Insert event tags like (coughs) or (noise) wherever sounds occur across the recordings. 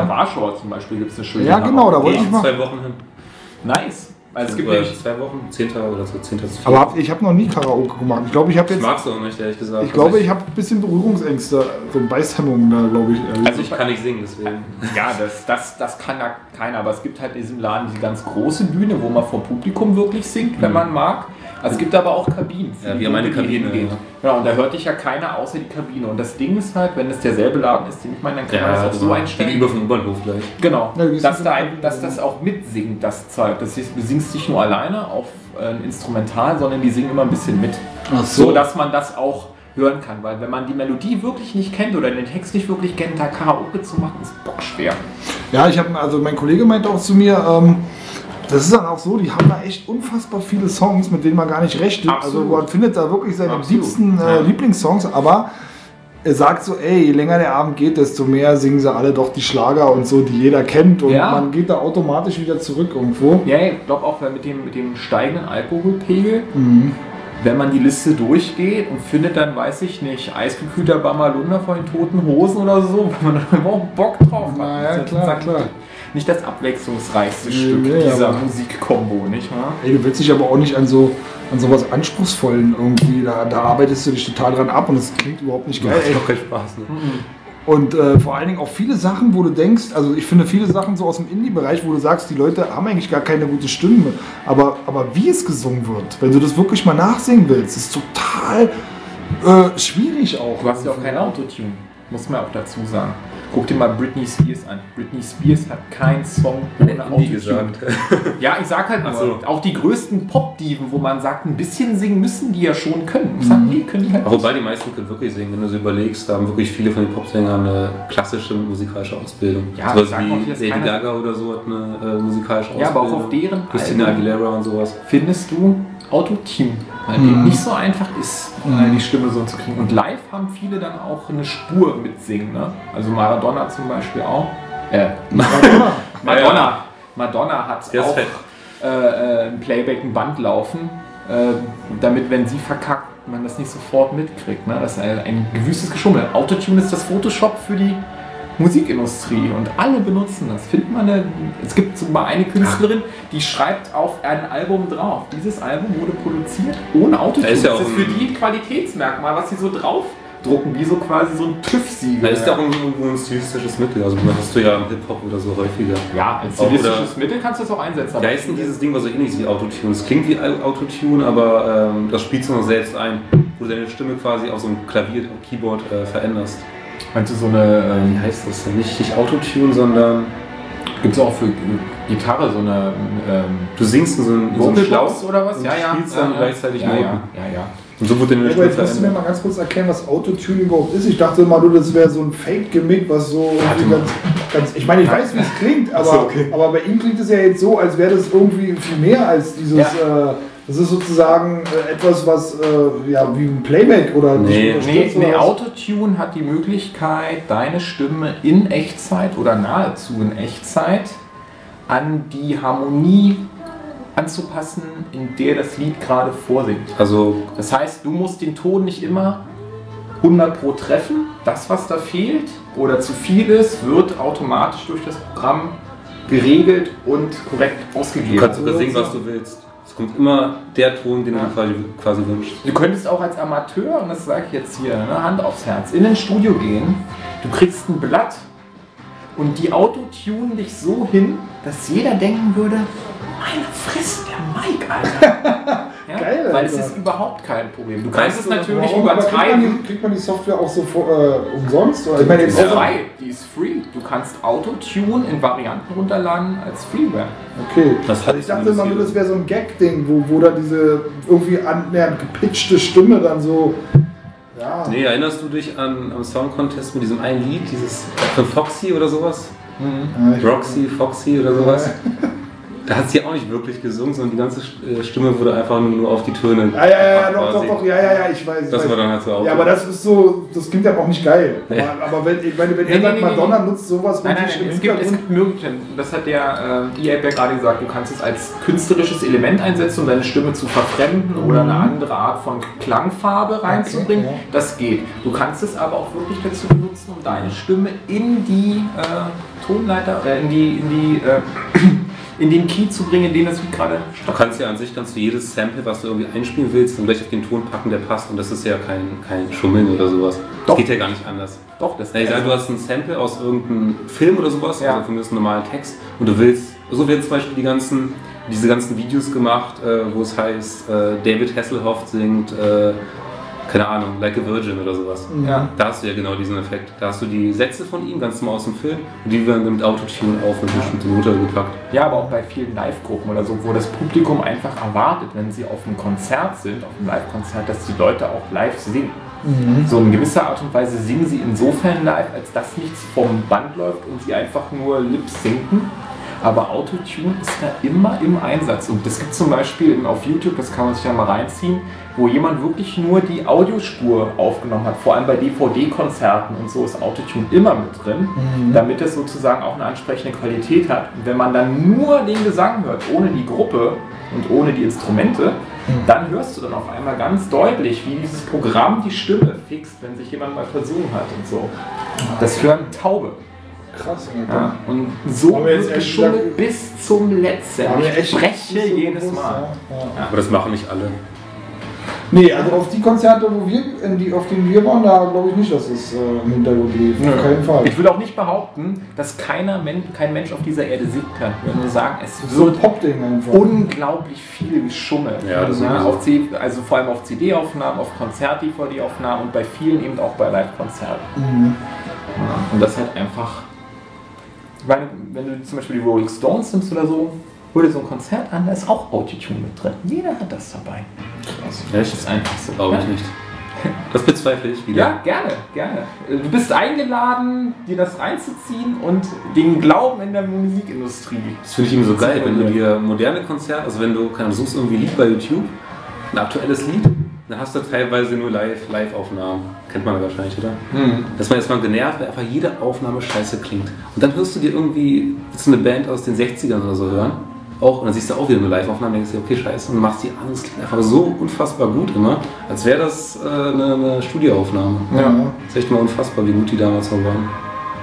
Der Warschauer zum Beispiel gibt es eine schöne Ja, genau, da wollte ich mal. zwei Wochen hin. Nice. Also es gibt nämlich zwei Wochen, 10. oder so, 10. zu 4. Aber hab, ich habe noch nie Karaoke gemacht. Ich glaube, ich habe ich jetzt. mag es auch nicht, ehrlich gesagt. Ich glaube, Also ich habe ein bisschen Berührungsängste, so Beißhemmungen da, glaube ich. ehrlich. Also ich kann nicht singen, deswegen. Ja, (laughs) das, das, das kann ja keiner, aber es gibt halt in diesem Laden die ganz große Bühne, wo man vor Publikum wirklich singt, wenn man mag. Also es gibt aber auch Kabinen. Ja, die wir haben eine Leute, die Kabine, hingehen. ja. Genau, und da hört dich ja keiner außer die Kabine. Und das Ding ist halt, wenn es derselbe Laden ist, den ich meine, dann kann man das auch so einstellen. Gegenüber vom U-Bahnhof gleich. Genau, Ja, dass, da ein, dass das auch mitsingt, das Zeug. Das ist, du singst nicht nur alleine auf äh, ein Instrumental, sondern die singen immer ein bisschen mit. Ach So, dass man das auch hören kann. Weil wenn man die Melodie wirklich nicht kennt oder den Text nicht wirklich kennt, da Karaoke zu machen, ist bockschwer. Ja, ich habe, also mein Kollege meinte auch zu mir, ähm, das ist dann auch so, die haben da echt unfassbar viele Songs, mit denen man gar nicht rechnet. Absolut. Also man findet da wirklich seine Absolut. liebsten äh, Ja. Lieblingssongs, aber er sagt so, ey, je länger der Abend geht, desto mehr singen sie alle doch die Schlager und so, die jeder kennt und Ja. man geht da automatisch wieder zurück irgendwo. Ja, ich glaube auch weil mit dem, mit dem steigenden Alkoholpegel, Mhm. wenn man die Liste durchgeht und findet dann, weiß ich nicht, eisgekühlter Bamalunda von den toten Hosen oder so, wenn man dann auch Bock drauf hat. Na ja, Das ist klar, klar. Nicht das abwechslungsreichste Nee, Stück nee, dieser Musikkombo, nicht wahr? Ey, du willst dich aber auch nicht an so an sowas Anspruchsvollen irgendwie, da, da arbeitest du dich total dran ab und es klingt überhaupt nicht geil. Macht Ey. doch keinen Spaß, ne? Und äh, vor allen Dingen auch viele Sachen, wo du denkst, also ich finde viele Sachen so aus dem Indie-Bereich, wo du sagst, die Leute haben eigentlich gar keine gute Stimme, aber, aber wie es gesungen wird, wenn du das wirklich mal nachsingen willst, ist total äh, schwierig auch. Du hast ja auch kein Autotune, muss man auch dazu sagen. Guck dir mal Britney Spears an. Britney Spears hat keinen Song ohne Autotune. gesagt. (laughs) Ja, ich sag halt Ach so. auch die größten Pop-Diven, wo man sagt, ein bisschen singen müssen die ja schon können. Ich sag, nee, können die halt wobei die meisten können wirklich singen, wenn du so überlegst, da haben wirklich viele von den Popsängern eine klassische musikalische Ausbildung. Ja, Sowas wie Lady Gaga oder so hat eine äh, musikalische Ausbildung. Ja, aber auch auf deren Christina. Aguilera und sowas. findest du Autotune, weil Mhm. dem nicht so einfach ist, äh, die Stimme so zu kriegen. Und live haben viele dann auch eine Spur mitsingen. Ne? Also Maradona zum Beispiel auch. Äh, (laughs) Madonna. Ja, Madonna hat Der auch äh, äh, ein Playback, ein Band laufen, äh, damit, wenn sie verkackt, man das nicht sofort mitkriegt. Ne? Das ist ein, ein gewüstes Geschummel. Autotune ist das Photoshop für die Musikindustrie und alle benutzen das. Findet man eine, es gibt sogar eine Künstlerin, die schreibt auf ein Album drauf. Dieses Album wurde produziert ohne Autotune. Da ist ja das ist für ein- die ein Qualitätsmerkmal, was sie so draufdrucken, wie so quasi so ein TÜV-Siegel. Da ist ja auch irgendwo ein stilistisches Mittel. Also das hast du ja im Hip-Hop oder so häufiger. ja, als Auch stilistisches Mittel kannst du es auch einsetzen. Da ist denn dieses Ding, was so ähnlich ist wie Autotune. Es klingt wie Autotune, aber ähm, das spielst du noch selbst ein, wo du deine Stimme quasi auf so einem Klavier, Keyboard äh, veränderst. Meinst du so eine, ähm, Wie heißt das denn? Nicht, nicht Autotune, sondern gibt es auch für Gitarre so eine ähm, du singst in so einen, in so einen Schlauch oder was? und Ja, ja. spielst dann ja, gleichzeitig ja, Noten. ja, ja, ja. Und so wird deine Aber Stimme jetzt musst du mir mal ganz kurz erklären, was Autotune überhaupt ist. Ich dachte immer, du, das wäre so ein Fake-Gimmick, was so irgendwie ganz, ganz. Ich meine, ich weiß, wie es klingt, aber, so, okay. aber bei ihm klingt es ja jetzt so, als wäre das irgendwie viel mehr als dieses. Ja. Äh, das ist sozusagen äh, etwas, was äh, ja wie ein Playback oder Nee. Nee, nee? Autotune hat die Möglichkeit, deine Stimme in Echtzeit oder nahezu in Echtzeit an die Harmonie anzupassen, in der das Lied gerade vorsingt. Also Das heißt, du musst den Ton nicht immer 100 pro treffen. Das, was da fehlt oder zu viel ist, wird automatisch durch das Programm geregelt und korrekt ausgegeben. du kannst sogar singen, was du willst. Kommt immer der Ton, den Ja. du quasi, quasi wünschst. Du könntest auch als Amateur, und das sage ich jetzt hier, ne, Hand aufs Herz, in ein Studio gehen, du kriegst ein Blatt und die Autotune dich so hin, dass jeder denken würde, meine Fresse, der Mike, Alter. (laughs) Ja, Geil, Weil es ist überhaupt kein Problem. Du Weißt kannst es natürlich Warum? Aber kriegt man, übertreiben. die, kriegt man die Software auch so vor, äh, umsonst? Oder? Ich meine, Die ist frei, die ist free. Du kannst Autotune in Varianten runterladen als Freeware. Okay. Das hatte ich dachte immer nur, das wäre so ein Gag-Ding, wo, wo dann diese irgendwie annähernd gepitchte Stimme dann so. Ja. Nee, erinnerst du dich an am Song Contest mit diesem einen Lied, dieses von Foxy oder sowas? Ja, ich- Roxy, Foxy oder sowas? Da hat sie auch nicht wirklich gesungen, sondern die ganze äh, Stimme wurde einfach nur auf die Töne. Ja, ja, ja, ja, doch, doch, doch, ja, ja, ja, ich weiß. Ich Das weiß. war dann halt so auch. Ja, aber das ist so, das klingt ja auch nicht geil. Nee. Aber, aber wenn, ich meine, wenn Nee, sagt, Madonna nutzt sowas Nein, nein, wirklich nein, es gibt, es gibt Möglichkeiten. Das hat der äh, EA ja gerade gesagt. Du kannst es als künstlerisches Element einsetzen, um deine Stimme zu verfremden oder eine andere Art von Klangfarbe reinzubringen. Mhm. Okay, Das geht. Du kannst es aber auch wirklich dazu benutzen, um deine Stimme in die äh, Tonleiter, äh, in die, in die, äh, in den Key zu bringen, in dem das Lied gerade Du kannst ja an sich kannst du jedes Sample, was du irgendwie einspielen willst, dann gleich auf den Ton packen, der passt. Und das ist ja kein, kein Schummeln oder sowas. Doch. Geht ja gar nicht anders. Doch, das Ja, ich sag, du hast ein Sample aus irgendeinem Film oder sowas, Ja. also von mir ist ein normaler Text, und du willst, so werden zum Beispiel die ganzen, diese ganzen Videos gemacht, äh, wo es heißt, äh, David Hasselhoff singt, äh, keine Ahnung, Like a Virgin oder sowas. Ja. Da hast du ja genau diesen Effekt. Da hast du die Sätze von ihm, ganz normal aus dem Film, und die werden dann mit Autotune auf eine bestimmte Note gepackt. Ja, aber auch bei vielen Live-Gruppen oder so, wo das Publikum einfach erwartet, wenn sie auf einem Konzert sind, auf einem Live-Konzert, dass die Leute auch live singen. So in gewisser Art und Weise singen sie insofern live, als dass nichts vom Band läuft und sie einfach nur lip sinken. Aber Autotune ist da immer im Einsatz. Und das gibt zum Beispiel auf YouTube, das kann man sich ja mal reinziehen, wo jemand wirklich nur die Audiospur aufgenommen hat. Vor allem bei DVD-Konzerten und so ist Autotune immer mit drin, damit es sozusagen auch eine ansprechende Qualität hat. Und wenn man dann nur den Gesang hört, ohne die Gruppe und ohne die Instrumente, dann hörst du dann auf einmal ganz deutlich, wie dieses Programm die Stimme fixt, wenn sich jemand mal versungen hat und so. Das hören Taube. Krass, Ja, und so wird geschummelt bis zum Letzten. Ich so jedes Mal. Ja, ja. Aber das machen nicht alle. Nee, also auf die Konzerte, wo wir, in die, auf denen wir waren, da glaube ich nicht, dass es äh, im Hintergrund lief. Auf keinen Fall. Ich will auch nicht behaupten, dass keiner Men kein Mensch auf dieser Erde singt kann. Ich will nur sagen, es so ein wird unglaublich viel geschummelt. Ja, das sowieso. auf C also vor allem auf CD-Aufnahmen, auf Konzert-DVD-Aufnahmen und bei vielen eben auch bei Live-Konzerten. Mhm. Ja, und das halt einfach. Ich meine, wenn du zum Beispiel die Rolling Stones nimmst oder so, hol dir so ein Konzert an, da ist auch Autotune mit drin. Jeder hat das dabei. Krass. Echt? Das ist einfach so. Glaube ich Ja. nicht. Das bezweifle ich wieder. Ja, gerne, gerne. Du bist eingeladen, dir das reinzuziehen und den Glauben in der Musikindustrie. Das finde ich eben so geil, wenn du dir moderne Konzerte, also wenn du, keine Ahnung, suchst irgendwie ein Lied bei YouTube, ein aktuelles Lied, dann hast du teilweise nur Live- Live-Aufnahmen. Kennt man ja wahrscheinlich, oder? Dass man erstmal genervt, weil einfach jede Aufnahme scheiße klingt. Und dann hörst du dir irgendwie so eine Band aus den 60ern oder so hören. Auch, und dann siehst du auch wieder eine Live-Aufnahme und denkst dir, okay, scheiße, und machst die an. Es klingt einfach so unfassbar gut immer, als wäre das äh, eine, eine Studioaufnahme. Ja. Das ist echt mal unfassbar, wie gut die damals noch waren.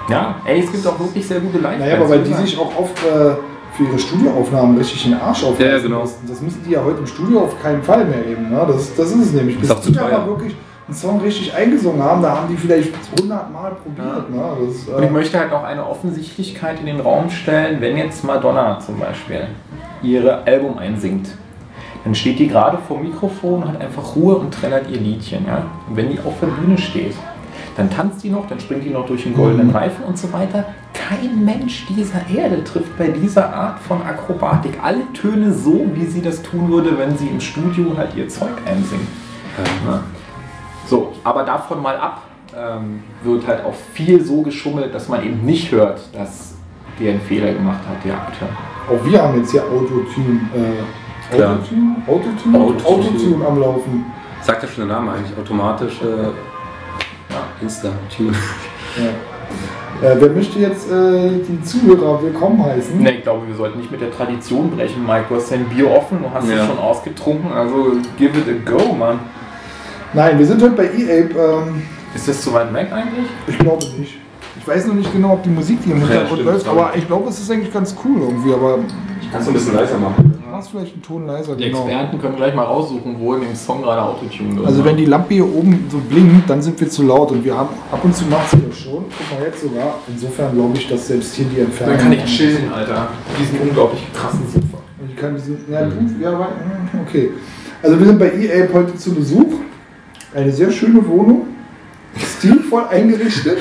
Ja, ey, es gibt auch wirklich sehr gute live Naja, aber weil die sich auch oft äh, für ihre Studioaufnahmen richtig den Arsch aufreißen Ja, ja, genau. mussten. Das müssen die ja heute im Studio auf keinen Fall mehr eben. Ne? Das, das ist es nämlich. Bis zu die da mal wirklich einen Song richtig eingesungen haben, da haben die vielleicht 100 Mal probiert. Ne? Das, Und ich äh, möchte halt auch eine Offensichtlichkeit in den Raum stellen, wenn jetzt Madonna zum Beispiel ihre Album einsingt. Dann steht die gerade vor dem Mikrofon, hat einfach Ruhe und trällert ihr Liedchen. Ja? Und wenn die auf der Bühne steht, dann tanzt die noch, dann springt die noch durch den goldenen Reifen und so weiter. Kein Mensch dieser Erde trifft bei dieser Art von Akrobatik alle Töne so, wie sie das tun würde, wenn sie im Studio halt ihr Zeug einsingt. Ja. So, aber davon mal ab ähm, wird halt auch viel so geschummelt, dass man eben nicht hört, dass der einen Fehler gemacht hat, der Akteur. auch wir haben jetzt hier Autotune. Äh. Autotune? Autotune? Autotune. Autotune am Laufen. Sagt ja schon der Name eigentlich, automatische ja, Insta-Tune. Ja. Äh, wer möchte jetzt äh, die Zuhörer willkommen heißen? Ne, ich glaube, wir sollten nicht mit der Tradition brechen, Mike. Du hast dein Bier offen, du hast Ja. es schon ausgetrunken, also give it a go, Mann. Nein, wir sind heute bei E-Ape. Ähm, Ist das zu weit weg eigentlich? Ich glaube nicht. Ich weiß noch nicht genau, ob die Musik, die im Hintergrund läuft, aber ich glaube, es ist eigentlich ganz cool irgendwie. Aber Kannst du ein bisschen leiser machen? Machst vielleicht einen Ton leiser, Die genau. Experten können gleich mal raussuchen, wo in dem Song gerade Autotune drin Also war. wenn die Lampe hier oben so blinkt, dann sind wir zu laut und wir haben ab und zu macht sie das schon. Guck mal jetzt sogar. Insofern glaube ich, dass selbst hier die Entfernung. Dann kann ich chillen, Alter. Diesen unglaublich krassen Sofa. Ich kann diesen. Ja, gut, ja, hm, okay. Also wir sind bei E-Ape heute zu Besuch. Eine sehr schöne Wohnung. Stilvoll (laughs) eingerichtet.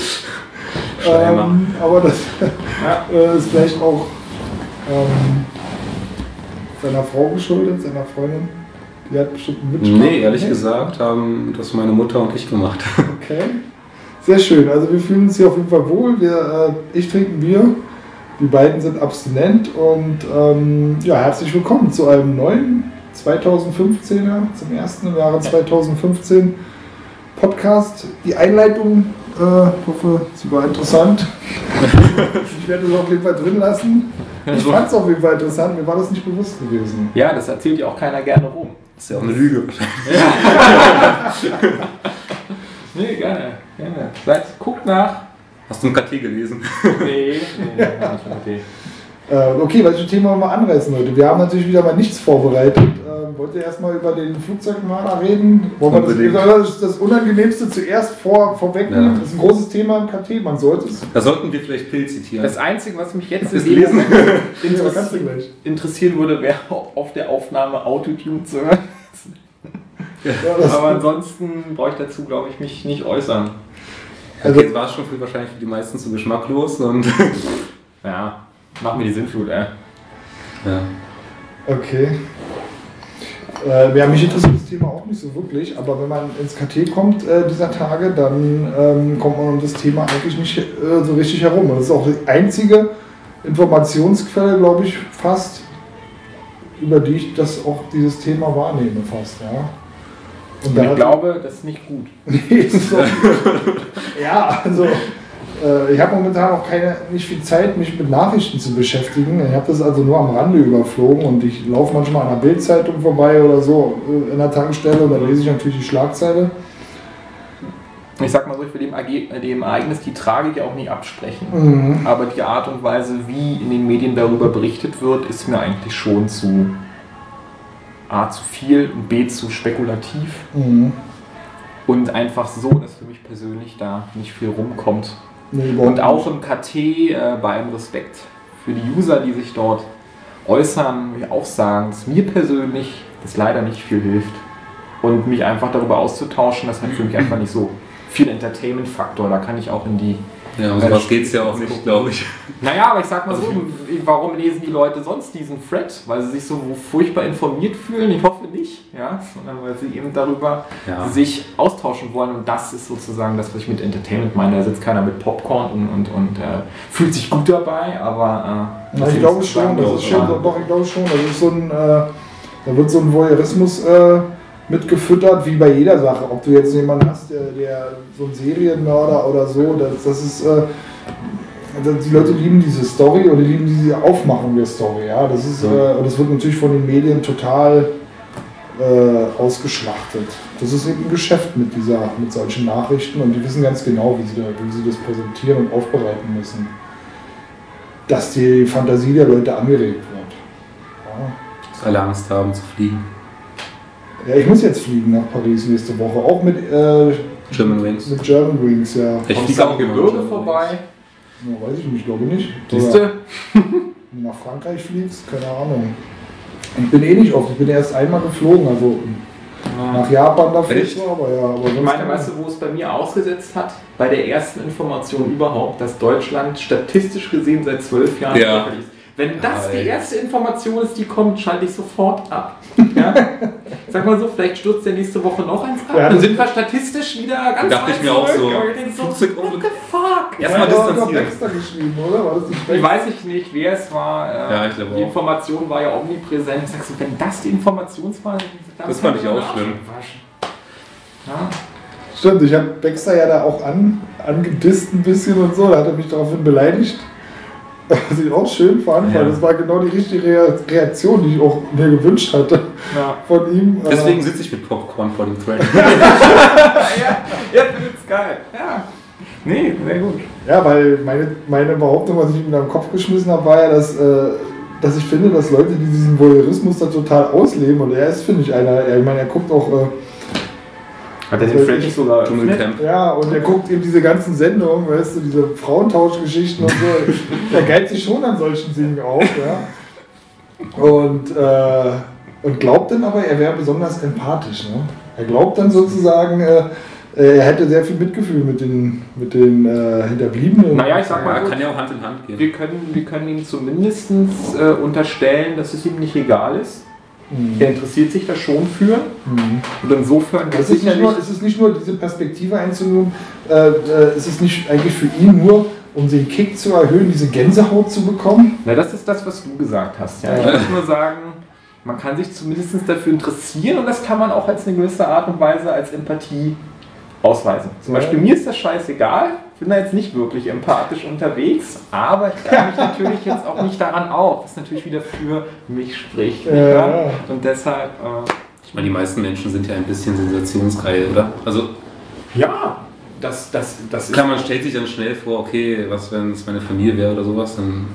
Ähm, aber das (laughs) äh, ist vielleicht auch ähm, seiner Frau geschuldet, seiner Freundin. Die hat bestimmt einen Mitsprache. Nee, ehrlich gesagt haben das meine Mutter und ich gemacht. (laughs) Okay. Sehr schön. Also wir fühlen uns hier auf jeden Fall wohl. Wir, äh, ich trinke ein Bier. Die beiden sind abstinent und ähm, ja, herzlich willkommen zu einem neuen 2015er, zum ersten im Jahre 2015 Podcast. Die Einleitung, äh, hoffe, sie war interessant. (laughs) ich werde es auf jeden Fall drin lassen. Ich fand es auf jeden Fall interessant, mir war das nicht bewusst gewesen. Ja, das erzählt ja auch keiner gerne rum. Das ist ja auch eine Lüge. (laughs) Nee, gerne, gerne. Seid, guckt nach. Hast du ein KT gelesen? Nee, nee, (laughs) nicht okay. Äh, okay, welches Thema wollen wir anreißen heute? Wir haben natürlich wieder mal nichts vorbereitet. Ähm, wollt ihr erstmal über den Flugzeugmaler reden? Wollen wir das, wir das, das Unangenehmste zuerst vor, vorwegnehmen? Ja. Das ist ein großes Thema im KT, man sollte es. Da sollten wir vielleicht Pill zitieren. Das Einzige, was mich jetzt in Lesen. (laughs) Du interessieren, würde, wäre auf der Aufnahme Autotune zu hören. Ja, Aber ansonsten brauche ich dazu, glaube ich, mich nicht äußern. also, okay, jetzt war es schon für, wahrscheinlich für die meisten zu geschmacklos und. (laughs) Ja, mach mir die Sinnflut, ey. ja. okay. Äh, ja, mich interessiert das Thema auch nicht so wirklich, aber wenn man ins KT kommt äh, dieser Tage, dann ähm, kommt man um das Thema eigentlich nicht äh, so richtig herum. Und das ist auch die einzige Informationsquelle, glaube ich, fast, über die ich das auch dieses Thema wahrnehme fast, ja. Und da ich glaube, das ist nicht gut. (laughs) Nee, ist so. ja, also ich habe momentan auch keine, nicht viel Zeit, mich mit Nachrichten zu beschäftigen. Ich habe das also nur am Rande überflogen und ich laufe manchmal an einer Bildzeitung vorbei oder so äh, in der Tankstelle und dann lese ich natürlich die Schlagzeile. Ich sag mal so, ich will dem, AG, dem Ereignis die Tragik ja auch nicht absprechen. Mhm. Aber die Art und Weise, wie in den Medien darüber berichtet wird, ist mir eigentlich schon zu A zu viel und B zu spekulativ. Mhm. Und einfach so, dass für mich persönlich da nicht viel rumkommt. Und auch im KT, äh, bei allem Respekt für die User, die sich dort äußern, will ich auch sagen, dass mir persönlich das leider nicht viel hilft. Und mich einfach darüber auszutauschen, das hat für mich einfach nicht so viel Entertainment-Faktor. Da kann ich auch in die. Ja, um sowas geht es ja auch nicht, glaube ich. Naja, aber ich sag mal so, warum lesen die Leute sonst diesen Thread? Weil sie sich so furchtbar informiert fühlen? Ich hoffe nicht, ja, sondern weil sie eben darüber Ja. sich austauschen wollen. Und das ist sozusagen das, was ich mit Entertainment meine. Da sitzt keiner mit Popcorn und, und, und äh, fühlt sich gut dabei, aber. Äh, Ja, ich glaube schon, das ist schon, doch, ich glaube schon, das ist so ein, äh, da wird so ein Voyeurismus äh, mitgefüttert, wie bei jeder Sache. Ob du jetzt jemanden hast, der, der so ein Serienmörder oder so, das, das ist, äh, die Leute lieben diese Story oder lieben diese Aufmachung der Story, ja. Das ist, äh, und das wird natürlich von den Medien total äh, ausgeschlachtet. Das ist eben ein Geschäft mit dieser, mit solchen Nachrichten und die wissen ganz genau, wie sie, da, wie sie das präsentieren und aufbereiten müssen dass die Fantasie der Leute angeregt wird. Ja. Dass alle Angst haben zu fliegen. Ja, ich muss jetzt fliegen nach Paris nächste Woche, auch mit, äh, German Wings. mit German Wings, ja. Ich fliege am Gebirge vorbei? ja weiß ich nicht, glaube nicht. Siehst du? wenn du nach Frankreich fliegst, keine Ahnung. Ich bin eh nicht oft, ich bin erst einmal geflogen, also nach Japan dafür Echt? so, aber ja. Aber Ich meine, weißt du, wo es bei mir ausgesetzt hat? Bei der ersten Information überhaupt, dass Deutschland statistisch gesehen seit zwölf Jahren Ja. Ist. Wenn das Ja, die erste Information ist, die kommt, schalte ich sofort ab. (laughs) Ja? Sag mal so, vielleicht stürzt der nächste Woche noch eins ab. Ja, Dann sind wir statistisch wieder ganz Dachte weit ich mir auch zurück. so. Aber ich denke so, Flugzeug what the fuck? Ja, Ja, Erstmal doch distanzieren. Baxter geschrieben, oder? War das nicht Ich weiß ich nicht, wer es war. Äh, Ja, ich glaube Die auch. Information war ja omnipräsent. Ich sag so, wenn das die Informationswahl ist, dann Das fand ich auch schlimm. Ja. Stimmt, ich habe Baxter ja da auch an, angedisst ein bisschen und so, da hat er mich daraufhin beleidigt. (laughs) Was ich auch schön fand, weil Ja. das war genau die richtige Rea- Reaktion, die ich auch mir gewünscht hatte Ja. von ihm. Deswegen sitze ich mit Popcorn vor dem Thread. (laughs) ja, ja, findet's geil. Ja. Nee, sehr gut. Ja, weil meine, meine Behauptung, was ich ihm da im Kopf geschmissen habe, war ja, dass, äh, dass ich finde, dass Leute, die diesen Voyeurismus da total ausleben, und er ist, finde ich, einer, er, ich meine, er guckt auch, äh, Hat er den Fred nicht sogar? Dschungelcamp. ja, und er guckt eben diese ganzen Sendungen, weißt du, diese Frauentauschgeschichten und so, (laughs) der geilt sich schon an solchen Dingen auf, ja. Und, äh, und glaubt dann aber, er wäre besonders empathisch, ne? Er glaubt dann sozusagen, äh, er hätte sehr viel Mitgefühl mit den, mit den äh, Hinterbliebenen. Naja, ich sag mal, gut, kann ja auch Hand in Hand gehen. wir, können, wir können ihm zumindest äh, unterstellen, dass es ihm nicht egal ist. Mhm. Er interessiert sich da schon für. Mhm. Und insofern Es ist, nicht nur, es ist nicht nur diese Perspektive einzunehmen, äh, äh, es ist nicht eigentlich für ihn nur um den Kick zu erhöhen, diese Gänsehaut zu bekommen? Na, das ist das, was du gesagt hast. Ja. Ich Ja. muss nur sagen, man kann sich zumindest dafür interessieren und das kann man auch als eine gewisse Art und Weise als Empathie ausweisen. Zum Ja. Beispiel mir ist das scheißegal, bin da jetzt nicht wirklich empathisch unterwegs, aber ich kann mich natürlich jetzt auch nicht daran auf, was natürlich wieder für mich spricht. Ja. Und deshalb, äh, Ich meine, die meisten Menschen sind ja ein bisschen sensationsgeil, oder? Also ja, das, das, das ist. klar, man stellt sich dann schnell vor, okay, was wenn es meine Familie wäre oder sowas, dann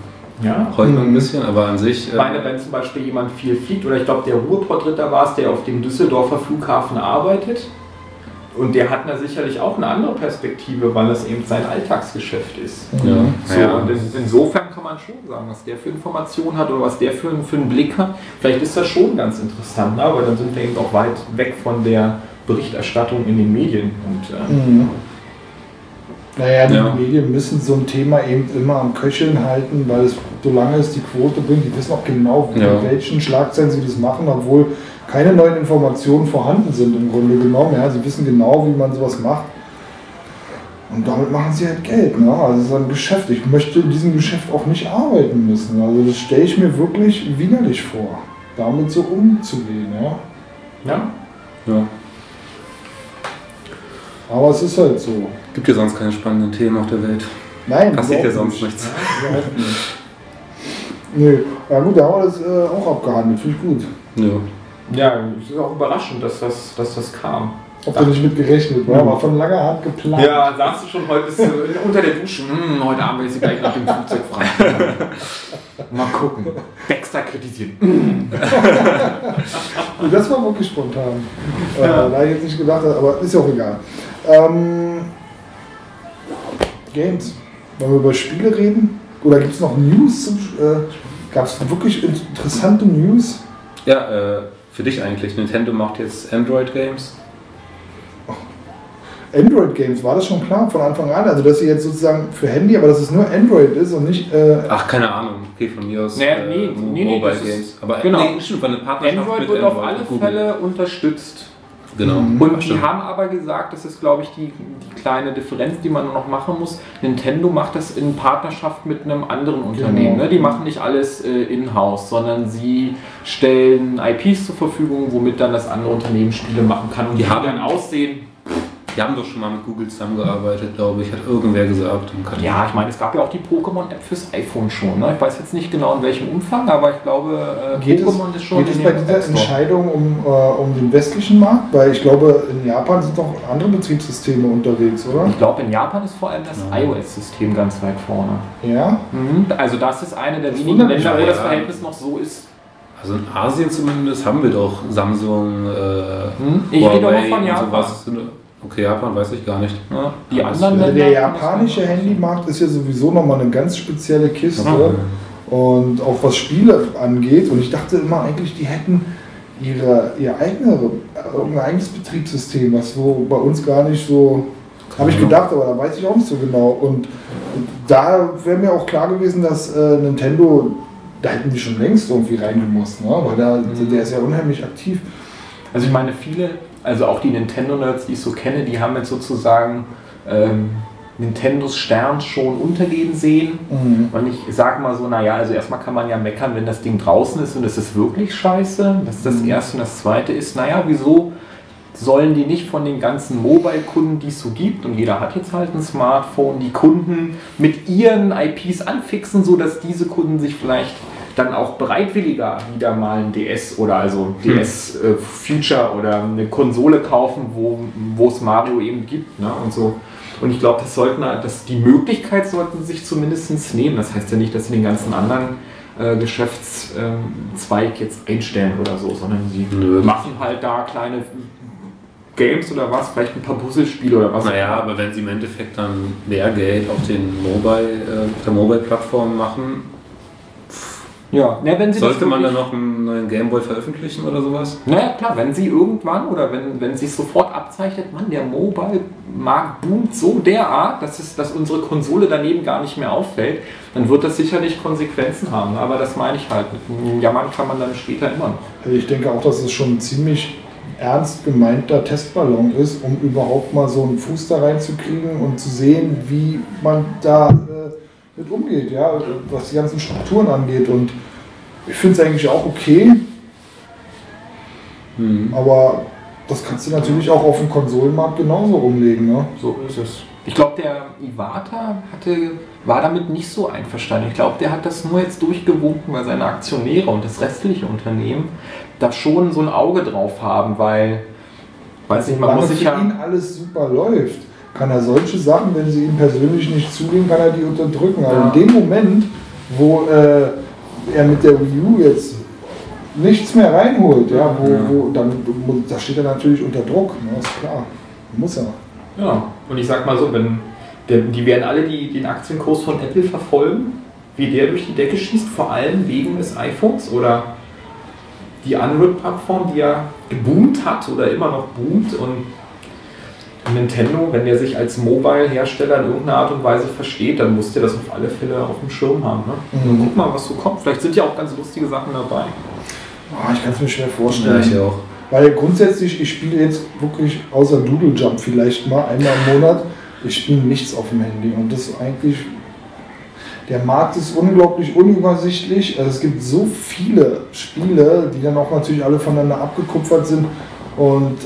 Ja. heult man ein Mhm. bisschen, aber an sich. Ich meine, wenn zum Beispiel jemand viel fliegt, oder ich glaube, der Ruhrpott-Ritter war es, der auf dem Düsseldorfer Flughafen arbeitet. Und der hat da sicherlich auch eine andere Perspektive, weil das eben sein Alltagsgeschäft ist. ja, So, ja. und in- insofern kann man schon sagen, was der für Informationen hat oder was der für, einen- für einen Blick hat. Vielleicht ist das schon ganz interessant, ne? aber dann sind wir eben auch weit weg von der Berichterstattung in den Medien. Und, äh, Mhm. Naja, die Ja. Medien müssen so ein Thema eben immer am Köcheln halten, weil es, solange es die Quote bringt, die wissen auch genau, Ja. mit welchen Schlagzeilen sie das machen, obwohl keine neuen Informationen vorhanden sind im Grunde genommen. Ja, sie wissen genau, wie man sowas macht. Und damit machen sie halt Geld. Ne? Also es ist ein Geschäft. Ich möchte in diesem Geschäft auch nicht arbeiten müssen. Also das stelle ich mir wirklich widerlich vor, damit so umzugehen. Ja? ja. ja. Aber es ist halt so. Gibt ja sonst keine spannenden Themen auf der Welt. Nein, Passiert ja sonst nicht. nichts. Nicht. Nö, ja gut, da haben wir das äh, auch abgehandelt, finde ich gut. Ja. Ja, es ist auch überraschend, dass das, dass das kam. Ob du nicht mit gerechnet war, war von langer Hand geplant. Ja, sagst du schon, heute bist du (laughs) unter der Dusche. Hm, heute Abend werde ich sie gleich nach dem Flugzeug fragen. (laughs) Mal gucken. Dexter kritisieren. (laughs) Das war wirklich spontan. Ja. Äh, da ich jetzt nicht gedacht habe, aber ist ja auch egal. Ähm, Games. Wollen wir über Spiele reden? Oder gibt es noch News? Zum, äh, Gab es wirklich interessante News? Ja, äh, für dich eigentlich. Nintendo macht jetzt Android-Games. Android-Games, war das schon klar von Anfang an? Also, dass sie jetzt sozusagen für Handy, aber dass es nur Android ist und nicht. Äh, Ach, keine Ahnung. Okay, von mir aus. Nee, äh, nee, nee, nee, Mobile das ist- Games. Aber genau. nee, stimmt, eine Partnerschaft Android mit wird auf Android alle und Google. Fälle unterstützt. Genau. Und die haben aber gesagt, das ist glaube ich die, die kleine Differenz, die man noch machen muss. Nintendo macht das in Partnerschaft mit einem anderen Unternehmen. Genau. Ne? Die machen nicht alles äh, in-house, sondern sie stellen IPs zur Verfügung, womit dann das andere Unternehmen Spiele machen kann und Die die, haben- dann aussehen. Die haben doch schon mal mit Google zusammengearbeitet, glaube ich, hat irgendwer gesagt. Ja, ich meine, es gab ja auch die Pokémon-App fürs iPhone schon. Ne? Ich weiß jetzt nicht genau in welchem Umfang, aber ich glaube, äh, es, Pokémon ist schon geht es bei dieser. Entscheidung um, äh, um den westlichen Markt? Weil ich glaube, in Japan sind doch andere Betriebssysteme unterwegs, oder? Ich glaube, in Japan ist vor allem das Ja. iOS-System ganz weit vorne. Ja? Mhm. Also das ist eine der Das wenigen Länder, wo das ja. Verhältnis noch so ist. Also in Asien zumindest haben wir doch Samsung, äh, Hm? Ich rede aber Huawei von und Japan. sowas. Okay, Japan weiß ich gar nicht. Ja, die anderen Länder der japanische. Handymarkt ist ja sowieso nochmal eine ganz spezielle Kiste. Ja. Und auch was Spiele angeht. Und ich dachte immer eigentlich, die hätten ihre, ihr eigene, irgendein eigenes Betriebssystem, was so bei uns gar nicht so. Habe ich gedacht, aber da weiß ich auch nicht so genau. Und da wäre mir auch klar gewesen, dass äh, Nintendo, da hätten die schon längst irgendwie reingemusst, ne? weil da, Mhm. der ist ja unheimlich aktiv. Also ich meine, viele, also auch die Nintendo-Nerds, die ich so kenne, die haben jetzt sozusagen ähm, Nintendos Stern schon untergehen sehen. Mhm. Und ich sage mal so, naja, also erstmal kann man ja meckern, wenn das Ding draußen ist und es ist wirklich scheiße. Das ist das Mhm. Erste. Und das Zweite ist, naja, wieso sollen die nicht von den ganzen Mobile-Kunden, die es so gibt, und jeder hat jetzt halt ein Smartphone, die Kunden mit ihren IPs anfixen, sodass diese Kunden sich vielleicht dann auch bereitwilliger wieder mal ein DS oder also DS äh, Future oder eine Konsole kaufen, wo es Mario eben gibt ne, und so. Und ich glaube, das sollten, dass die Möglichkeit sollten sich zumindest nehmen. Das heißt ja nicht, dass sie den ganzen anderen äh, Geschäftszweig jetzt einstellen oder so, sondern sie Nö. machen halt da kleine Games oder was, vielleicht ein paar Puzzlespiele oder was. Naja, aber wenn sie im Endeffekt dann mehr Geld auf den Mobile, äh, auf der Mobile-Plattform machen, ja, ne, wenn sie sollte das man dann noch einen neuen Gameboy veröffentlichen oder sowas? Naja, klar, wenn sie irgendwann oder wenn, wenn sich sofort abzeichnet, Mann, der Mobile-Markt boomt so derart, dass, es, dass unsere Konsole daneben gar nicht mehr auffällt, dann wird das sicherlich Konsequenzen haben. Aber das meine ich halt. Jammern kann man dann später immer noch. Also ich denke auch, dass es schon ziemlich ernst gemeinter Testballon ist, um überhaupt mal so einen Fuß da reinzukriegen und zu sehen, wie man da äh, mit umgeht, ja, was die ganzen Strukturen angeht. Und ich finde es eigentlich auch okay, Hm. aber das kannst du natürlich auch auf dem Konsolenmarkt genauso umlegen. Ne? So ist es. Ich glaube, der Iwata hatte, war damit nicht so einverstanden. Ich glaube, der hat das nur jetzt durchgewunken, weil seine Aktionäre und das restliche Unternehmen da schon so ein Auge drauf haben, weil, weiß nicht, man Solange muss sich ja. ihn alles super läuft, kann er solche Sachen, wenn sie ihm persönlich nicht zugehen, kann er die unterdrücken. Aber Ja. in dem Moment, wo äh, er mit der Wii U jetzt nichts mehr reinholt, ja, wo. Wo, dann da steht er natürlich unter Druck, ne, ist klar. Muss er. Ja, und ich sag mal so, wenn der, die werden alle die, den Aktienkurs von Apple verfolgen, wie der durch die Decke schießt, vor allem wegen des iPhones oder die Android-Plattform, die ja geboomt hat oder immer noch boomt und Nintendo, wenn der sich als Mobile-Hersteller in irgendeiner Art und Weise versteht, dann muss der das auf alle Fälle auf dem Schirm haben. Ne? Mhm. Und guck mal, was so kommt. Vielleicht sind ja auch ganz lustige Sachen dabei. Ah, ich kann es mir schwer Ja, vorstellen. ich auch. Weil grundsätzlich, ich spiele jetzt wirklich außer Doodle Jump vielleicht mal einmal im Monat, ich spiele nichts auf dem Handy. Und das ist eigentlich, der Markt ist unglaublich unübersichtlich. Also es gibt so viele Spiele, die dann auch natürlich alle voneinander abgekupfert sind. Und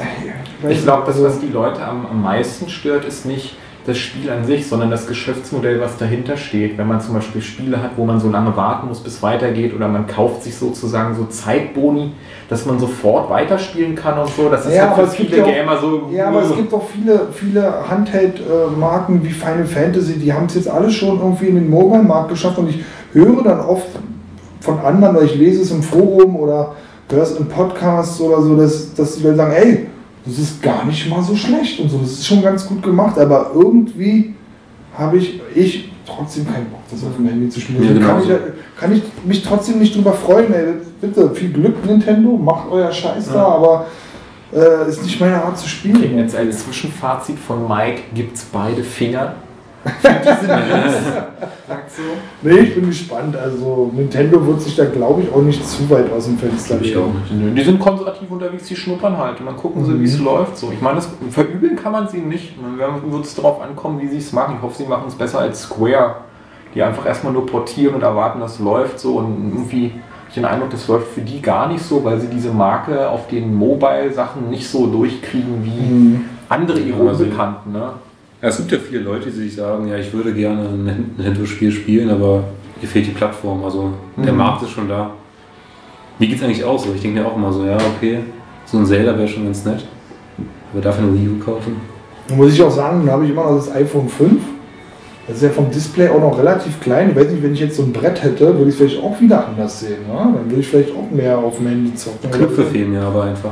äh, Ich glaube, das, was die Leute am, am meisten stört, ist nicht das Spiel an sich, sondern das Geschäftsmodell, was dahinter steht. Wenn man zum Beispiel Spiele hat, wo man so lange warten muss, bis es weitergeht, oder man kauft sich sozusagen so Zeitboni, dass man sofort weiterspielen kann und so. Das ist Ja, halt für viele ja auch- Gamer so. Ja, aber es gibt auch viele, viele Handheld-Marken wie Final Fantasy, die haben es jetzt alle schon irgendwie in den Mobile-Markt geschafft und ich höre dann oft von anderen, oder ich lese es im Forum oder höre es in Podcasts oder so, dass, dass die Leute sagen, ey, das ist gar nicht mal so schlecht und so, das ist schon ganz gut gemacht, aber irgendwie habe ich, ich trotzdem keinen Bock, das auf dem Handy zu spielen. Ja, Deswegen kann, genauso. ich, kann ich mich trotzdem nicht drüber freuen, ey, bitte, viel Glück Nintendo, macht euer Scheiß da, Ja. aber äh, ist nicht meine Art zu spielen. Okay, jetzt als Zwischenfazit von Mike gibt es beide Finger. Nee, ich bin gespannt. Also Nintendo wird sich da, glaube ich, auch nicht zu weit aus dem Fenster Ich legen. Nö, Die sind konservativ unterwegs, die schnuppern halt und dann gucken sie, Mhm. wie es läuft. So. Ich meine, das verübeln kann man sie nicht. Dann wird es darauf ankommen, wie sie es machen. Ich hoffe, sie machen es besser als Square, die einfach erstmal nur portieren und erwarten, dass es läuft. So. Und irgendwie habe ich den Eindruck, das läuft für die gar nicht so, weil sie diese Marke auf den Mobile-Sachen nicht so durchkriegen wie Mhm. andere ihre. Unbekannten. Ne? Ja, es gibt ja viele Leute, die sich sagen, ja, ich würde gerne ein Nintendo-Spiel spielen, aber hier fehlt die Plattform. Also der Mhm. Markt ist schon da. Wie geht's eigentlich aus? So, ich denke mir auch immer so, ja, okay, so ein Zelda wäre schon ganz nett. Aber dafür eine Wii U kaufen? Da muss ich auch sagen, dann habe ich immer noch das iPhone 5. Das ist ja vom Display auch noch relativ klein. Ich weiß nicht, wenn ich jetzt so ein Brett hätte, würde ich es vielleicht auch wieder anders sehen. Ne? Dann würde ich vielleicht auch mehr auf dem Handy zocken. Knöpfe fehlen mir aber einfach.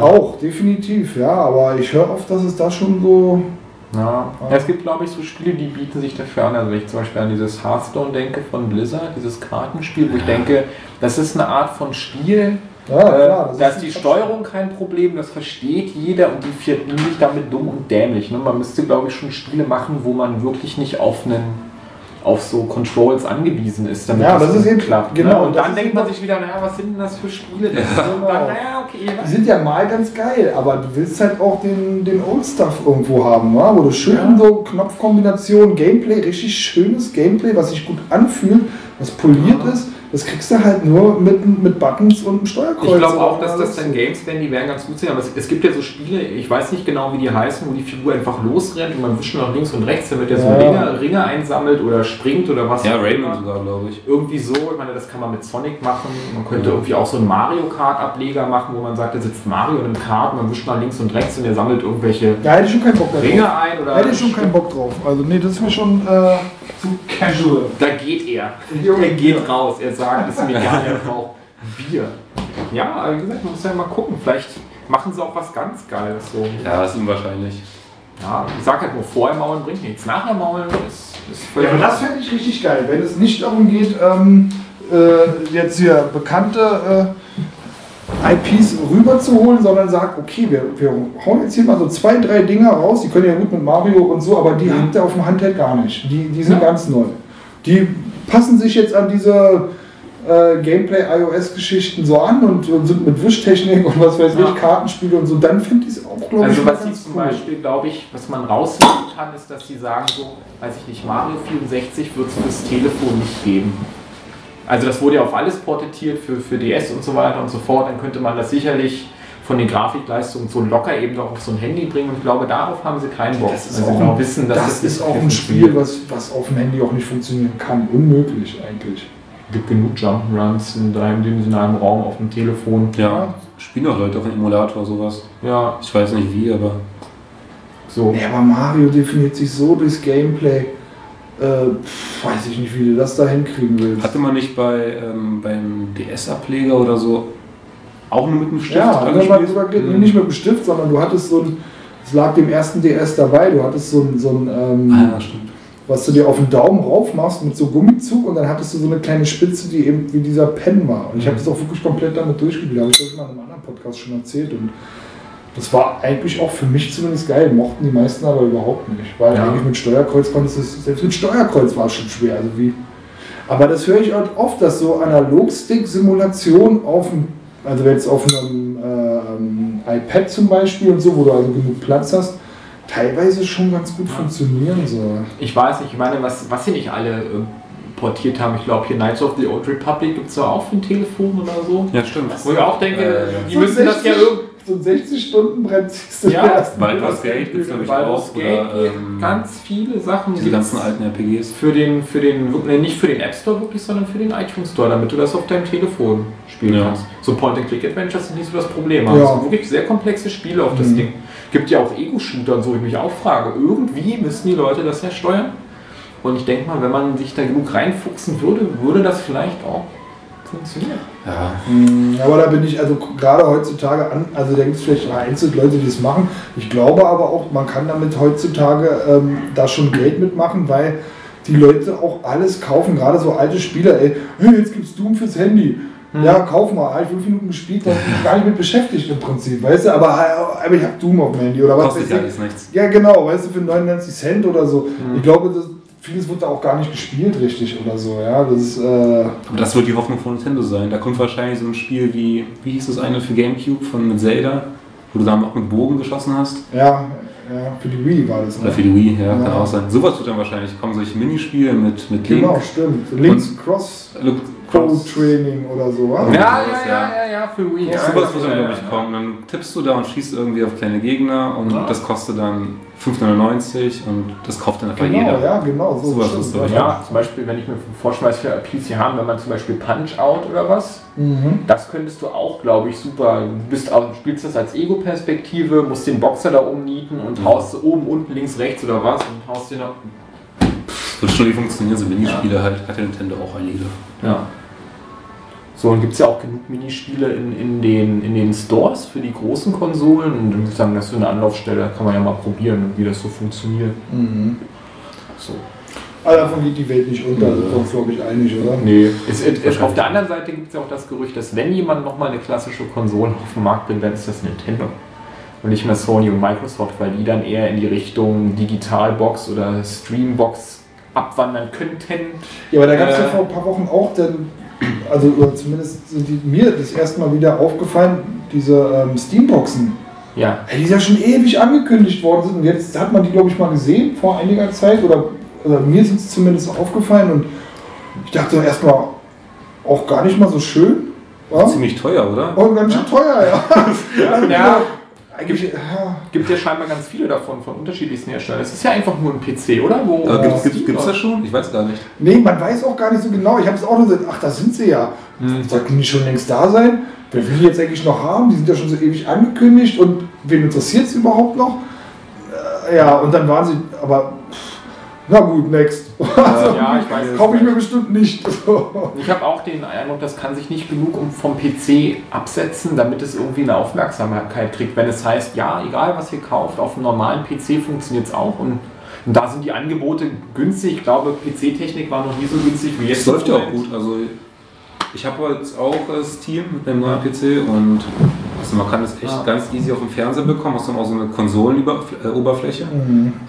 Auch, definitiv, ja. Aber ich höre oft, dass es da schon so. Ja. ja, es gibt, glaube ich, so Spiele, die bieten sich dafür an. Also wenn ich zum Beispiel an dieses Hearthstone denke von Blizzard, dieses Kartenspiel, wo ich denke, das ist eine Art von Spiel, Ja, äh, klar. da ist die Steuerung kein Problem, das versteht jeder und die verdienen sich damit dumm und dämlich. Ne? Man müsste, glaube ich, schon Spiele machen, wo man wirklich nicht auf einen auf so Controls angewiesen ist, damit Ja, das ist eben- klappt. genau, ne? und das dann ist denkt man sich wieder, naja, was sind denn das für Spiele? Das Genau. und dann, naja, okay. Die sind ja mal ganz geil, aber du willst halt auch den, den Old Stuff irgendwo haben, wa? wo du schön Ja. so Knopfkombination, Gameplay, richtig schönes Gameplay, was sich gut anfühlt, was poliert Ja. ist, das kriegst du halt nur mit, mit Buttons und einem Steuerkreuz. Ich glaube auch, dass das dann Games werden, die werden ganz gut sein. Aber es, es gibt ja so Spiele, ich weiß nicht genau, wie die heißen, wo die Figur einfach losrennt und man wischt nach links und rechts, damit er so Ja. Ringe, Ringe einsammelt oder springt oder was. Ja, Rayman sogar, glaube ich. Irgendwie so, ich meine, das kann man mit Sonic machen. Man könnte Ja. irgendwie auch so einen Mario Kart-Ableger machen, wo man sagt, da sitzt Mario in einem Kart, man wischt nach links und rechts und er sammelt irgendwelche Ja, hätte ich schon keinen Bock mehr Ringe drauf. ein oder. Hätte ich schon keinen Bock drauf. Also nee, das ist mir schon äh, zu casual. Da geht er. Er geht raus. Er sagt, es ist mir egal, er braucht Bier. Ja, aber wie gesagt, man muss ja mal gucken. Vielleicht machen sie auch was ganz Geiles. So. Ja, ist unwahrscheinlich. Ja, ich sag halt nur, vorher maulen bringt nichts. Nachher maulen ist, ist völlig. Ja, aber das fände ich richtig geil, wenn es nicht darum geht, ähm, äh, jetzt hier bekannte äh, IPs rüberzuholen, sondern sagt, okay, wir, wir hauen jetzt hier mal so zwei, drei Dinger raus, die können ja gut mit Mario und so, aber die habt ihr auf dem Handheld gar nicht. Die, die sind Ja. ganz neu. Die passen sich jetzt an diese äh, Gameplay, iOS-Geschichten so an und, und sind mit Wischtechnik und was weiß Ja. ich, Kartenspiele und so, dann finde ich es auch, glaube Also ich, was sie zum cool. Beispiel, glaube ich, was man raushören kann, ist, dass sie sagen so, weiß ich nicht, Mario 64 wird es fürs Telefon nicht geben. Also das wurde ja auf alles porträtiert für, für DS und so weiter und so fort. Dann könnte man das sicherlich von den Grafikleistungen so locker eben doch auf so ein Handy bringen. Und ich glaube, darauf haben sie keinen Bock. Das ist, sie auch, genau ein, wissen, dass das ist auch ein. Spiel, was, was auf dem Handy auch nicht funktionieren kann. Unmöglich eigentlich. Es gibt genug Jump'n'Runs in dreidimensionalem Raum auf dem Telefon. Ja, spielen auch Leute auf dem Emulator sowas. Ja, Ich weiß nicht wie, aber so. Nee, aber Mario definiert sich so durchs Gameplay. Äh, weiß ich nicht, wie du das da hinkriegen willst. hatte man nicht bei ähm, beim DS-Ableger oder so auch nur mit dem Stift ja, Mhm. nicht mit dem Stift, sondern du hattest so ein, es lag dem ersten DS dabei, du hattest so ein, so ein ähm, Ah, ja, stimmt. was du dir auf den Daumen rauf machst mit so Gummizug und dann hattest du so eine kleine Spitze, die eben wie dieser Pen war. Und ich habe das auch wirklich komplett damit durchgespielt, habe ich das mal in einem anderen Podcast schon erzählt. Und das war eigentlich auch für mich zumindest geil, mochten die meisten aber überhaupt nicht. Weil Ja. eigentlich mit Steuerkreuz konntest du, es- selbst mit Steuerkreuz war es schon schwer. Also wie. Aber das höre ich halt oft, dass so Analogstick-Simulation auf dem, also jetzt auf einem ähm, iPad zum Beispiel und so, wo du also genug Platz hast, teilweise schon ganz gut funktionieren soll. Ich weiß nicht, ich meine, was, was sie nicht alle äh, portiert haben. Ich glaube, hier Knights of the Old Republic gibt es ja auch für ein Telefon oder so. Ja, stimmt. Wo ich auch denke, Äh, die müssen das ja irgendwie. So ein 60-Stunden-Brett ziehst du Ja, Baldur's. Gate gibt's glaub ich Baldur's auch. Gate Oder, ähm, ganz viele Sachen. diese gibt's ganzen alten RPGs. Für den, für den, nee, nicht für den App Store wirklich, sondern für den iTunes Store, damit du das auf deinem Telefon spielen Ja. kannst. So Point-and-Click-Adventures sind nicht so das Problem. Aber Ja. es sind wirklich sehr komplexe Spiele auf das Mhm. Ding. Gibt ja auch Ego-Shooter und so, ich mich auch frage. Irgendwie müssen die Leute das ja steuern. Und ich denke mal, wenn man sich da genug reinfuchsen würde, würde das vielleicht auch funktionieren. Ja, Mm, Aber da bin ich, also gerade heutzutage an, also da gibt es vielleicht vereinzelt Leute, die es machen. Ich glaube aber auch, man kann damit heutzutage ähm, da schon Geld mitmachen, weil die Leute auch alles kaufen, gerade so alte Spieler, ey, hey, jetzt gibt's Doom fürs Handy. Ja, kauf mal, hab ich fünf Minuten gespielt, da bin ich gar nicht mit beschäftigt im Prinzip, weißt du, aber, aber ich hab Doom auf dem Handy oder was kostet weiß ja ich. alles nichts. Ja, genau, weißt du, für 99 Cent oder so. Ich glaube, das, vieles wird da auch gar nicht gespielt richtig oder so, ja. Das ist, äh, Aber das wird die Hoffnung von Nintendo sein. Da kommt wahrscheinlich so ein Spiel wie, wie hieß das eine für Gamecube von mit Zelda, wo du dann auch mit Bogen geschossen hast. ja, ja, für die Wii war das. Oder Ne? für die Wii, ja, kann Ja. auch sein. Sowas wird dann wahrscheinlich kommen, solche Minispiele mit, mit Genau, Link. stimmt. Links Cross Look, Pro Cross. Training oder so. Ja, wa? Ja, sowas, ja, ja. ja, ja, ja, für Wii. Ja, Ja, Sowas wird ja, dann, ja, glaube ich, ja. kommen. Dann tippst du da und schießt irgendwie auf kleine Gegner und Ja. das kostet dann 5,99 und das kauft dann einfach Genau, jeder. ja, genau. So Sowas ist doch Ja, zum Beispiel, wenn ich mir vorschmeiße für PC haben, wenn man zum Beispiel Punch-Out oder was, Mhm. das könntest du auch, glaube ich, super. Du bist auch, spielst das als Ego-Perspektive, musst den Boxer da umnieten und Mhm. haust oben, unten, links, rechts oder was und haust den noch. Wird schon wie funktionieren, so Minispiele halt, hat ja Nintendo auch einige. Ja. So, und gibt es ja auch genug Minispiele in, in, den, in den Stores für die großen Konsolen. Und dann würde ich sagen, das ist so eine Anlaufstelle, kann man ja mal probieren, wie das so funktioniert. Mhm. So. Aber davon geht die Welt nicht unter, da wir uns, glaube ich, einig, oder? Nee. Es, es, auf der anderen Seite gibt es ja auch das Gerücht, dass wenn jemand nochmal eine klassische Konsole auf den Markt bringt, dann ist das Nintendo. Und nicht mehr Sony und Microsoft, weil die dann eher in die Richtung Digitalbox oder Streambox abwandern könnten. Ja, aber da gab es ja Äh. vor ein paar Wochen auch dann, also oder zumindest sind die, mir das erste Mal wieder aufgefallen, diese ähm, Steamboxen. Ja. Ja, die ja schon ewig angekündigt worden sind und jetzt hat man die, glaube ich, mal gesehen vor einiger Zeit oder, oder mir sind es zumindest aufgefallen und ich dachte erstmal auch gar nicht mal so schön. Ja? Ziemlich teuer, oder? Und ganz schön teuer, ja. (laughs) Ja. Eigentlich, ja. Gibt ja scheinbar ganz viele davon, von unterschiedlichsten Herstellern. Es ist ja einfach nur ein PC, oder? Wo, Aber wo gibt es das schon? Ich weiß gar nicht. Nee, man weiß auch gar nicht so genau. Ich habe es auch nur gesagt, ach, da sind sie ja. Hm. Sollten die schon längst da sein? Wer will die jetzt eigentlich noch haben? Die sind ja schon so ewig angekündigt und wen interessiert es überhaupt noch? Äh, ja, und dann waren sie, aber pff, na gut, next. Also, (laughs) Ja, ich weiß. Kaufe ich mir bestimmt nicht. (laughs) Ich habe auch den Eindruck, das kann sich nicht genug um- vom PC absetzen, damit es irgendwie eine Aufmerksamkeit kriegt. Wenn es heißt, ja, egal was ihr kauft, auf einem normalen PC funktioniert es auch und, und da sind die Angebote günstig. Ich glaube, PC-Technik war noch nie so günstig wie jetzt. Es läuft ja auch gut. Also ich habe jetzt auch Steam mit dem neuen PC und Also man kann das echt Ja. ganz easy auf dem Fernseher bekommen, hast dann auch so eine Konsolenoberfläche.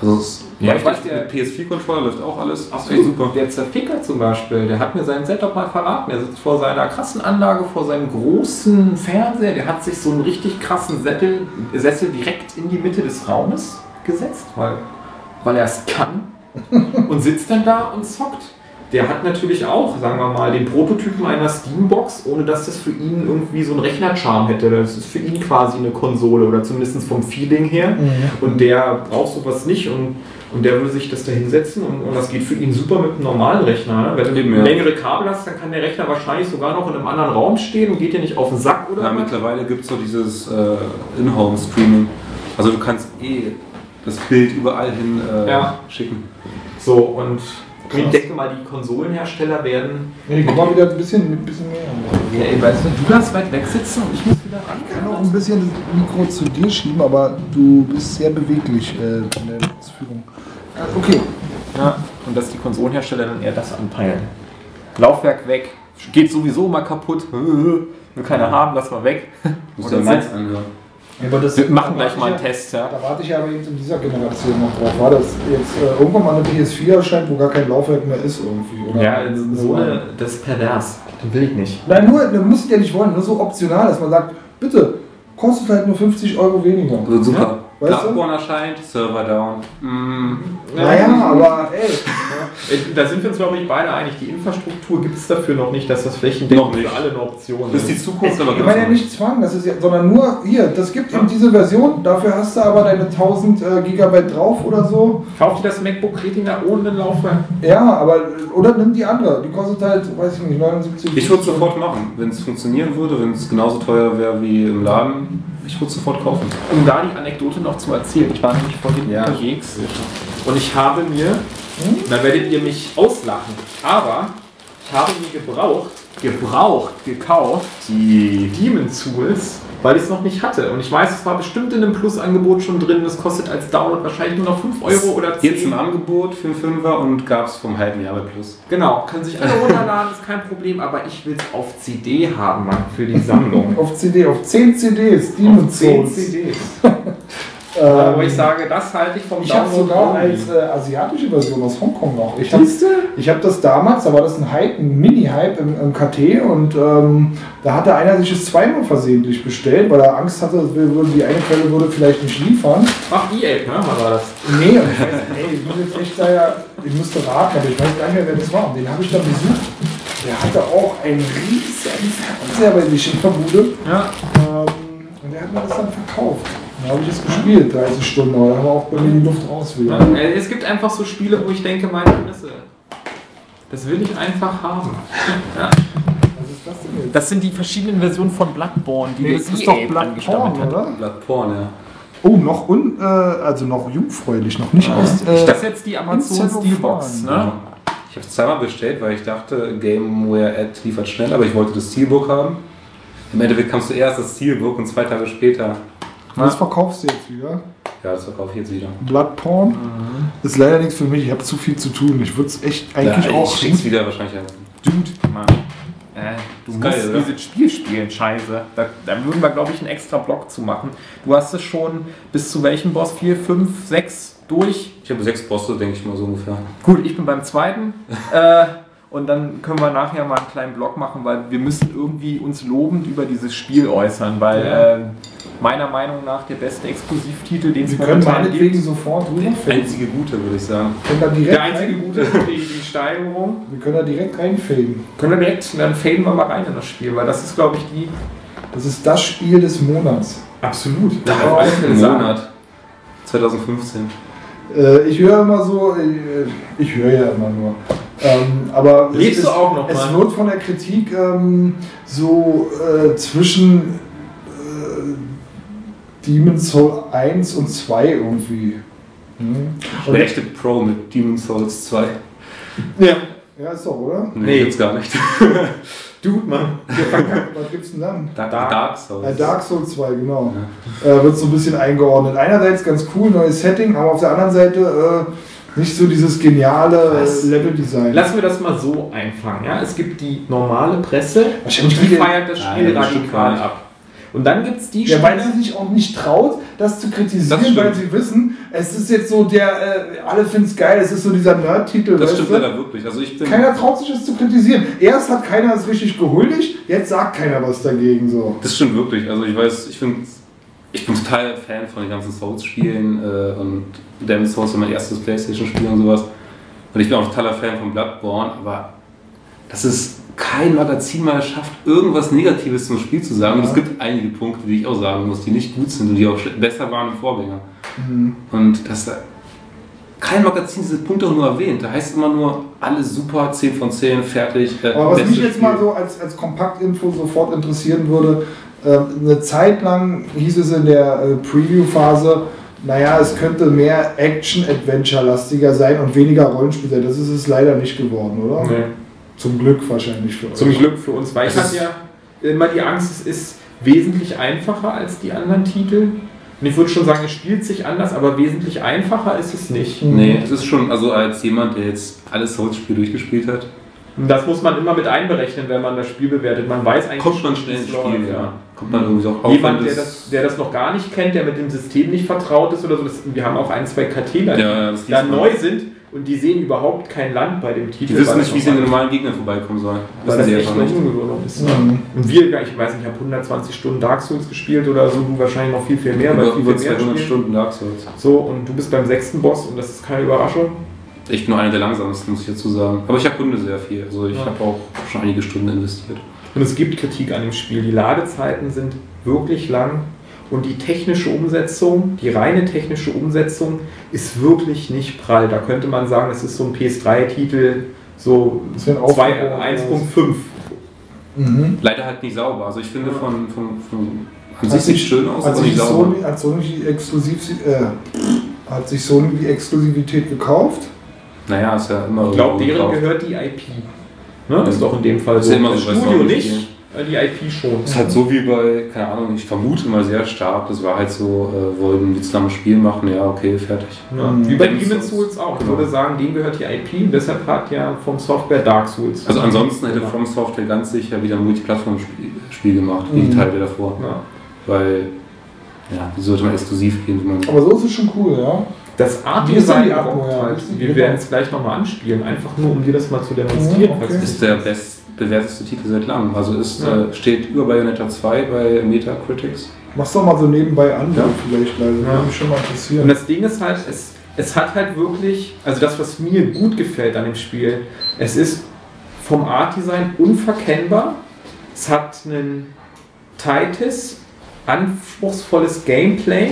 Also es Ja, läuft ich weiß, echt der- mit PS4-Controller läuft auch alles. Das ist echt Absolut. super. Der Zerficker zum Beispiel, der hat mir sein Setup mal verraten. Er sitzt vor seiner krassen Anlage, vor seinem großen Fernseher. Der hat sich so einen richtig krassen Sättel, Sessel direkt in die Mitte des Raumes gesetzt, weil, weil er es kann. (laughs) und sitzt dann da und zockt. Der hat natürlich auch, sagen wir mal, den Prototypen einer Steambox, ohne dass das für ihn irgendwie so einen Rechnercharme hätte. Das ist für ihn quasi eine Konsole oder zumindest vom Feeling her. Und der braucht sowas nicht und, und der würde sich das da hinsetzen und, und das geht für ihn super mit einem normalen Rechner. Ne? Wenn du Eben, ja. längere Kabel hast, dann kann der Rechner wahrscheinlich sogar noch in einem anderen Raum stehen und geht dir nicht auf den Sack oder Ja, mittlerweile gibt es so dieses äh, In-Home-Streaming. Also du kannst eh das Bild überall hin äh, Ja. schicken. So, und ich denke mal, die Konsolenhersteller werden. Nee, guck mal wieder ein bisschen, ein bisschen mehr. Ja, ey, weißt du, du darfst weit weg sitzen und ich muss wieder ran. Ich kann auch ein bisschen das Mikro zu dir schieben, aber du bist sehr beweglich äh, in der Ausführung. Äh, okay. Ja, und dass die Konsolenhersteller dann eher das anpeilen. Laufwerk weg, geht sowieso mal kaputt. (laughs) Will keiner haben, lass mal weg. Du dann meins anhören. Aber das, Wir machen gleich mal einen ja- Test, ja. Da warte ich aber jetzt in dieser Generation noch drauf. War das jetzt äh, irgendwann mal eine PS4 erscheint, wo gar kein Laufwerk mehr ist irgendwie? Oder Ja, so eine, das ist pervers. Das will ich nicht. Nein, nur, du musst ja nicht wollen, nur so optional, dass man sagt, bitte, kostet halt nur 50 Euro weniger. Wird super. Weißt du? Bloodborne erscheint, Server down. Mm. Naja, aber ey, Da sind wir uns, glaube ich, beide einig. Die Infrastruktur gibt es dafür noch nicht, dass das flächendeckend für alle eine Option Das ist die ist. Zukunft, aber ich meine ja nicht Zwang, das ist ja, sondern nur hier, das gibt eben diese Version, dafür hast du aber deine 1000 äh, Gigabyte drauf oder so. Kauf dir das MacBook Retina ohne ein Laufwerk. Ja, aber, oder nimm die andere, die kostet halt, weiß ich nicht, 79 Ich würde es sofort machen, wenn es funktionieren würde, wenn es genauso teuer wäre wie im Laden. Ich würde es sofort kaufen. Um da die Anekdote noch zu erzählen. Ich war nämlich vorhin Ja. unterwegs und ich habe mir, da werdet ihr mich auslachen, aber ich habe mir gebraucht, gebraucht, gekauft, die Demon Tools, weil ich es noch nicht hatte. Und ich weiß, es war bestimmt in einem Plusangebot schon drin. Das kostet als Download wahrscheinlich nur noch 5 Euro oder 10 Jetzt im Angebot für einen Fünfer und gab es vom halben Jahr bei Plus. Genau, können sich alle runterladen, ist kein Problem, aber ich will es auf CD haben, Mann, für die Sammlung. Auf CD, auf 10 CDs, Demon Auf 10 Souls. CDs. (laughs) Ähm, Wo ich sage, das halte ich vom ich habe sogar als äh, asiatische Version aus Hongkong noch. Ich habe hab das damals, da war das ein Hype, ein Mini-Hype im, im KT und ähm, da hatte einer sich es zweimal versehentlich bestellt, weil er Angst hatte, die eine Quelle würde vielleicht nicht liefern. Ach, EA, ne? Was war das? Nee, ich weiß, ey, ich muss jetzt echt sagen, ich müsste raten, aber ich weiß gar nicht mehr, wer das war. Und den habe ich dann besucht. Der hatte auch einen riesen Fernseher bei sich in der Bude. Ja. Ähm, und der hat mir das dann verkauft. Dann habe ich es gespielt, 30 Stunden, aber da haben wir auch bei mir die Luft raus wieder. Äh, Es gibt einfach so Spiele, wo ich denke, meine Fresse. Das will ich einfach haben. (laughs) Ja. Was ist das? Das sind die verschiedenen Versionen von Bloodborne, die Nee, das ist EA doch Bloodborne, hat. oder? Bloodborne, ja. Oh, noch un, äh, also noch jungfräulich, noch nicht aus. Äh, Das ist jetzt die Amazon. Steelbox, ne? Ich habe es zweimal bestellt, weil ich dachte, Gameware Ad liefert schnell, aber ich wollte das Steelbook haben. Im Endeffekt kamst du erst das Steelbook und zwei Tage später. Das verkaufst du jetzt wieder. Ja, das verkaufe ich jetzt wieder. Bloodporn. Ist leider nichts für mich, ich habe zu viel zu tun. Ich würde es echt eigentlich ja, auch. Ich schick's wieder wahrscheinlich. Dude, Mann. Äh, du Ist musst geil, oder? dieses Spiel spielen, scheiße. Da, da würden wir, glaube ich, einen extra Block zu machen. Du hast es schon bis zu welchem Boss? 4, 5, 6 durch? Ich habe sechs Bosse, denke ich mal so ungefähr. Gut, ich bin beim zweiten. (laughs) äh, und dann können wir nachher mal einen kleinen Blog machen, weil wir müssen irgendwie uns lobend über dieses Spiel äußern, weil Ja. äh, meiner Meinung nach der beste Exklusivtitel, den es Wir können momentan meinetwegen gibt. sofort Der rüberfaden. einzige Gute, würde ich sagen. Wir können da direkt Der einzige rein, gute ist die, die Steigerung. Wir können da direkt reinfaden. Können wir direkt, dann faden wir mal rein in das Spiel, weil das ist, glaube ich, die. Das ist das Spiel des Monats. Absolut. Ja, alle Fälle Im sagen. Monat. 2015. Äh, ich höre immer so, äh, ich höre ja immer nur. Ähm, aber es Lebst ist, du auch noch Es mal? wird von der Kritik ähm, so äh, zwischen Demon's Soul 1 und 2 irgendwie. Hm? Der echte Pro mit Demon's Souls 2. Ja. Ja, ist doch, oder? Nee, Nee. gibt's gar nicht. (laughs) Dude, Mann. Was gibt's denn dann? Dark, Dark- Souls. Äh, Dark Souls 2, genau. Äh, wird so ein bisschen eingeordnet. Einerseits ganz cool, neues Setting, aber auf der anderen Seite äh, nicht so dieses geniale Leveldesign. Lassen wir das mal so einfangen. Ja? Es gibt die normale Presse, Wahrscheinlich die feiert das Spiel radikal ab. Und dann gibt es die Ja, weil sie sich auch nicht traut, das zu kritisieren, Das weil sie wissen, es ist jetzt so der, äh, alle finden es geil, es ist so dieser Nerd-Titel. Das stimmt leider wirklich. Also ich bin. Keiner traut sich das zu kritisieren. Erst hat keiner es richtig gehuldigt, jetzt sagt keiner was dagegen. So. Das stimmt wirklich. Also ich weiß, ich finde, ich bin total Fan von den ganzen Souls-Spielen äh, und Demon's Souls war mein erstes Playstation-Spiel und sowas. Und ich bin auch totaler Fan von Bloodborne, aber dass es kein Magazin mal schafft, irgendwas Negatives zum Spiel zu sagen. Und es gibt einige Punkte, die ich auch sagen muss, die nicht gut sind und die auch besser waren im Vorgänger. Und dass da kein Magazin diese Punkte auch nur erwähnt. Da heißt immer nur, alles super, 10 von 10, fertig. äh, Aber was mich jetzt Spiel. mal so als, als Kompaktinfo sofort interessieren würde, äh, eine Zeit lang hieß es in der äh, Preview-Phase, naja, es könnte mehr Action-Adventure-lastiger sein und weniger Rollenspiel sein. Das ist es leider nicht geworden, oder? Nee. Zum Glück wahrscheinlich für euch. Zum Glück für uns, weil ich hatte ist- ja immer die Angst, es ist wesentlich einfacher als die anderen Titel. Und ich würde schon sagen, es spielt sich anders, aber wesentlich einfacher ist es nicht. Nee, es ist schon, also als jemand, der jetzt alles Souls-Spiel durchgespielt hat, Und das muss man immer mit einberechnen, wenn man das Spiel bewertet. Man weiß eigentlich, kommt man schnell ins läuft, Spiel, ja. Kommt man irgendwie auch Jemand, wenn der das, der das noch gar nicht kennt, der mit dem System nicht vertraut ist oder so, das, wir haben auch ein, zwei die Ja, ja, das da neu sind und die sehen überhaupt kein Land bei dem Titel. Die wissen nicht, das wie sie an den normalen Gegnern vorbeikommen sollen. Weil Wissen das echt noch nicht. ungewohnt ist. Mhm. Und wir, ich weiß nicht, ich habe 120 Stunden Dark Souls gespielt oder so, du wahrscheinlich noch viel, viel mehr. weil viel, über viel mehr 200 spielen. Stunden Dark Souls. So, und du bist beim sechsten Boss und das ist keine Überraschung. Ich bin nur einer der langsamsten, muss ich dazu sagen. Aber ich erkunde sehr viel. Also ich Ja. habe auch schon einige Stunden investiert. Und es gibt Kritik an dem Spiel. Die Ladezeiten sind wirklich lang und die technische Umsetzung, die reine technische Umsetzung ist wirklich nicht prall. Da könnte man sagen, es ist so ein PS3-Titel, so Das wäre ein 2 Aufbau. 1.5. Mhm. Leider halt nicht sauber. Also ich finde von, von, von an sich sieht schön aus, hat aber nicht sich sauber. Sony, hat Sony die Exklusiv, äh, hat sich Sony die Exklusivität gekauft? Naja, ist ja immer Ich glaube, deren drauf. gehört die IP. Ne? Das ist doch in dem Fall Ist so. ja immer das so Studio nicht, die IP schon. ist halt so wie bei, keine Ahnung, ich vermute mal sehr stark, das war halt so, äh, wollten die zusammen ein Spiel machen, ja, okay, fertig. Ja, Mhm. wie bei Demon's Demon's Souls. Auch. Ich Genau. würde sagen, dem gehört die IP und deshalb hat ja vom Software Dark Souls. Also ansonsten hätte. From Software ganz sicher wieder ein Multiplattform-Spiel Spiel gemacht, wie Mhm. die Teile davor. Ja. Weil, ja, wie sollte man exklusiv gehen, wenn man. Aber so ist es schon cool, ja. Das Art Wie ist denn Design die Atmo, rockt ja? halt. Wir genau. werden es gleich nochmal anspielen, einfach nur um dir das mal zu demonstrieren. Mhm, okay. Das ist der bestbewerteste Titel seit langem. Also ist, Ja. äh, steht über Bayonetta 2 bei Metacritics. Mach's doch mal so nebenbei an, Ja. vielleicht leise. Ja. Würde mich schon mal Und interessieren. das Ding ist halt, es, es hat halt wirklich, also das, was mir gut gefällt an dem Spiel, es ist vom Art-Design unverkennbar. Es hat ein tightes, anspruchsvolles Gameplay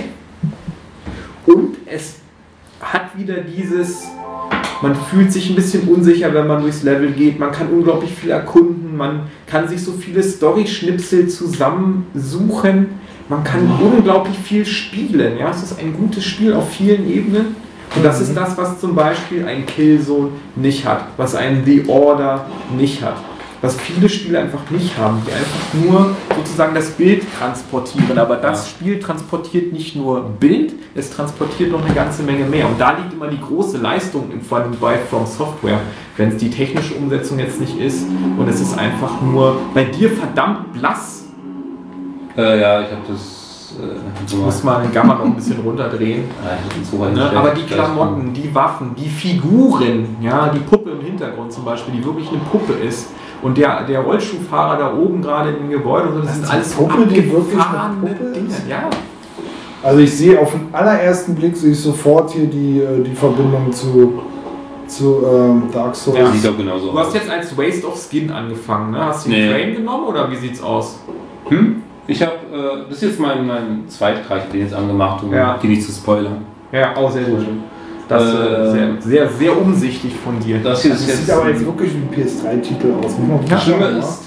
und es hat wieder dieses, man fühlt sich ein bisschen unsicher, wenn man durchs Level geht, man kann unglaublich viel erkunden, man kann sich so viele Story-Schnipsel zusammensuchen, man kann unglaublich viel spielen. Ja? Es ist ein gutes Spiel auf vielen Ebenen. Und das ist das, was zum Beispiel ein Killzone nicht hat, was ein The Order nicht hat. Was viele Spiele einfach nicht haben, die einfach nur sozusagen das Bild transportieren. Aber das Ja. Spiel transportiert nicht nur Bild, es transportiert noch eine ganze Menge mehr. Und da liegt immer die große Leistung, vor allem bei From Software, wenn es die technische Umsetzung jetzt nicht ist und es ist einfach nur bei dir verdammt blass. Äh, ja, ich habe das. Äh, Ich muss mal den Gamma noch ein bisschen runterdrehen. (laughs) Ja, Ne? Aber die Klamotten, die Waffen, die Figuren, ja, die Puppe im Hintergrund zum Beispiel, die wirklich eine Puppe ist. Und der, der Rollschuhfahrer da oben gerade im Gebäude, und so, das Das sind ist alles Puppe, die wirklich eine Puppe Dinge. ist? Ja. Also ich sehe auf den allerersten Blick sehe ich sofort hier die, äh, die Verbindung zu, zu ähm, Dark Souls. Ja. Sieht auch genauso Du hast jetzt als Waste of Skin angefangen, ne? Hast du den Nee. Frame genommen oder wie sieht's aus? Hm? Ich habe, äh, das ist jetzt mein, mein zweiter ich den jetzt angemacht, um Ja. die nicht zu spoilern. Ja, auch sehr gut. Das ist Äh, sehr, sehr, sehr umsichtig von dir. Das hier Das ist sieht aber jetzt wirklich wie ein PS3-Titel aus. Wirklich Schlimme sagen, ist,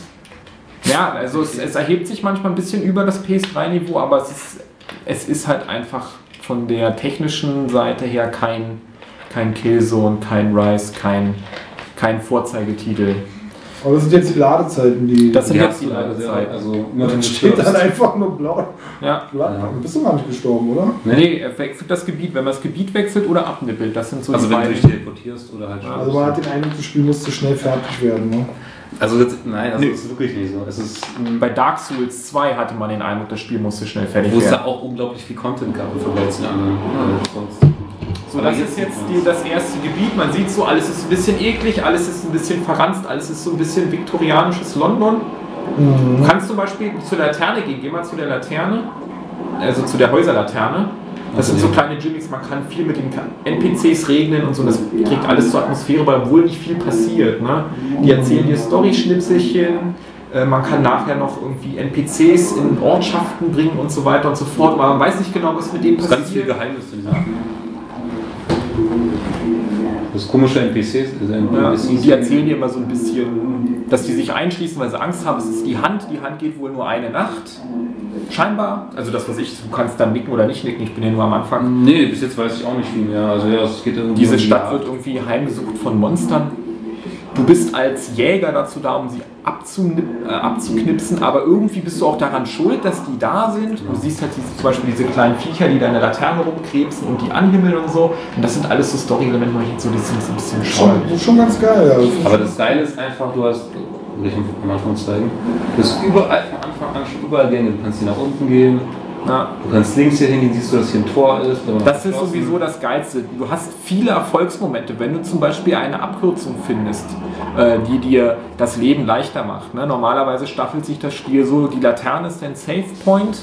Ja, also es, es erhebt sich manchmal ein bisschen über das PS3-Niveau, aber es ist, es ist halt einfach von der technischen Seite her kein, kein Killzone, kein Rise, kein, kein Vorzeigetitel. Aber das sind jetzt die Ladezeiten, die. Das sind die jetzt die du. Ladezeiten. Also, dann du steht dann einfach nur blau. Ja. Ja. Du bist doch gar nicht gestorben, oder? Nee, er wechselt das Gebiet, wenn man das Gebiet wechselt oder abnippelt. Das sind so Also, die wenn du beiden. dich teleportierst oder halt Also man hat den Eindruck, das Spiel musste schnell fertig werden. Ne? Also das, nein, also Nee. das ist wirklich nicht so. Es ist, Bei Dark Souls 2 hatte man den Eindruck, das Spiel musste schnell fertig wo es werden. da auch unglaublich viel Content gab im Vergleich zu den anderen. Äh, sonst. So, das ist jetzt die, das erste Gebiet. Man sieht so, alles ist ein bisschen eklig, alles ist ein bisschen verranzt, alles ist so ein bisschen viktorianisches London. Du kannst zum Beispiel zur Laterne gehen. Geh mal zu der Laterne, also zu der Häuserlaterne. Das sind so kleine Gimmicks, man kann viel mit den NPCs regnen und so, das kriegt alles zur Atmosphäre, weil wohl nicht viel passiert. Ne? Die erzählen dir Story-Schnipselchen, äh, man kann nachher noch irgendwie NPCs in Ortschaften bringen und so weiter und so fort, aber man weiß nicht genau, was mit denen passiert. ganz viel Geheimnis drin. Ja. Das komische NPCs, Ja, NPCs die erzählen dir immer so ein bisschen, dass die sich einschließen, weil sie Angst haben. Es ist die Hand. Die Hand geht wohl nur eine Nacht. Scheinbar. Also das, was ich, du kannst dann nicken oder nicht nicken. Ich bin ja nur am Anfang. Nee, bis jetzt weiß ich auch nicht viel mehr. Also ja, es geht irgendwie Diese die Stadt wird irgendwie heimgesucht von Monstern. Du bist als Jäger dazu da, um sie äh, abzuknipsen, aber irgendwie bist du auch daran schuld, dass die da sind. Du siehst halt diese, zum Beispiel diese kleinen Viecher, die da in der Laterne rumkrebsen und die anhimmeln und so. Und das sind alles so Story-Elemente, wo ich jetzt so ein bisschen, scheu. Schon, schon ganz geil. Ja. Aber das Geile ist einfach, du hast, will ich am Anfang zeigen, du hast überall von Anfang an schon überall Gänge. Du kannst hier nach unten gehen, Ja. du kannst links hier hingehen, siehst du, dass hier ein Tor ist. Das ist sowieso das Geilste. Du hast viele Erfolgsmomente, wenn du zum Beispiel eine Abkürzung findest, äh, die dir das Leben leichter macht. Ne? Normalerweise staffelt sich das Spiel so, die Laterne ist dein Save Point.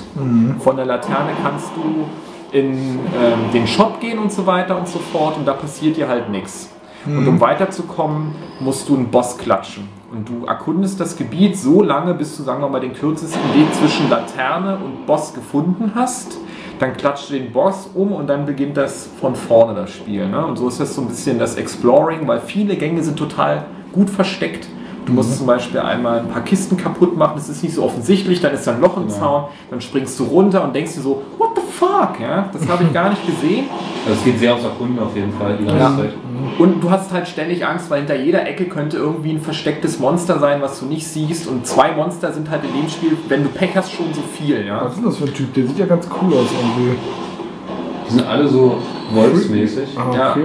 Von der Laterne kannst du in ähm, den Shop gehen und so weiter und so fort und da passiert dir halt nichts. Und um weiterzukommen, musst du einen Boss klatschen. Und du erkundest das Gebiet so lange, bis du, sagen wir mal, den kürzesten Weg zwischen Laterne und Boss gefunden hast. Dann klatscht du den Boss um und dann beginnt das von vorne das Spiel. Ne? Und so ist das so ein bisschen das Exploring, weil viele Gänge sind total gut versteckt. Du musst zum Beispiel einmal ein paar Kisten kaputt machen, das ist nicht so offensichtlich, dann ist da ein Loch im Zaun, dann springst du runter und denkst dir so, what the fuck, ja? das habe ich gar nicht gesehen. Also es geht sehr aufs Erkunden auf jeden Fall die ganze Ja. Zeit. Und du hast halt ständig Angst, weil hinter jeder Ecke könnte irgendwie ein verstecktes Monster sein, was du nicht siehst. Und zwei Monster sind halt in dem Spiel, wenn du Pech hast, schon so viel. Ja? Was ist denn das für ein Typ? Der sieht ja ganz cool aus irgendwie. Die sind alle so wolfsmäßig. Ah, Ja.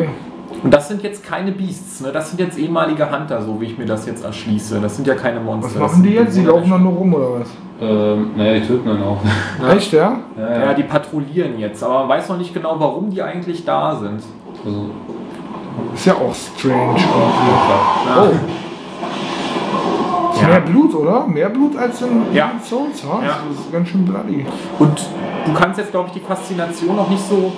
Und das sind jetzt keine Beasts, ne? das sind jetzt ehemalige Hunter, so wie ich mir das jetzt erschließe. Das sind ja keine Monster. Was machen die jetzt? Die laufen dann nur rum oder was? Ähm, naja, die töten dann auch. (laughs) Echt, ja? ja, Ja, die patrouillieren jetzt, aber man weiß noch nicht genau, warum die eigentlich da sind. Also, Ist ja auch strange. Ja. Oh. Ist Ja. Mehr Blut, oder? Mehr Blut als in Ja. Souls, ja? Ja. Das ist ganz schön bloody. Und du kannst jetzt, glaube ich, die Faszination noch nicht so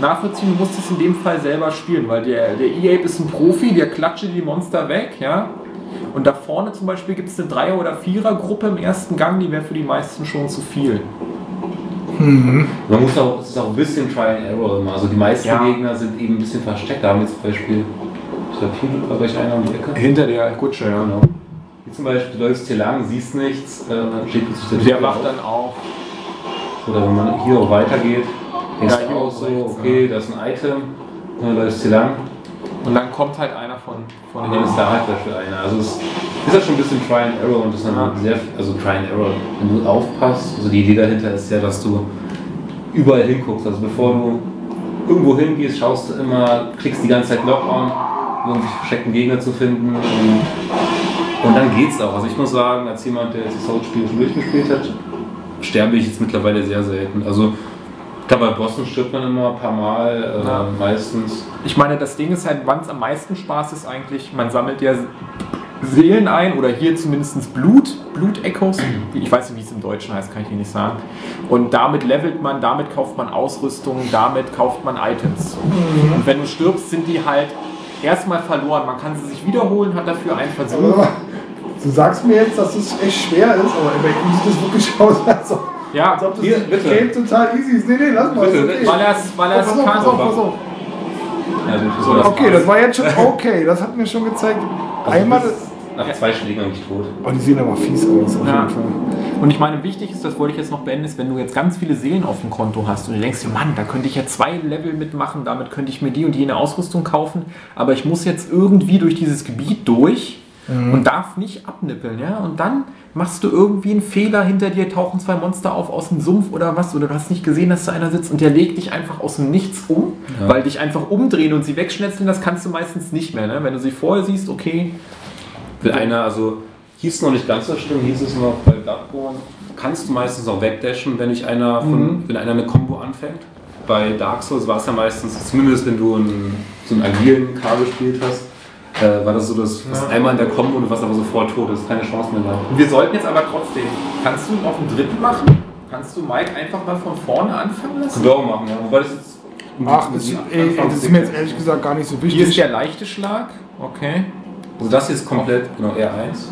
nachvollziehen. Du musst es in dem Fall selber spielen, weil der, der E-Ape ist ein Profi, der klatscht die Monster weg, ja. Und da vorne zum Beispiel gibt es eine Dreier- oder Vierer-Gruppe im ersten Gang, die wäre für die meisten schon zu viel. man muss auch, es ist auch ein bisschen Try and Error immer. Also die meisten Ja. Gegner sind eben ein bisschen versteckt. Da haben wir zum Beispiel, ich glaube, hier war gleich einer um die Ecke. Hinter der Kutsche, ja. Genau. Wie zum Beispiel, du läufst hier lang, siehst nichts, äh, dann steht plötzlich Der Typ wacht auf. dann auf. Oder wenn man hier auch weitergeht, denkst Ja, du auch so, rechts, okay, da ist ein Item, dann läufst hier lang, Und dann kommt halt einer von, von und dann ist da halt dafür einer. Also es ist ja schon ein bisschen Try and Error und das ist dann Ja. sehr, also Try and Error, wenn du aufpasst, also die Idee dahinter ist ja, dass du überall hinguckst, also bevor du irgendwo hingehst, schaust du immer, klickst die ganze Zeit Lock on, um irgendwie versteckten Gegner zu finden und, und dann geht's auch. Also ich muss sagen, als jemand, der jetzt das Souls-Spiel schon durchgespielt hat, sterbe ich jetzt mittlerweile sehr selten. Also glaube, bei Bossen stirbt man immer ein paar Mal, äh, Ja. meistens. Ich meine, das Ding ist halt, wann es am meisten Spaß ist eigentlich, man sammelt ja Seelen ein oder hier zumindest Blut, Blut-Echos. Ich weiß nicht, wie es im Deutschen heißt, kann ich Ihnen nicht sagen. Und damit levelt man, damit kauft man Ausrüstung, damit kauft man Items. Und wenn du stirbst, sind die halt erstmal verloren. Man kann sie sich wiederholen, hat dafür einen Versuch. Aber du sagst mir jetzt, dass es echt schwer ist, aber bei ihm sieht es wirklich aus, als ob, Ja, als ob das Hier, bitte. Game total easy ist. Nee, nee, lass mal. Bitte, okay. weil er es weil es Pass auf, kann. pass auf, pass auf. Ja, So, das Okay, das war jetzt schon okay. Das hat mir schon gezeigt. Also Einmal. nach zwei Schlägen eigentlich tot. Oh, die sehen aber fies aus, auf Ja. jeden Fall. Und ich meine, wichtig ist, das wollte ich jetzt noch beenden, ist, wenn du jetzt ganz viele Seelen auf dem Konto hast und du denkst dir, Mann, da könnte ich ja zwei Level mitmachen, damit könnte ich mir die und jene Ausrüstung kaufen, aber ich muss jetzt irgendwie durch dieses Gebiet durch und darf nicht abnippeln, ja? Und dann machst du irgendwie einen Fehler, hinter dir tauchen zwei Monster auf aus dem Sumpf oder was, oder du hast nicht gesehen, dass da einer sitzt und der legt dich einfach aus dem Nichts um, weil dich einfach umdrehen und sie wegschnetzeln, das kannst du meistens nicht mehr, ne? Wenn du sie vorher siehst, okay, Will einer, also hieß noch nicht ganz so schlimm, hieß es noch bei Bloodborne. Kannst du meistens auch wegdashen, wenn dich einer von, Mhm. wenn einer eine Combo anfängt. Bei Dark Souls war es ja meistens, zumindest wenn du einen, so einen agilen K gespielt hast, äh, war das so, dass dass Ja. einmal in der Combo und du warst aber sofort tot, das ist keine Chance mehr da. Wir sollten jetzt aber trotzdem. Kannst du noch einen dritten machen? Kannst du Mike einfach mal von vorne anfangen lassen? Können wir auch machen, ja. Wobei das jetzt. Ach, das, ey, das ist mir jetzt ehrlich gesagt gar nicht so Hier ist wichtig. der leichte Schlag. Okay. Also das hier ist komplett, genau, R1.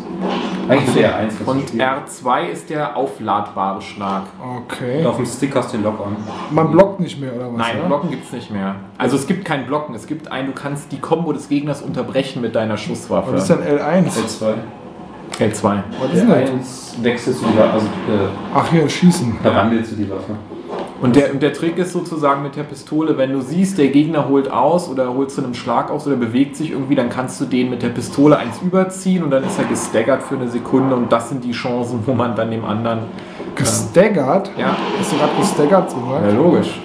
Eigentlich ist R1. das Und Spiel. R2 ist der aufladbare Schlag. Okay. Auf dem Stick hast du den Lock on. Man blockt nicht mehr, oder was? Nein, ja? Blocken gibt es nicht mehr. Also es gibt kein Blocken. Es gibt ein, du kannst die Combo des Gegners unterbrechen mit deiner Schusswaffe. Was ist denn L1? L2. L2. Was ist denn das? R1 wechselst du die Waffe, also äh, Ach, hier, Schießen. verwandelst du die Waffe. Und der, und der Trick ist sozusagen mit der Pistole, wenn du siehst, der Gegner holt aus oder holt zu einem Schlag aus oder bewegt sich irgendwie, dann kannst du den mit der Pistole eins überziehen und dann ist er gestaggert für eine Sekunde und das sind die Chancen, wo man dann dem anderen. Gestaggert? Ja, Hast du gerade gestaggert gesagt? ja logisch.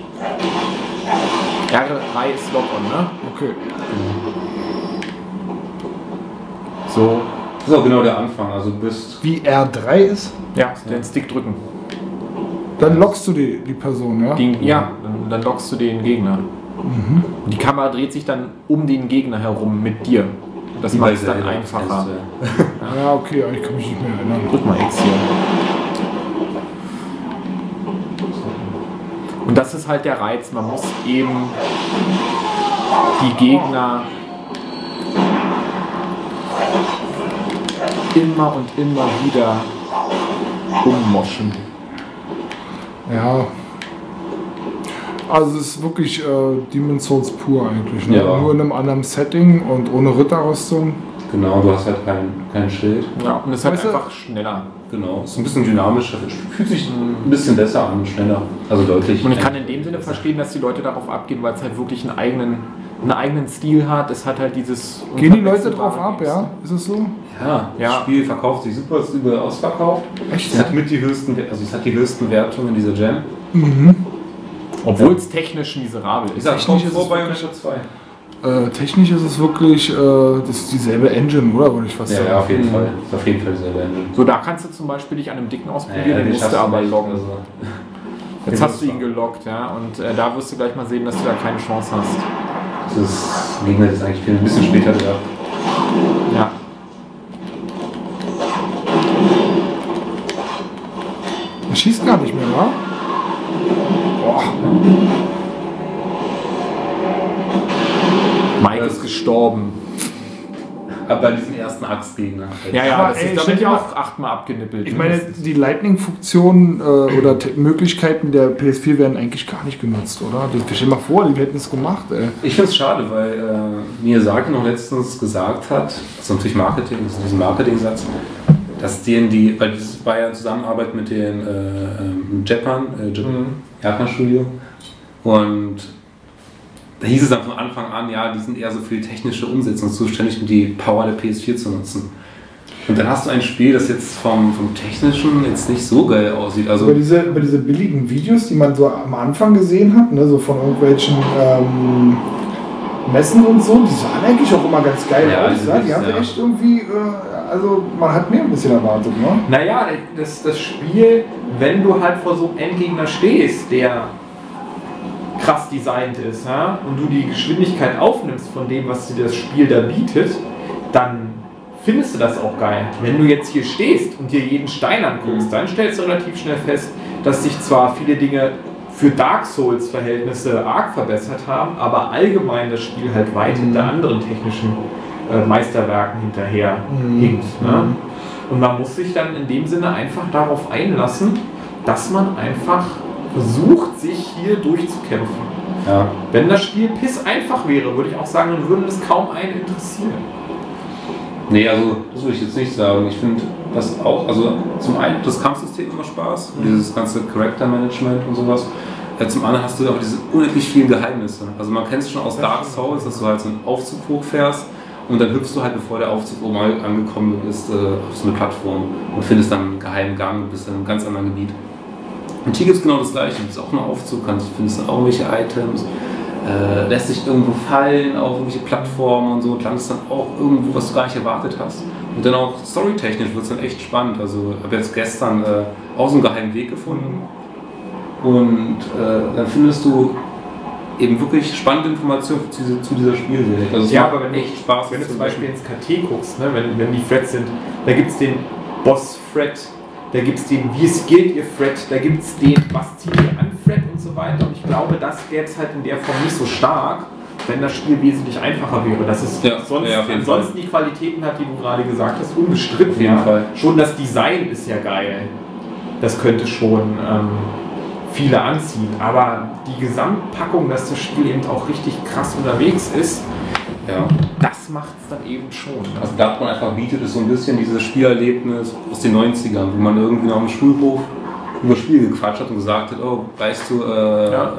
R3 ist Lock-on, ne? Okay. So. Das ist auch genau der Anfang. Also du bist. Wie R3 ist, Ja, den Stick drücken. dann lockst du die, die Person, ja? Den, ja, dann, dann lockst du den Gegner. Mhm. Und die Kamera dreht sich dann um den Gegner herum mit dir. Das macht es dann einfacher. ja. (laughs) Ja, okay, aber ich kann mich nicht mehr erinnern. Drück mal X hier. Und das ist halt der Reiz. Man muss eben die Gegner immer und immer wieder ummoschen. Ja. Also es ist wirklich äh, Demon's Souls pur eigentlich. Ne? Ja. Nur in einem anderen Setting und ohne Ritterrüstung. Genau, du hast halt kein, kein Schild. Ja, und es ist halt Weißt einfach schneller. Genau, ist ein bisschen dynamischer. Fühlt sich ein bisschen besser an, schneller. Also deutlich. Und ich kann in dem Sinne verstehen, dass die Leute darauf abgehen, weil es halt wirklich einen eigenen, einen eigenen Stil hat. Es hat halt dieses. Gehen die Leute drauf ab, ja? Ist es so? Ja, Ja. das Spiel verkauft sich super, ist überall ausverkauft. Echt? Es hat mit die höchsten, also es hat die höchsten Wertungen in dieser Jam. Mhm. Obwohl es technisch miserabel Ich ist. sag, Technisch kommt ist vor es Bayonetta 2. Äh, technisch ist es wirklich, äh, das ist dieselbe Engine, oder? Würde ich fast Ja, sagen. ja, auf jeden Mhm. Fall. Ist auf jeden Fall dieselbe Engine. So, da kannst du zum Beispiel dich an einem Dicken ausprobieren, Ja, den den musst du aber loggen. Also, (laughs) Jetzt hast du ihn gelockt, ja, und äh, da wirst du gleich mal sehen, dass du da keine Chance hast. Das Gegner ist eigentlich viel, ein bisschen später da. Ja. Er schießt gar nicht mehr, wa? Boah. Mike ist gestorben. Aber bei diesem ersten Axtgegner. Ja, ja, Aber, das ey, ist, da bin ich auch achtmal abgenippelt. Ich meine, die Lightning-Funktionen äh, oder Te- Möglichkeiten der PS4 werden eigentlich gar nicht genutzt, oder? Das- Stell dir mal vor, die hätten es gemacht, ey. Ich finde es schade, weil äh, Miyazaki noch letztens gesagt hat, das ist natürlich Marketing, das ist ein Marketing-Satz, dass denen die, weil das war ja in Zusammenarbeit mit den äh, ähm, Japan, äh, Japan, Mhm. Japan-Studio und da hieß es dann von Anfang an, ja, die sind eher so für die technische Umsetzung zuständig, um die Power der PS4 zu nutzen. Und dann hast du ein Spiel, das jetzt vom, vom Technischen jetzt nicht so geil aussieht. Also, Über diese, über diese billigen Videos, die man so am Anfang gesehen hat, ne, so von irgendwelchen ähm, Messen und so, die sahen eigentlich auch immer ganz geil Ja, aus. die Ja? Die haben ja. echt irgendwie, äh, also man hat mehr ein bisschen erwartet, ne? Naja, das, das Spiel, wenn du halt vor so einem Endgegner stehst, der krass designt ist, ja, und du die Geschwindigkeit aufnimmst von dem, was dir das Spiel da bietet, dann findest du das auch geil. Wenn du jetzt hier stehst und dir jeden Stein anguckst, dann stellst du relativ schnell fest, dass sich zwar viele Dinge für Dark Souls Verhältnisse arg verbessert haben, aber allgemein das Spiel halt weit hinter anderen technischen äh, Meisterwerken hinterher Mhm. hinkt. Ne? Und man muss sich dann in dem Sinne einfach darauf einlassen, dass man einfach versucht, sich hier durchzukämpfen. ja. Wenn das Spiel piss einfach wäre, würde ich auch sagen, dann würde es kaum einen interessieren. Nee, also das würde ich jetzt nicht sagen. Ich finde das auch, also zum einen das Kampfsystem immer Spaß, dieses ganze Character Management und sowas. Ja, zum anderen hast du auch diese unendlich vielen Geheimnisse. Also man kennt es schon aus Dark Souls, dass du halt so einen Aufzug hochfährst und dann hüpfst du halt, bevor der Aufzug oben angekommen ist, äh, auf so eine Plattform und findest dann einen geheimen Gang und bist in einem ganz anderen Gebiet. Und hier gibt es genau das gleiche. Du bist auch einen Aufzug, kannst, findest auch irgendwelche Items. äh, lässt sich irgendwo fallen auf irgendwelche Plattformen und so und landest dann auch irgendwo, was du gar nicht erwartet hast. Und dann auch storytechnisch wird es dann echt spannend. Also ich habe jetzt gestern äh, auch so einen geheimen Weg gefunden und äh, dann findest du eben wirklich spannende Informationen zu, dieser- zu dieser Spielserie. Also es Ja, aber wenn echt Spaß. Wenn du zum zu Beispiel ins KT guckst, ne, wenn, wenn die Threads sind, da gibt es den Boss-Thread, da gibt es den Wie skillt ihr Thread, da gibt es den Was zieht ihr an Thread und so weiter. Und ich glaube, das gäbe es halt in der Form nicht so stark, wenn das Spiel wesentlich einfacher wäre. Dass es Ja, sonst, ja, ansonsten die Qualitäten hat, die du gerade gesagt hast, unbestritten. Auf jeden ja. Fall. Schon das Design ist ja geil. Das könnte schon ähm, viele anziehen. Aber die Gesamtpackung, dass das Spiel eben auch richtig krass unterwegs ist, Ja. das macht es dann eben schon. Ne? Also einfach bietet, ist so ein bisschen dieses Spielerlebnis aus den 90ern, wo man irgendwie noch im Schulhof über Spiele gequatscht hat und gesagt hat, oh, weißt du, äh, Ja.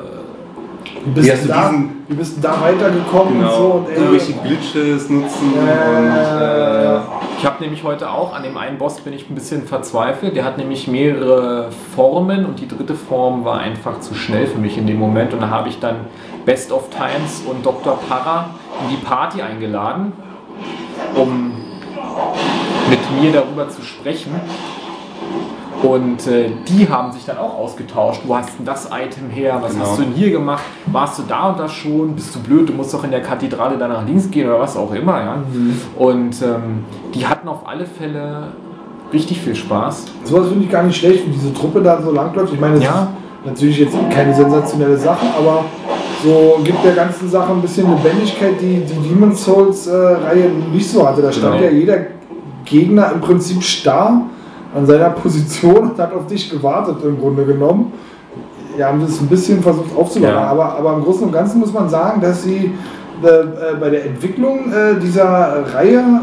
Wie bist, Wie hast du da, diesen- wie bist du da weitergekommen und so? genau, Und, ey, irgendwelche Glitches nutzen Ja, und ja, ja. Ich habe nämlich heute auch an dem einen Boss bin ich ein bisschen verzweifelt. Der hat nämlich mehrere Formen und die dritte Form war einfach zu schnell für mich in dem Moment. Und da habe ich dann Best of Times und Dr. Para in die Party eingeladen, um mit mir darüber zu sprechen. Und äh, die haben sich dann auch ausgetauscht. Wo hast denn das Item her? Was Genau. hast du denn hier gemacht? Warst du da und da schon? Bist du blöd? Du musst doch in der Kathedrale da nach links gehen oder was auch immer. Ja? Und ähm, die hatten auf alle Fälle richtig viel Spaß. Sowas finde ich gar nicht schlecht, wie diese Truppe da so langläuft. Ich meine, das Ja. ist natürlich jetzt keine sensationelle Sache, aber so gibt der ganzen Sache ein bisschen Lebendigkeit, die die Demon's Souls-Reihe nicht so hatte. Da stand Genau. ja jeder Gegner im Prinzip starr an seiner Position und hat auf dich gewartet im Grunde genommen. Ja, haben das ein bisschen versucht aufzubauen, Ja. aber, aber im Großen und Ganzen muss man sagen, dass sie äh, äh, bei der Entwicklung äh, dieser Reihe,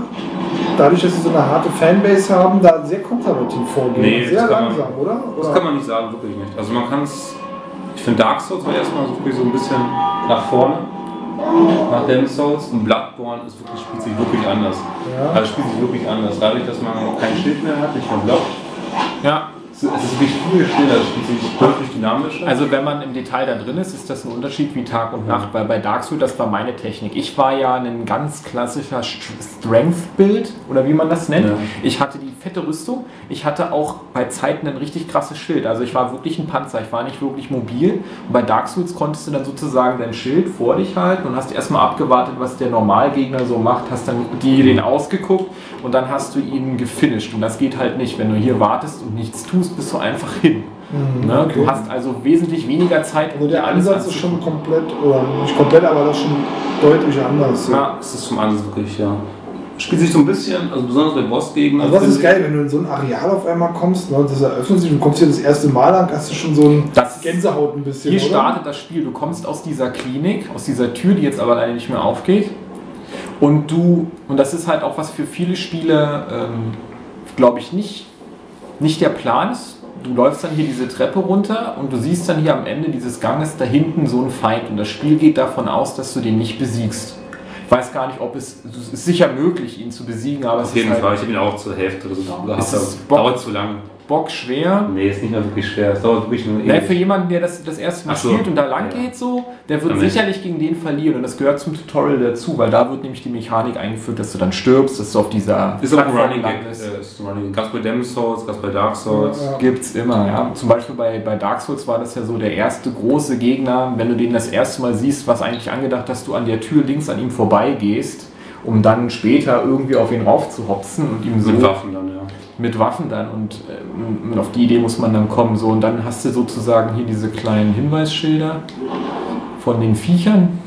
dadurch, dass sie so eine harte Fanbase haben, da sehr konservativ vorgehen. Nee, sehr kann man- langsam, oder? das oder? kann man nicht sagen, wirklich nicht. Also man kann es, ich finde Dark Souls war erstmal so, so ein bisschen nach vorne, nach Demon's Souls und Bloodborne ist wirklich, spielt sich wirklich anders. Ja. Also spielt sich wirklich anders. Dadurch, dass man kein Schild mehr hat, nicht mehr Block, Ja. Es ist wirklich viel schneller, sich deutlich dynamischer. Also wenn man im Detail da drin ist, ist das ein Unterschied wie Tag und Nacht, weil bei Dark Souls, das war meine Technik. Ich war ja ein ganz klassischer Strength-Build oder wie man das nennt. Ja. Ich hatte die fette Rüstung, ich hatte auch bei Zeiten ein richtig krasses Schild. Also ich war wirklich ein Panzer, ich war nicht wirklich mobil. Und bei Dark Souls konntest du dann sozusagen dein Schild vor dich halten und hast erstmal abgewartet, was der Normalgegner so macht, hast dann die den ausgeguckt und dann hast du ihn gefinisht. Und das geht halt nicht. Wenn du hier wartest und nichts tust, bist du einfach hin. Mhm, Ne? okay. Du hast also wesentlich weniger Zeit, Also der Ansatz ist schon komplett, oder nicht komplett, aber das schon deutlich anders. Ja, es ist zum Ansatz wirklich, ja. Spielt sich so ein bisschen, also besonders bei Bossgegner. Also das ist geil, wenn du in so ein Areal auf einmal kommst, ne, und das eröffnet sich, du kommst hier das erste Mal lang, hast du schon so ein Das- Gänsehaut ein bisschen, Hier oder? startet das Spiel. Du kommst aus dieser Klinik, aus dieser Tür, die jetzt aber leider nicht mehr aufgeht. Und du, und das ist halt auch was für viele Spiele, ähm, glaube ich, nicht, nicht der Plan ist. Du läufst dann hier diese Treppe runter und du siehst dann hier am Ende dieses Ganges da hinten so einen Feind. Und das Spiel geht davon aus, dass du den nicht besiegst. Ich weiß gar nicht, ob es, es ist sicher möglich, ihn zu besiegen, aber es Auf jeden ist Fall, halt ich habe ihn auch zur Hälfte oder so es Dauert zu lang. Bockschwer. Nee, ist nicht mehr wirklich schwer. Es dauert wirklich nur Ne, ewig. für jemanden, der das das erste Mal so. spielt und da lang Ja. geht so, der wird nicht. sicherlich gegen den verlieren und das gehört zum Tutorial dazu, weil da wird nämlich die Mechanik eingeführt, dass du dann stirbst, dass du auf dieser Ist auch ein Plattform Running Gag. landest. Äh, ein Running Gag. Gab's bei Demon's Souls, gab's bei Dark Souls. Ja. Gibt's immer, ja. Zum Beispiel bei, bei Dark Souls war das ja so der erste große Gegner, wenn du den das erste Mal siehst, was eigentlich angedacht, dass du an der Tür links an ihm vorbeigehst, um dann später irgendwie auf ihn raufzuhopsen und ihm so Mit Waffen dann, ja. Mit Waffen dann und ähm, auf die Idee muss man dann kommen. So, und dann hast du sozusagen hier diese kleinen Hinweisschilder von den Viechern.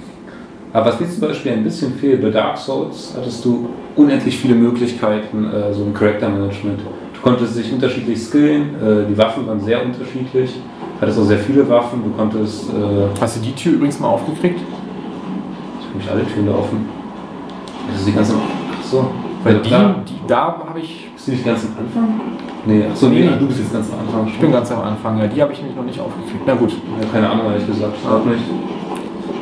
Aber was mir zum Beispiel ein bisschen fehlt, bei Dark Souls hattest du unendlich viele Möglichkeiten, äh, so ein Charaktermanagement. Du konntest dich unterschiedlich skillen, äh, die Waffen waren sehr unterschiedlich, hattest auch sehr viele Waffen, du konntest, äh, Hast du die Tür übrigens mal aufgekriegt? ich habe nicht alle Türen da offen. Das ist die ganze, ach so, Weil die, die da habe ich. Bist du nicht ganz am Anfang? Nee, ach so, nee, du bist jetzt ganz am Anfang. Ich bin ganz am Anfang, ja, die habe ich nämlich noch nicht aufgekriegt. Na gut. Ja, keine Ahnung, ehrlich gesagt. Ich glaub nicht.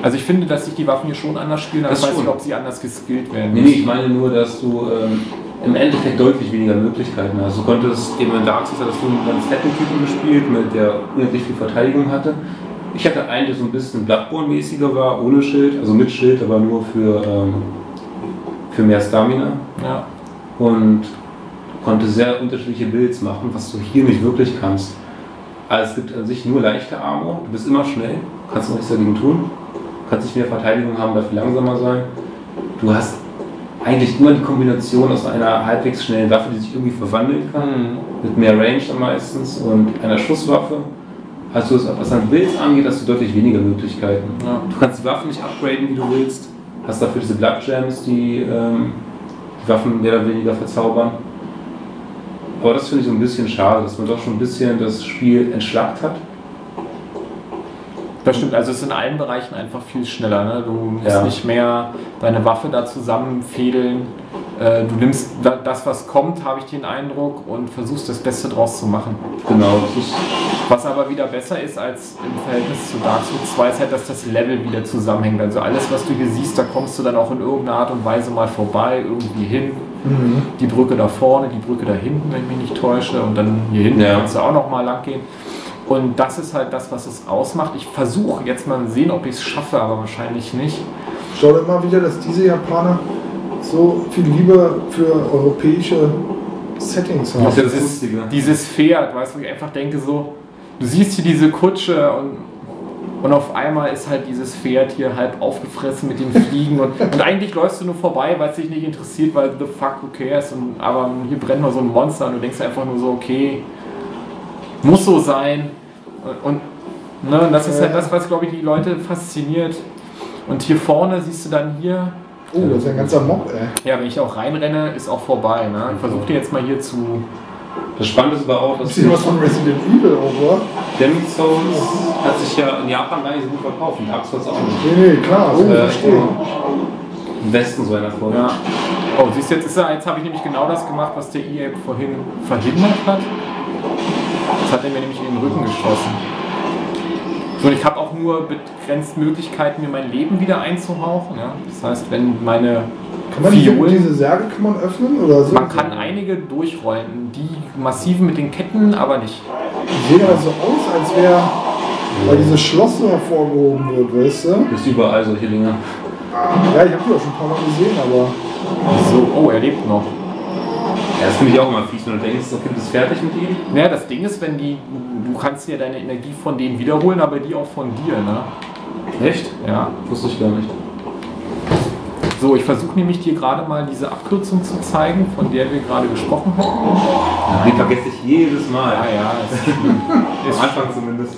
Also ich finde, dass sich die Waffen hier schon anders spielen, aber ich weiß nicht, ob sie anders geskillt werden. Nee, nee, ich meine nur, dass du ähm, im Endeffekt deutlich weniger Möglichkeiten hast. Du konntest eben in Dark Souls hattest du einen ganz fetten Typen gespielt, mit der unendlich viel Verteidigung hatte. Ich hatte einen, der so ein bisschen Bloodborne-mäßiger war, ohne Schild, also mit Schild, aber nur für, ähm, für mehr Stamina. Ja. Und konnte sehr unterschiedliche Builds machen, was du hier nicht wirklich kannst. Also es gibt an sich nur leichte Armor, du bist immer schnell, kannst nichts dagegen tun, kannst nicht mehr Verteidigung haben, dafür langsamer sein. Du hast eigentlich immer die Kombination aus einer halbwegs schnellen Waffe, die sich irgendwie verwandeln kann, mit mehr Range dann meistens und einer Schusswaffe. Also was an Builds angeht, hast du deutlich weniger Möglichkeiten. Ja. Du kannst die Waffen nicht upgraden, wie du willst. Hast dafür diese Blood Gems, die ähm, die Waffen mehr oder weniger verzaubern. Aber das finde ich so ein bisschen schade, dass man doch schon ein bisschen das Spiel entschlackt hat. Das stimmt, also es ist in allen Bereichen einfach viel schneller. Ne? Du musst Ja. nicht mehr deine Waffe da zusammenfädeln. Äh, Du nimmst da- das, was kommt, habe ich den Eindruck, und versuchst das Beste draus zu machen. Genau, Was aber wieder besser ist als im Verhältnis zu Dark Souls 2 ist halt, dass das Level wieder zusammenhängt. Also alles, was du hier siehst, da kommst du dann auch in irgendeiner Art und Weise mal vorbei, irgendwie hin. Die Brücke da vorne, die Brücke da hinten, wenn ich mich nicht täusche. Und dann hier hinten Ja. kannst du auch noch mal lang gehen. Und das ist halt das, was es ausmacht. Ich versuche jetzt mal sehen, ob ich es schaffe, aber wahrscheinlich nicht. Schau immer wieder, dass diese Japaner so viel Liebe für europäische Settings haben. Das Dieses, dieses Pferd, weißt du, wo ich einfach denke so, du siehst hier diese Kutsche und, und auf einmal ist halt dieses Pferd hier halb aufgefressen mit dem Fliegen und, und eigentlich läufst du nur vorbei, weil es dich nicht interessiert, weil the fuck, who cares, und, aber hier brennt mal so ein Monster und du denkst einfach nur so, okay, muss so sein und, und ne, und das ist halt das, was glaube ich die Leute fasziniert und hier vorne siehst du dann hier, Oh, das ist ein ganzer Mob, ey. ja, wenn ich auch reinrenne, ist auch vorbei. Ne? Ich versuche dir jetzt mal hier zu das Spannende ist aber auch, dass Ist hier was von Resident Evil auch, oder? Demon Souls hat sich ja in Japan gar nicht so gut verkauft. Und Dark Souls auch nicht. Nee, nee, klar, so Äh, verstehe. Im Westen so einer Folge. Ja. Oh, siehst du, jetzt ist er, jetzt habe ich nämlich genau das gemacht, was der EA vorhin verhindert hat. Jetzt hat er mir nämlich in den Rücken geschossen. So, und ich habe auch nur begrenzt Möglichkeiten, mir mein Leben wieder einzuhauchen. Ja? Das heißt, wenn meine Kann man diese, Violen- diese Särge kann man öffnen oder so? Man kann einige durchrollen, die massiven mit den Ketten, aber nicht. Die sehen aber so aus, als wäre, weil dieses Schloss so hervorgehoben wird, weißt du? Ist überall solche Dinge. Ja, ich habe die auch schon ein paar Mal gesehen, aber So, oh, er lebt noch. Ja, das finde ich auch immer fies, wenn du denkst, okay, du bist fertig mit ihm. Naja, das Ding ist, wenn die, du kannst dir deine Energie von denen wiederholen, aber die auch von dir, ne? Echt? Ja. Wusste ich gar nicht. So, ich versuche nämlich dir gerade mal diese Abkürzung zu zeigen, von der wir gerade gesprochen hatten. Die vergesse ich jedes Mal. Ja, ja, ist (laughs) schlimm. Am Anfang zumindest.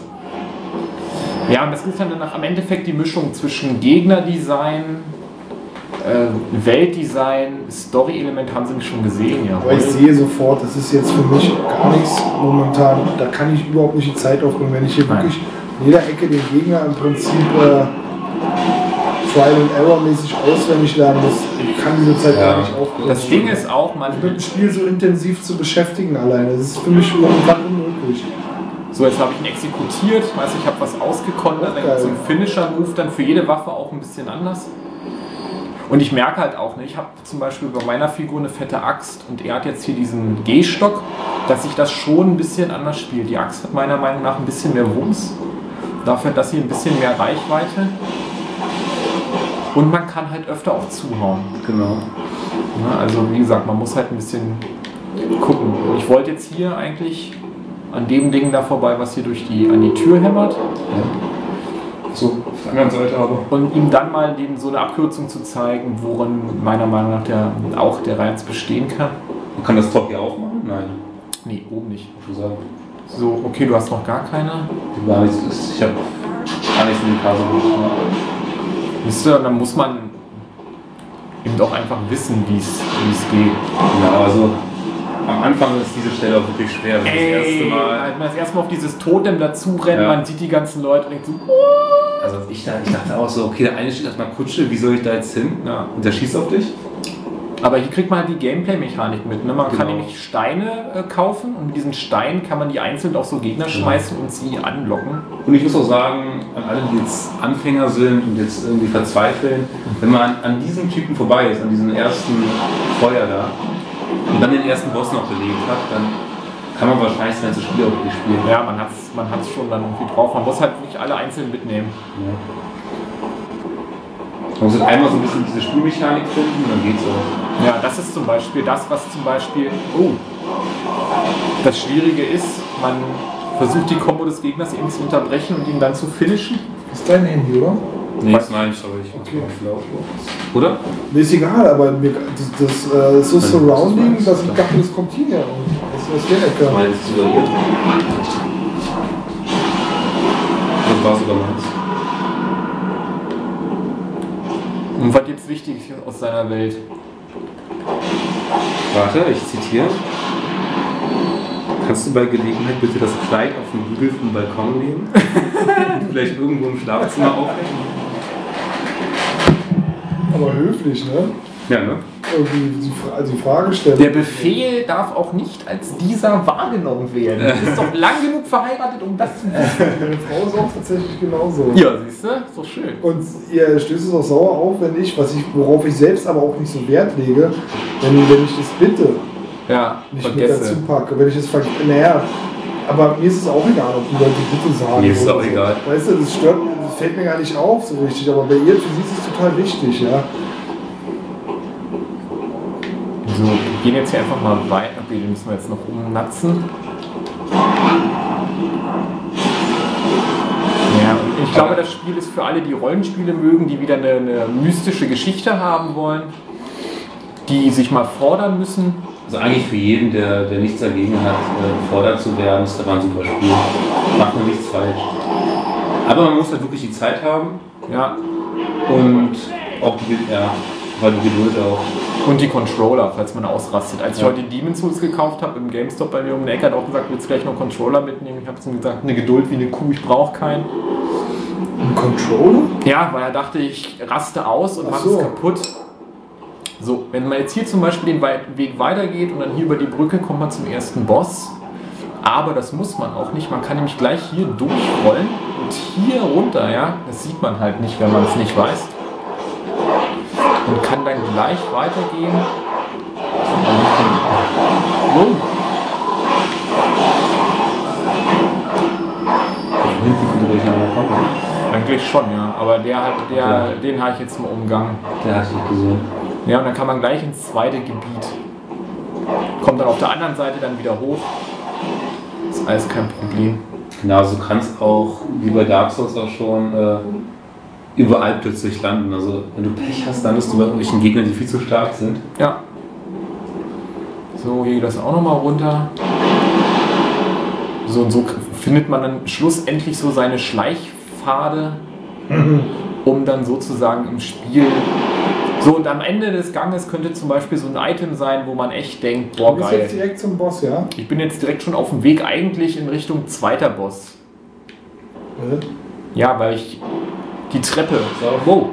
Ja, und das ist dann danach am Endeffekt die Mischung zwischen Gegnerdesign, äh, Weltdesign, Story-Element haben sie mich schon gesehen, ja. Aber ich sehe sofort, das ist jetzt für mich gar nichts momentan. Da kann ich überhaupt nicht die Zeit aufbringen, wenn ich hier Nein. wirklich in jeder Ecke den Gegner im Prinzip äh, Trial and Error mäßig auswendig lernen muss. Ich kann diese Zeit Ja. gar nicht aufbringen. Das Ding ist auch, man mit dem Spiel so intensiv zu beschäftigen alleine. Das ist für mich momentan unmöglich. So, jetzt habe ich ihn exekutiert, weiß ich habe was ausgekontert, dann so ein Finisher-Move dann für jede Waffe auch ein bisschen anders. Und ich merke halt auch, ne, ich habe zum Beispiel bei meiner Figur eine fette Axt und er hat jetzt hier diesen Gehstock, dass sich das schon ein bisschen anders spielt. Die Axt hat meiner Meinung nach ein bisschen mehr Wumms, dafür hat das hier ein bisschen mehr Reichweite. Und man kann halt öfter auch zuhauen. Genau. Ne? Also wie gesagt, man muss halt ein bisschen gucken. Ich wollte jetzt hier eigentlich an dem Ding da vorbei, was hier durch die, an die Tür hämmert. So, auf der anderen Seite aber. Und ihm dann mal dem so eine Abkürzung zu zeigen, worin meiner Meinung nach der, auch der Reiz bestehen kann. Man kann das Top hier aufmachen? Nein. Nee, oben nicht. Schon sagen. So, okay, du hast noch gar keine. Ich habe gar nichts in die gemacht. Wisst ihr, dann muss man eben doch einfach wissen, wie es geht. Ja, also am Anfang ist diese Stelle auch wirklich schwer. Das, ist das erste Mal. als man das erste Mal auf dieses Totem dazu rennt, Ja. man sieht die ganzen Leute und denkt so, Also ich, da- ich dachte auch so, okay, der eine steht auf einer Kutsche, wie soll ich da jetzt hin? Ja. Und der schießt auf dich? Aber hier kriegt man halt die Gameplay-Mechanik mit. Ne? Man kann Genau. nämlich Steine äh, kaufen und mit diesen Steinen kann man die einzeln auf so Gegner schmeißen und sie anlocken. Und ich muss auch sagen, an alle, die jetzt Anfänger sind und jetzt irgendwie verzweifeln, wenn man an, an diesem Typen vorbei ist, an diesem ersten Feuer da, und dann den ersten Boss noch belegt hat, dann Kann man wahrscheinlich sein ganze Spiel auch spielen. Ja, man hat es man hat's schon dann irgendwie drauf. Man muss halt nicht alle einzeln mitnehmen. Ja. Man muss halt einmal so ein bisschen diese Spielmechanik finden und dann geht's auch. Ja, das ist zum Beispiel das, was zum Beispiel. Oh. Das Schwierige ist, man versucht die Kombo des Gegners eben zu unterbrechen und ihn dann zu finishen. ist dein Handy, oder? Nee, das meine ich, sorry. Ich Okay. Oder? Mir ist egal, aber mir, das, das äh, ist so Surrounding, dass ich dachte, das kommt hierher. Das ist der Ecke. Meins isoliert. Das war sogar meins. Und was jetzt wichtig ist aus seiner Welt. Warte, ich zitiere. Kannst du bei Gelegenheit bitte das Kleid auf dem Bügel vom Balkon nehmen? (laughs) Vielleicht irgendwo im Schlafzimmer aufhängen? Aber höflich, ne? Ja, ne? Irgendwie die, Fra die Frage stellen. Der Befehl darf auch nicht als dieser wahrgenommen werden. Du bist doch lang genug verheiratet, um das zu (laughs) Meine Frau ist auch tatsächlich genauso. Ja, siehst du? Ist doch schön. Und ihr stößt es auch sauer auf, wenn ich, was ich, worauf ich selbst aber auch nicht so Wert lege, wenn, wenn ich das bitte Ja, nicht mit vergesse. dazu packe. Wenn ich es ver naja, aber mir ist es auch egal, ob die Leute bitte sagen. Mir ist es auch so. egal. Weißt du, das stört das fällt mir gar nicht auf so richtig, aber bei ihr, für sie ist es total wichtig, ja. So, wir gehen jetzt hier einfach mal weiter. Okay, den müssen wir jetzt noch umnatzen. Ja, ich glaube, das Spiel ist für alle, die Rollenspiele mögen, die wieder eine, eine mystische Geschichte haben wollen, die sich mal fordern müssen. Also eigentlich für jeden, der, der nichts dagegen hat, äh, gefordert zu werden, ist das ein super Spiel. Macht man nichts falsch. Aber man muss halt wirklich die Zeit haben Ja, und auch die, ja, weil die Geduld auch. und die Controller, falls man ausrastet. Als ich Ja. heute Demon's Souls gekauft habe, im GameStop bei mir um den Ecke hat auch gesagt, willst du gleich noch Controller mitnehmen? Ich habe zu ihm gesagt, eine Geduld wie eine Kuh, ich brauche keinen. Ein Controller? Ja, weil er dachte, ich raste aus und Ach mache so. es kaputt. So, wenn man jetzt hier zum Beispiel den Weg weitergeht und dann hier über die Brücke kommt man zum ersten Boss. Aber das muss man auch nicht. Man kann nämlich gleich hier durchrollen und hier runter, ja. Das sieht man halt nicht, wenn man es nicht weiß. Und kann dann gleich weitergehen. Oh, kommen. eigentlich schon, ja. Aber der hat, der, Ja. den habe ich jetzt mal umgangen. Der hat dich gesehen. Ja, und dann kann man gleich ins zweite Gebiet. Kommt dann auf der anderen Seite dann wieder hoch. Ist alles kein Problem. Genau, also du kannst auch, wie bei Dark Souls auch schon, äh, überall plötzlich landen. Also wenn du Pech hast, landest du bei irgendwelchen Gegnern, die viel zu stark sind. Ja. So, hier geht das auch nochmal runter. So und so findet man dann schlussendlich so seine Schleichpfade, um dann sozusagen im Spiel. So, und am Ende des Ganges könnte zum Beispiel so ein Item sein, wo man echt denkt, boah, Du bist geil. jetzt direkt zum Boss, ja? Ich bin jetzt direkt schon auf dem Weg eigentlich in Richtung zweiter Boss. Äh, Ja, weil ich die Treppe. So. Wow.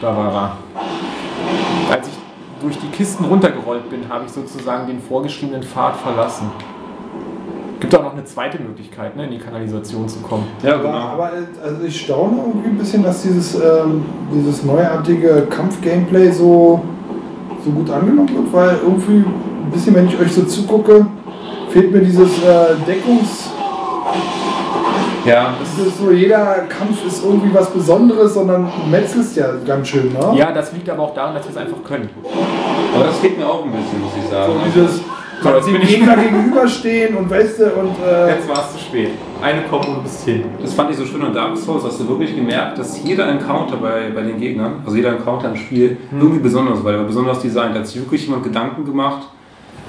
Da war er. Als ich durch die Kisten runtergerollt bin, habe ich sozusagen den vorgeschriebenen Pfad verlassen. Gibt auch noch eine zweite Möglichkeit, ne, in die Kanalisation zu kommen. Ja, Aber, aber äh, also ich staune irgendwie ein bisschen, dass dieses, ähm, dieses neuartige Kampf-Gameplay so, so gut angenommen wird, weil irgendwie ein bisschen, wenn ich euch so zugucke, fehlt mir dieses äh, Deckungs... Ja, Es ist so, jeder Kampf ist irgendwie was Besonderes, sondern du metzelst ja ganz schön, ne? Ja, das liegt aber auch daran, dass wir es einfach können. aber das fehlt mir auch ein bisschen, muss ich sagen. So dieses So, jetzt bin ich- Gegner gegenüberstehen und weißt du, und äh, Jetzt war es zu spät. Eine Kombo bist hin. Das fand ich so schön an Dark Souls, hast du wirklich gemerkt, dass jeder Encounter bei, bei den Gegnern, also jeder Encounter im Spiel, irgendwie besonders war. Der war besonders designt. Da hat sich wirklich jemand Gedanken gemacht.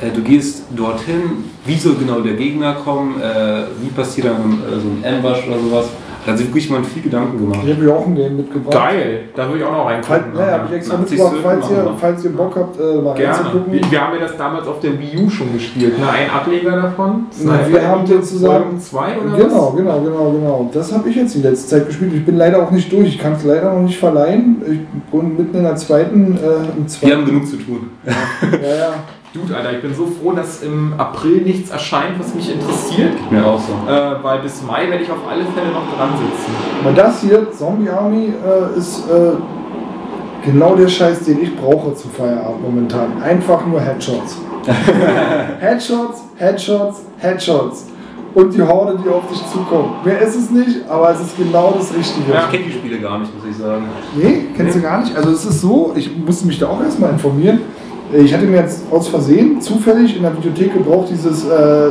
Äh, du gehst dorthin, wie soll genau der Gegner kommen, äh, wie passiert dann äh, so ein Ambush oder sowas. Da hat sich wirklich jemand viel Gedanken gemacht. ich habe hier auch ein Game mitgebracht. Geil, da würde ich auch noch Falls, reingucken. ja, habe ich extra 80 mitgebracht, falls ihr, wir. falls ihr Bock habt, äh, mal Gerne. reinzugucken. Wir, wir haben ja das damals auf der Wii U schon gespielt. Ne? Ein Ableger davon. Na, wir haben sozusagen- Folgen 2 oder Genau, genau, genau, genau. Das habe ich jetzt die letzte Zeit gespielt. Ich bin leider auch nicht durch. Ich kann es leider noch nicht verleihen. Ich bin mitten in der zweiten, äh, im Wir zweiten. haben genug zu tun. Ja, ja. Dude, Alter, ich bin so froh, dass im April nichts erscheint, was mich interessiert. Mir auch so. Äh, weil bis Mai werde ich auf alle Fälle noch dran sitzen. Aber das hier, Zombie Army, äh, ist äh, genau der Scheiß, den ich brauche zu Feierabend momentan. Einfach nur Headshots. (laughs) Headshots, Headshots, Headshots. Und die Horde, die auf dich zukommt. Mehr ist es nicht, aber es ist genau das Richtige. Ich kenne die Spiele gar nicht, muss ich sagen. Nee, kennst du gar nicht? Also es ist so, ich musste mich da auch erstmal informieren. Ich hatte mir jetzt aus Versehen zufällig in der Videothek gebraucht dieses äh,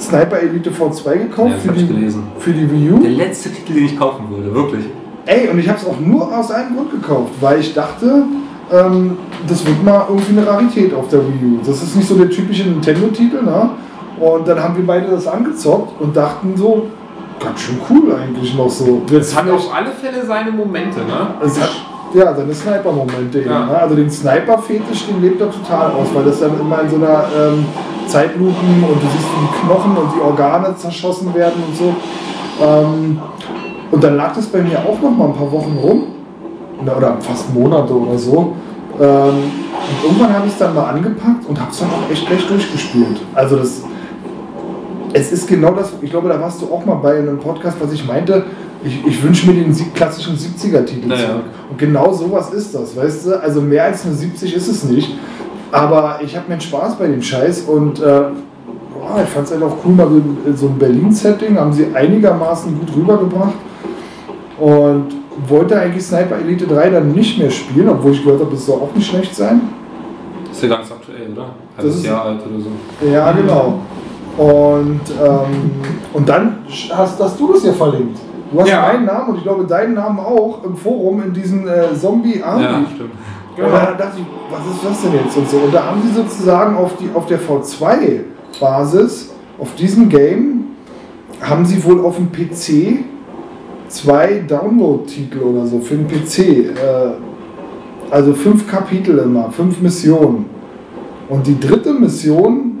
Sniper Elite V2 gekauft Ja, für, die, gelesen. für die Wii U. Der letzte Titel, den ich kaufen würde, wirklich. Ey, und ich habe es auch nur aus einem Grund gekauft, weil ich dachte, ähm, das wird mal irgendwie eine Rarität auf der Wii U. Das ist nicht so der typische Nintendo-Titel, ne? Und dann haben wir beide das angezockt und dachten so, ganz schön cool eigentlich noch so. Es hat auf alle Fälle seine Momente, ne? Es hat ja seine Sniper-Momente eben. Ja. Ne? Also den Sniper-Fetisch, den lebt er total aus, weil das dann immer in so einer ähm, Zeitlupen und du siehst, die Knochen und die Organe zerschossen werden und so. Ähm, und dann lag das bei mir auch noch mal ein paar Wochen rum. Oder, oder fast Monate oder so. Ähm, und irgendwann habe ich es dann mal angepackt und habe es dann auch echt gleich durchgespielt. Also das, es ist genau das, ich glaube, da warst du auch mal bei einem Podcast, was ich meinte, ich, ich wünsche mir den klassischen 70er-Titel Naja. zurück. Und genau sowas ist das, weißt du? Also mehr als eine 70 ist es nicht. Aber ich habe mir Spaß bei dem Scheiß und äh, boah, ich fand es halt auch cool, mal so, in so ein Berlin-Setting haben sie einigermaßen gut rübergebracht. Und wollte eigentlich Sniper Elite 3 dann nicht mehr spielen, obwohl ich gehört habe, das soll auch nicht schlecht sein. Ist ja ganz aktuell, oder? Das Halbes ist- Jahr alt oder so. Ja, genau. Und, ähm, und dann hast, hast du das ja verlinkt. Du hast Ja. meinen Namen und ich glaube deinen Namen auch im Forum in diesen äh, zombie army Ja, stimmt. Und dann dachte ich, was ist das denn jetzt und so. Und da haben sie sozusagen auf, die, auf der V2-Basis, auf diesem Game, haben sie wohl auf dem PC zwei Download-Titel oder so für den PC. Äh, also fünf Kapitel immer, fünf Missionen. Und die dritte Mission,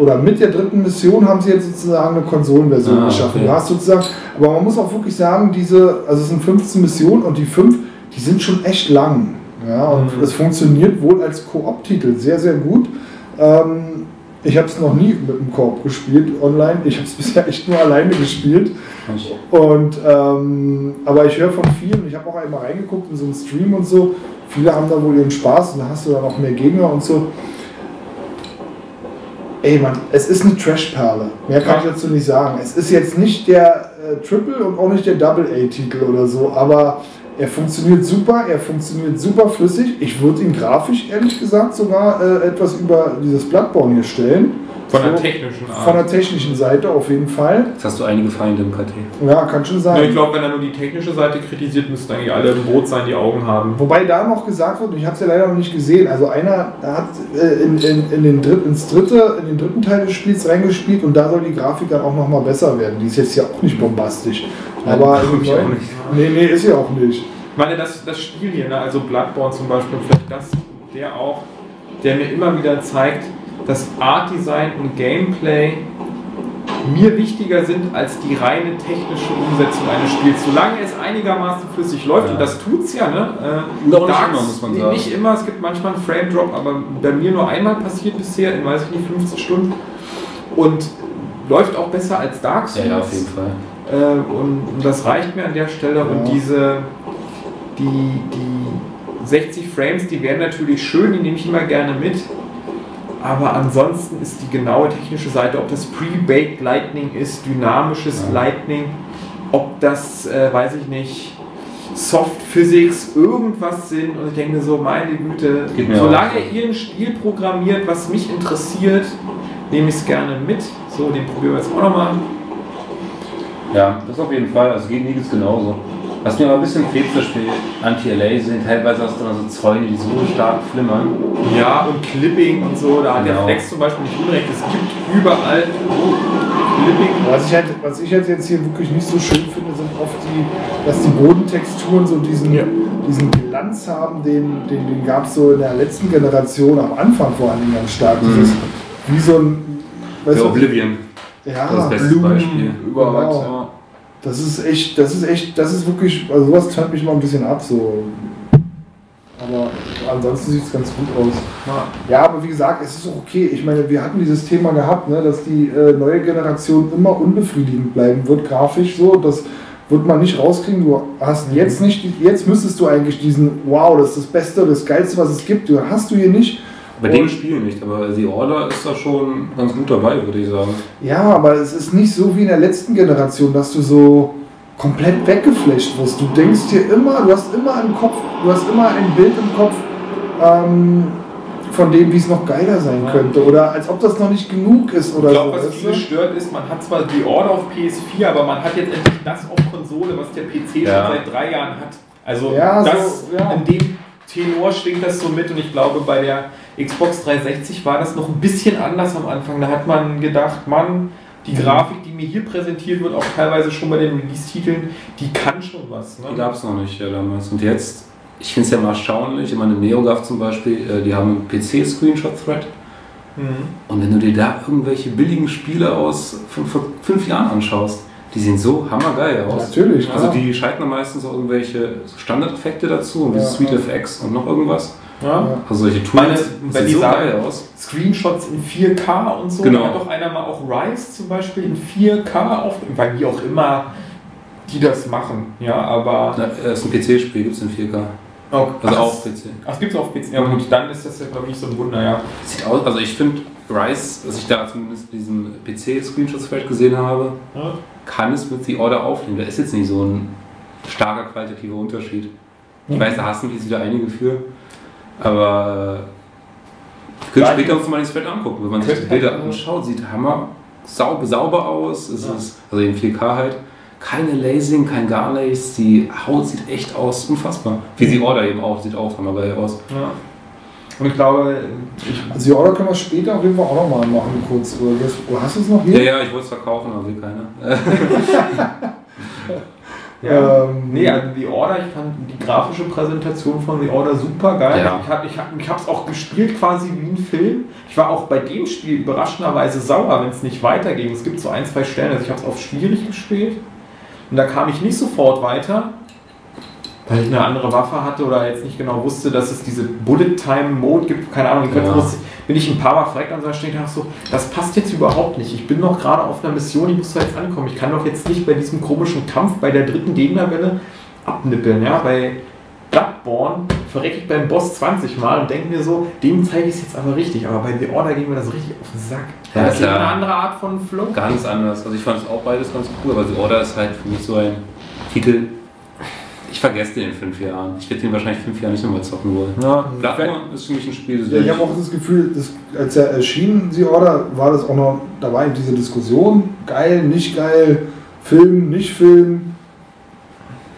oder mit der dritten Mission haben sie jetzt sozusagen eine Konsolenversion Ah, geschaffen. okay. Du hast sozusagen, aber man muss auch wirklich sagen, diese, also es sind 15 Missionen und die fünf, die sind schon echt lang. Ja, und Mhm. es funktioniert wohl als Koop-Titel sehr, sehr gut. Ähm, ich habe es noch nie mit dem Koop gespielt online. Ich habe es (laughs) bisher echt nur alleine gespielt. Und ähm, aber ich höre von vielen, ich habe auch einmal reingeguckt in so einen Stream und so, viele haben da wohl ihren Spaß und da hast du dann auch mehr Gegner und so. Ey Mann, es ist eine Trash-Perle. Mehr kann ich dazu nicht sagen. Es ist jetzt nicht der äh, Triple und auch nicht der Double A-Titel oder so, aber er funktioniert super, er funktioniert super flüssig. Ich würde ihn grafisch, ehrlich gesagt, sogar äh, etwas über dieses Bloodborne hier stellen. Von der So, technischen Art. Von der technischen Seite auf jeden Fall. Jetzt hast du einige Feinde im KT. Ja, kann schon Ja, sein. ich glaube, wenn er nur die technische Seite kritisiert, müssten eigentlich alle im Boot sein, die Augen haben. Wobei da noch gesagt wird, und ich habe es ja leider noch nicht gesehen, also einer hat äh, in, in, in den Dritt, ins dritte, in den dritten Teil des Spiels reingespielt und da soll die Grafik dann auch nochmal besser werden. Die ist jetzt ja auch nicht bombastisch. Aber glaub ich im auch nicht. Nee, nee, ist ja auch nicht. Ich meine, das, das Spiel hier, ne, also Bloodborne zum Beispiel, vielleicht das, der auch, der mir immer wieder zeigt, dass Art Design und Gameplay mir wichtiger sind als die reine technische Umsetzung eines Spiels. Solange es einigermaßen flüssig läuft, Ja. und das tut es ja, ne? Äh, Doch nicht immer, muss man sagen. Nicht immer, es gibt manchmal einen Frame Drop, aber bei mir nur einmal passiert bisher in, weiß ich nicht, 50 Stunden. Und läuft auch besser als Dark Ja, Souls. ja, auf jeden Fall. Äh, und, und das reicht mir an der Stelle. Und Ja. diese, die, die 60 Frames, die wären natürlich schön, die nehme ich immer gerne mit. Aber ansonsten ist die genaue technische Seite, ob das Pre-Baked Lightning ist, dynamisches Ja. Lightning, ob das, äh, weiß ich nicht, Soft Physics, irgendwas sind. Und ich denke mir so, meine Güte, Geht solange auch ihr ein Spiel programmiert, was mich interessiert, nehme ich es gerne mit. So, den probieren wir jetzt auch nochmal. Ja, das auf jeden Fall. Also gegen Eagles genauso. Was mir aber ein bisschen fehlt, zum Beispiel Anti-LA sind, teilweise hast du dann so Zäune, die so stark flimmern. Ja, und Clipping und so, da hat der Genau. Flex zum Beispiel nicht unrecht. Es gibt überall Clipping. Was ich, halt, was ich halt jetzt hier wirklich nicht so schön finde, sind oft die, dass die Bodentexturen so diesen, Ja. diesen Glanz haben, den, den, den gab es so in der letzten Generation, am Anfang vor allen Dingen ganz stark. Mhm. Dieses, wie so ein. Weißt du, Oblivion. Das ist ja, das beste Beispiel. überall. Genau. Das ist echt, das ist echt, das ist wirklich, also sowas tönt mich mal ein bisschen ab so. Aber ansonsten sieht es ganz gut aus. Ja. Aber wie gesagt, es ist auch okay. Ich meine, wir hatten dieses Thema gehabt, ne, dass die äh, neue Generation immer unbefriedigend bleiben wird, grafisch so. Das wird man nicht rauskriegen. Du hast jetzt nicht, jetzt müsstest du eigentlich diesen, wow, das ist das Beste, das Geilste, was es gibt. Du hast du hier nicht. Bei dem Spiel nicht, aber The Order ist da schon ganz gut dabei, würde ich sagen. Ja, aber es ist nicht so wie in der letzten Generation, dass du so komplett weggeflasht wirst. Du denkst dir immer, du hast immer im Kopf, du hast immer ein Bild im Kopf ähm, von dem, wie es noch geiler sein Ja. könnte. Oder als ob das noch nicht genug ist oder Ich glaube, so. was weißt viele stört, ist, man hat zwar die Order auf PS4, aber man hat jetzt endlich das auf Konsole, was der PC Ja. schon seit drei Jahren hat. Also Ja, das, so, ja. in dem Tenor schwingt das so mit und ich glaube, bei der Xbox 360 war das noch ein bisschen anders am Anfang. Da hat man gedacht, Mann, die Grafik, die mir hier präsentiert wird, auch teilweise schon bei den Release-Titeln, die kann schon was. Die Ne? gab es noch nicht ja, damals. Und jetzt, ich finde es ja mal erstaunlich, ich meine, NeoGAF zum Beispiel, äh, die haben einen PC-Screenshot-Thread. Mhm. Und wenn du dir da irgendwelche billigen Spiele aus von vor fünf Jahren anschaust, die sehen so hammergeil aus. Natürlich, Also klar. die schalten dann meistens auch irgendwelche Standardeffekte dazu, und wie Ja, Sweet ja. FX und noch irgendwas. Ja. Also solche Tools, Meine, das die so sagen- geil aus. Screenshots in 4K und so. Genau. Da hat doch einer mal auch Rise zum Beispiel in 4K auf, weil wie auch immer die das machen. Ja, aber. Na, äh, ist ein PC-Spiel, gibt es in 4K. Oh, Also ach, auch PC. Ach, gibt's auch PC. Ja gut, dann ist das ja glaube ich nicht so ein Wunder, ja. Sieht aus, also ich finde Rise, was ich da zumindest diesen PC-Screenshots vielleicht gesehen habe, Ja. kann es mit The Order aufnehmen. Da ist jetzt nicht so ein starker qualitativer Unterschied. Ich weiß, da hassen sich wieder einige für. Aber äh, wir können Ja, später uns mal den Thread angucken. Wenn man sich die Könnte Bilder anschaut, sieht Hammer sauber, sauber aus. Es Ja. ist, also in 4K halt. Keine Lasing, kein Garlace. Die Haut sieht echt aus, unfassbar. Wie The Order eben auch, sieht auch hammergeil aus. ja. Und ich glaube, ich, Also die Order können wir später auf jeden Fall auch nochmal machen, kurz. Oder, hast du es noch hier? Ja, ja, ich wollte es verkaufen, aber will keiner. (laughs) ja. Ähm, Nee, also die Order, ich fand die grafische Präsentation von The Order super geil. Ja. Ich habe ich hab, ich hab's auch gespielt quasi wie ein Film. Ich war auch bei dem Spiel überraschenderweise sauer, wenn es nicht weiterging. Es gibt so ein, zwei Stellen, also ich habe es auf schwierig gespielt und da kam ich nicht sofort weiter, weil ich eine andere Waffe hatte oder jetzt nicht genau wusste, dass es diese Bullet Time Mode gibt. Keine Ahnung, ich Ja. muss, bin ich ein paar Mal verreckt an so einer Stelle und dachte so, das passt jetzt überhaupt nicht. Ich bin noch gerade auf einer Mission, ich muss da jetzt ankommen. Ich kann doch jetzt nicht bei diesem komischen Kampf bei der dritten Gegnerwelle abnippeln. Ja? Bei Bloodborne verrecke ich beim Boss 20 Mal und denke mir so, dem zeige ich es jetzt aber richtig. Aber bei The Order ging mir das richtig auf den Sack. Ja, das ist klar. eine andere Art von Flow. Ganz anders. Also ich fand es auch beides ganz cool, aber The Order ist halt für mich so ein Titel. Ich vergesse den in fünf Jahren. Ich werde den wahrscheinlich fünf Jahre nicht nochmal zocken wollen. Ja, Bloodborne ist für mich ein Spiel, das Ja, ich habe auch das Gefühl, dass, als er erschien, die Order, war das auch noch dabei in dieser Diskussion. Geil, nicht geil, Film, nicht Film.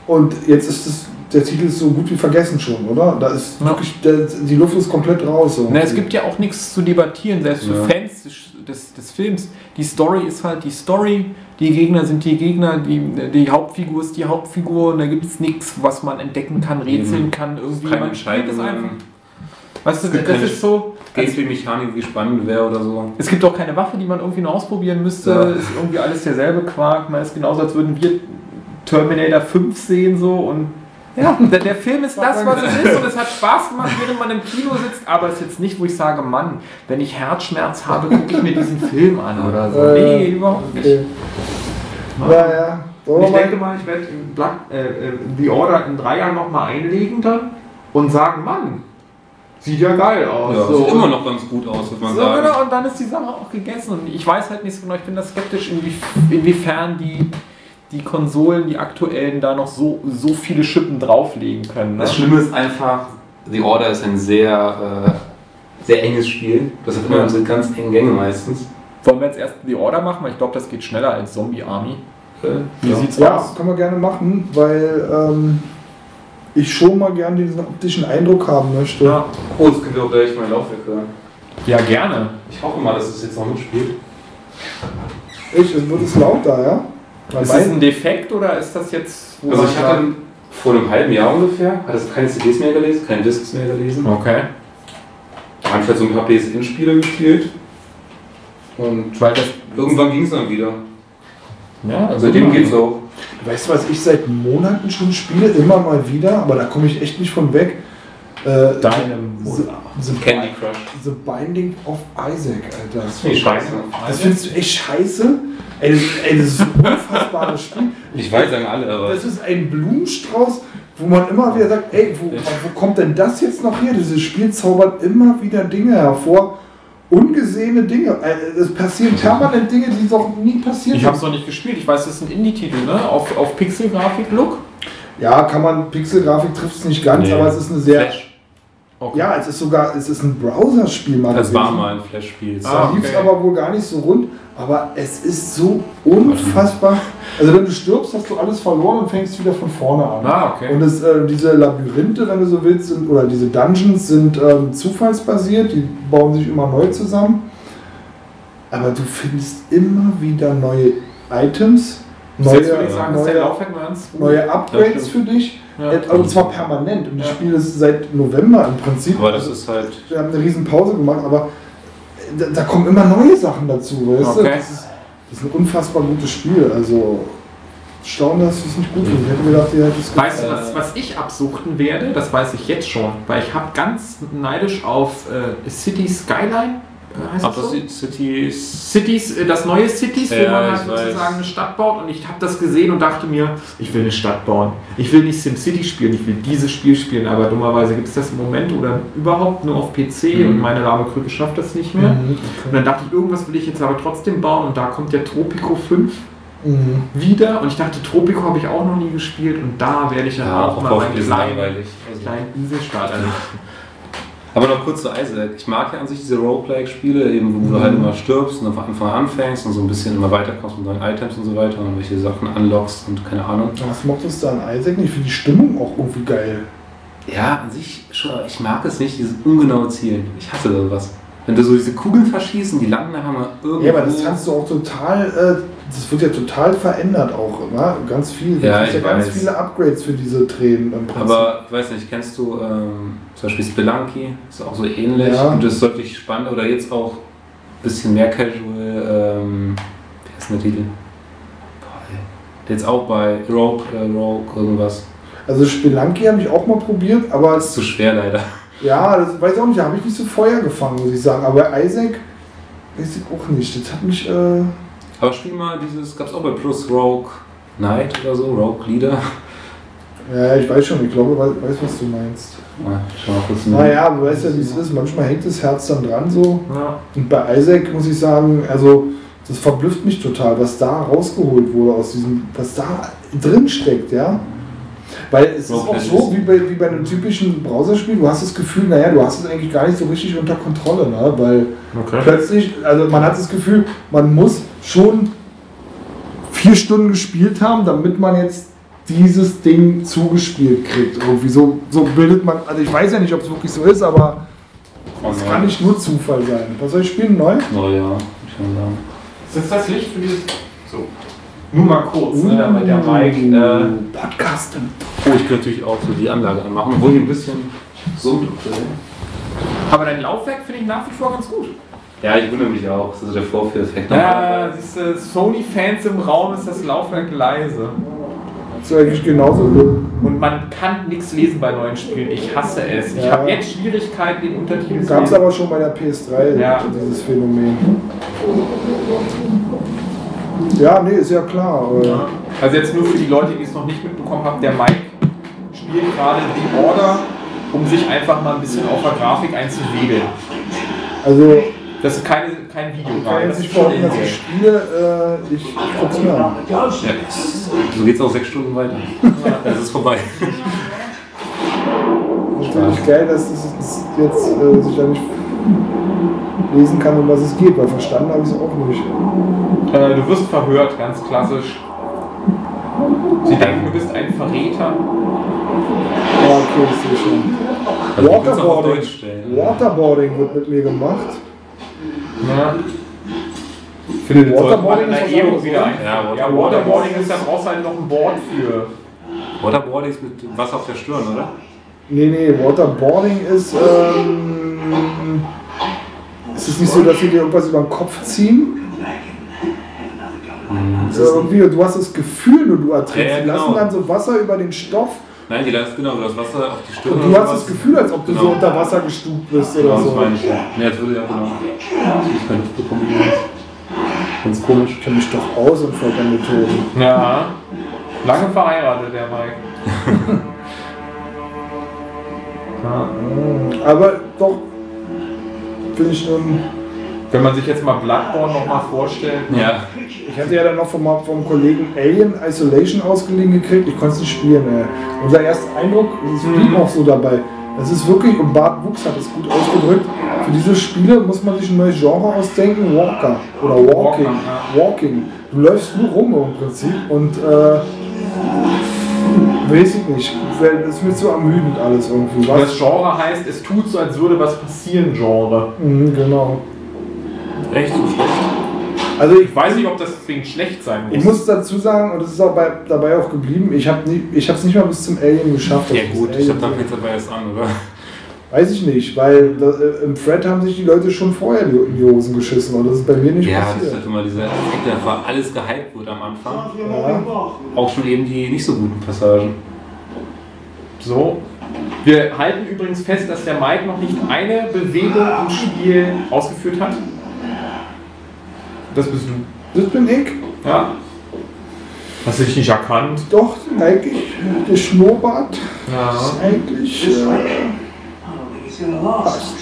Und jetzt ist es, der Titel ist so gut wie vergessen schon, oder? Da ist Ja. wirklich, der, die Luft ist komplett raus. Na, es gibt ja auch nichts zu debattieren, selbst für Ja. Fans des, des, des Films. Die Story ist halt die Story, die Gegner sind die Gegner, die, die Hauptfigur ist die Hauptfigur und da gibt es nichts, was man entdecken kann, rätseln Eben. kann, irgendwie. keine man spielt es einfach. Weißt du, das keine ist so. Gameplay-Mechanik, wie spannend wäre oder so. Es gibt auch keine Waffe, die man irgendwie noch ausprobieren müsste. Ja. Ist irgendwie alles derselbe Quark. Man ist genauso, als würden wir Terminator 5 sehen so und ja, der, der Film ist das, was es ist und es hat Spaß gemacht, während man im Kino sitzt, aber es ist jetzt nicht, wo ich sage, Mann, wenn ich Herzschmerz habe, gucke ich mir diesen Film an oder so. Äh, nee, überhaupt nicht. Okay. Naja, Und wollen ich wir denke mal. ich werde äh, äh, The Order in drei Jahren nochmal einlegen dann und sagen, Mann, sieht ja geil aus. Ja, so. sieht immer noch ganz gut aus, würde man So, sagen. genau, und dann ist die Sache auch gegessen. Und ich weiß halt nicht so genau, ich bin da skeptisch, inwie, inwiefern die, die Konsolen, die aktuellen, da noch so, so viele Schippen drauflegen können. Ne? Das Schlimme ist einfach, The Order ist ein sehr, äh, sehr enges Spiel. Das hat immer Ja. diese ganz engen Gänge meistens. Wollen wir jetzt erst The Order machen? Weil ich glaube, das geht schneller als Zombie Army. Äh, Wie ja. sieht's Ja, aus? können wir gerne machen, weil ähm, ich schon mal gerne diesen optischen Eindruck haben möchte. Ja. Oh, das könnt ihr auch gleich mein Laufwerk hören. ja, gerne. Ich hoffe mal, dass es jetzt noch mitspielt. Ich, es wird es laut da, ja? Bei Ist das ein Defekt oder ist das jetzt. wo Also ich hatte vor einem halben Jahr ungefähr, hatte es keine CDs mehr gelesen, keine Discs mehr gelesen. Okay. Vielleicht so ein paar PS-In-Spiele gespielt. Und Weil das. irgendwann ging es dann wieder. Ja, also Seitdem geht's auch. Weißt du, was ich seit Monaten schon spiele? Immer mal wieder, aber da komme ich echt nicht von weg. Äh, Deinem The, the, Candy Crush. the Binding of Isaac, Alter. Das, Nee, scheiße. das findest du echt scheiße? Ey, das, ey, das ist ein unfassbares Spiel. (laughs) Ich weiß, sagen alle, aber. Das ist ein Blumenstrauß wo man immer wieder sagt, ey, wo, wo kommt denn das jetzt noch her? Dieses Spiel zaubert immer wieder Dinge hervor. Ungesehene Dinge. Äh, Es passieren permanent Dinge, die doch nie passiert Ich habe es noch nicht gespielt. Ich weiß, das ist ein Indie-Titel, ne? Auf, auf Pixel-Grafik-Look. Ja, kann man, Pixelgrafik trifft es nicht ganz, Nee. aber es ist eine sehr. Flash. Okay. Ja, es ist sogar, es ist ein Browserspiel mal Das war mal ein Flash-Spiel. Es Ah, lief okay. aber wohl gar nicht so rund, aber es ist so unfassbar. Also wenn du stirbst, hast du alles verloren und fängst wieder von vorne an. Ah, okay. Und es, äh, diese Labyrinthe, wenn du so willst, sind, oder diese Dungeons sind ähm, zufallsbasiert, die bauen sich immer neu zusammen. Aber du findest immer wieder neue Items, neue, Jetzt würde ich sagen, ist der neue, Laufwerk ganz gut. neue Upgrades für dich. Ja. Und zwar permanent. Und ich Ja. spiele es seit November im Prinzip. Aber das ist halt. Wir haben eine riesen Pause gemacht, aber da, da kommen immer neue Sachen dazu, weißt du? Okay. Das ist, das ist ein unfassbar gutes Spiel. Also staunen, dass es nicht gut ist. Ich hätte gedacht, ihr hättet es Weißt du, was, was ich absuchten werde? Das weiß ich jetzt schon. Weil ich habe ganz neidisch auf äh, City Skyline. Heißt Ach, das das so? Cities. Cities, äh, das neue Cities, wo Ja, man halt weiß. sozusagen eine Stadt baut. Und ich habe das gesehen und dachte mir, ich will eine Stadt bauen. Ich will nicht SimCity spielen, ich will dieses Spiel spielen. Aber dummerweise gibt es das im Moment oder überhaupt nur auf PC Mhm. und meine lahme Krücke schafft das nicht mehr. Mhm, Und dann dachte ich, irgendwas will ich jetzt aber trotzdem bauen. Und da kommt der Tropico 5 Mhm. wieder. Und ich dachte, Tropico habe ich auch noch nie gespielt. Und da werde ich dann Ja, auch auch mal meinen kleinen. Also. kleinen Inselstaat (laughs) errichten. Aber noch kurz zu Isaac. Ich mag ja an sich diese Roguelike-Spiele, eben wo du Mhm. halt immer stirbst und von Anfang an anfängst und so ein bisschen immer weiterkommst mit neuen Items und so weiter und welche Sachen unlockst und keine Ahnung. Was mochtest du an Isaac nicht? Ich finde die Stimmung auch irgendwie geil. Ja, an sich schon, aber ich mag es nicht, dieses ungenaue Zielen. Ich hasse sowas. Wenn du so diese Kugeln verschießt und die landen mal irgendwo. Ja, aber das kannst du auch total, äh, das wird ja total verändert auch, ne? ganz viel. Ja, kriegst ja ganz weiß. viele Upgrades für diese Tränen im Prinzip. Aber ich weiß nicht, kennst du ähm, zum Beispiel Spelunky? Ist auch so ähnlich Ja. und das ist deutlich spannender oder jetzt auch ein bisschen mehr casual. Ähm, wie heißt denn der Titel? Der jetzt auch bei Rogue, äh, Rogue irgendwas. also Spelunky habe ich auch mal probiert, aber Das ist zu schwer leider. ja, das weiß ich auch nicht, da habe ich nicht so Feuer gefangen, muss ich sagen. Aber Isaac weiß ich auch nicht. Das hat mich, äh, Aber spiel mal dieses, gab es auch bei Plus Rogue Knight oder so, Rogue Leader. ja, ich weiß schon, ich glaube, ich weiß, was du meinst. Ah, Schau mal kurz Naja, du weißt ja, wie es ist. Manchmal hängt das Herz dann dran so. Ja. Und bei Isaac muss ich sagen, also das verblüfft mich total, was da rausgeholt wurde aus diesem, was da drin steckt, ja. Weil es ist auch so, wie bei, wie bei einem typischen Browserspiel, du hast das Gefühl, naja, du hast es eigentlich gar nicht so richtig unter Kontrolle, ne? Weil Okay. plötzlich, also man hat das Gefühl, man muss schon vier Stunden gespielt haben, damit man jetzt dieses Ding zugespielt kriegt. Irgendwie so, so bildet man, also ich weiß ja nicht, ob es wirklich so ist, aber es kann nicht nur Zufall sein. Was soll ich spielen? Neu? Oh ja, ich kann sagen. Ist das das Licht für dieses. So. Nur mal kurz, ne, damit der Mike. Äh, Podcasten. Oh, ich kann natürlich auch so die Anlage anmachen, obwohl die ein bisschen so aber dein Laufwerk finde ich nach wie vor ganz gut. Ja, ich wundere mich auch. Das ist der Vorführeffekt. Ja, siehst du, Sony-Fans im Raum ist das Laufwerk leise. Das ist eigentlich genauso. Und man kann nichts lesen bei neuen Spielen. Ich hasse es. Ich Ja. habe jetzt Schwierigkeiten, den Untertitel zu Gab es aber schon bei der PS3, Ja. dieses Phänomen. Ja, nee, ist ja klar. Ja. Also jetzt nur für die Leute, die es noch nicht mitbekommen haben, der Mike spielt gerade The Order, um sich einfach mal ein bisschen auf der Grafik einzuwegeln. Also, Das ist keine, kein Video jetzt Das ist schon dass ich spiele. Äh, ich an. Ja, so geht's auch sechs Stunden weiter. (laughs) Es ist vorbei. Natürlich geil, dass das jetzt äh, sich ja nicht lesen kann, um was es geht, weil verstanden habe ich es auch nicht. Äh, du wirst verhört, ganz klassisch. Sie denken, du bist ein Verräter. Ja, okay, das sehe ich schon. Also, Waterboarding. Waterboarding wird mit mir gemacht. Ja. Ich finde, Waterboarding ist anderes, wieder oder? einführen. Ja, Ja, Waterboarding Waterboarding ist, da brauchst du halt noch ein Board für. Waterboarding ist mit Wasser auf der Stirn, oder? Nee, nee, Waterboarding ist. Ähm, ist es nicht so, dass sie dir irgendwas über den Kopf ziehen? So, ist irgendwie, du hast das Gefühl, nur du ertrinkst. Ja, ja, Die lassen genau. dann so Wasser über den Stoff Nein, die lassen genau das Wasser auf die Stirn. und du hast das Gefühl, als ob du so Genau. unter Wasser gestubt bist Genau, oder das so. meine ich ja. Nee, das würde ja genau. Ich könnte Luft bekommen. Ganz komisch. Ich kenne mich doch aus in Foltermethoden. Ja. Lange verheiratet, der Mike. (laughs) Ja. Aber doch, finde ich nun. Wenn man sich jetzt mal Bloodborne noch mal vorstellt. ne? Ja. Ich hatte ja dann noch vom, vom Kollegen Alien Isolation ausgeliehen gekriegt. Ich konnte es nicht spielen. Ey. Unser erster Eindruck, es blieb auch so dabei. Es ist wirklich, und Bart Wuchs hat es gut ausgedrückt, für diese Spiele muss man sich ein neues Genre ausdenken, Walker oder Walking. Walker, Walking. Du läufst nur rum im Prinzip und äh, weiß ich nicht. Das ist mir zu ermüdend alles irgendwie. Das Was? Genre heißt, es tut so, als würde was passieren, Genre. Mhm, genau. Echt so schlecht? Also ich Ich weiß nicht, ob das deswegen schlecht sein muss. Ich muss dazu sagen, und es ist auch bei, dabei auch geblieben, ich habe es nicht mal bis zum Alien geschafft. Ja Also gut, das ich dann fängt es dabei erst an, oder? Weiß ich nicht, weil da, äh, im Thread haben sich die Leute schon vorher die, in die Hosen geschissen und das ist bei mir nicht Ja, das ist passiert. halt immer dieser Effekt, der einfach alles gehypt wird am Anfang. Ja. Auch schon eben die nicht so guten Passagen. So. Wir halten übrigens fest, dass der Mike noch nicht eine Bewegung im Spiel ausgeführt hat. Das bist du. Das bin ich. Ja. Hast du dich nicht erkannt? Doch, eigentlich, der Schnurrbart Ja. ist eigentlich. Äh, passt.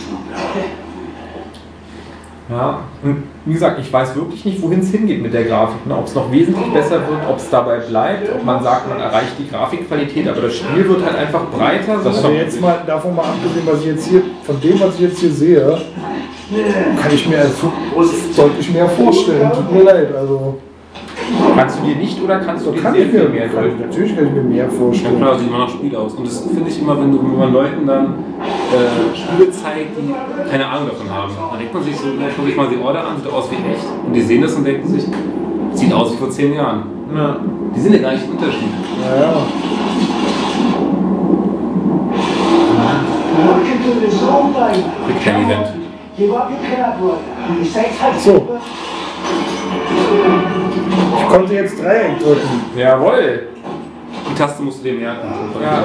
Ja. Und wie gesagt, ich weiß wirklich nicht, wohin es hingeht mit der Grafik. Ne? Ob es noch wesentlich besser wird, ob es dabei bleibt, ob man sagt, man erreicht die Grafikqualität, aber das Spiel wird halt einfach breiter. Das so. Also jetzt mal davon mal abgesehen, was ich jetzt hier, von dem, was ich jetzt hier sehe, kann ich mir also deutlich mehr vorstellen. Tut mir leid. Also Kannst du dir nicht oder kannst du dir kann sehr ich viel mir mehr kann ich, drücken? natürlich kann ich mir mehr Ja vorstellen. klar, sieht immer nach Spiel aus. Und das finde ich immer, wenn, du, wenn man Leuten dann äh, Spiele zeigt, die keine Ahnung davon haben. Dann denkt man sich so, dann guckt sich mal die Order an, sieht aus wie echt. Und die sehen das und denken sich, sieht aus wie vor zehn Jahren. Ja. Die sind ja gar nicht im Unterschied. Ja, ja. Time Event. So. Ich konnte jetzt Dreieck drücken. Jawohl. Die Taste musst du dir merken. Ja.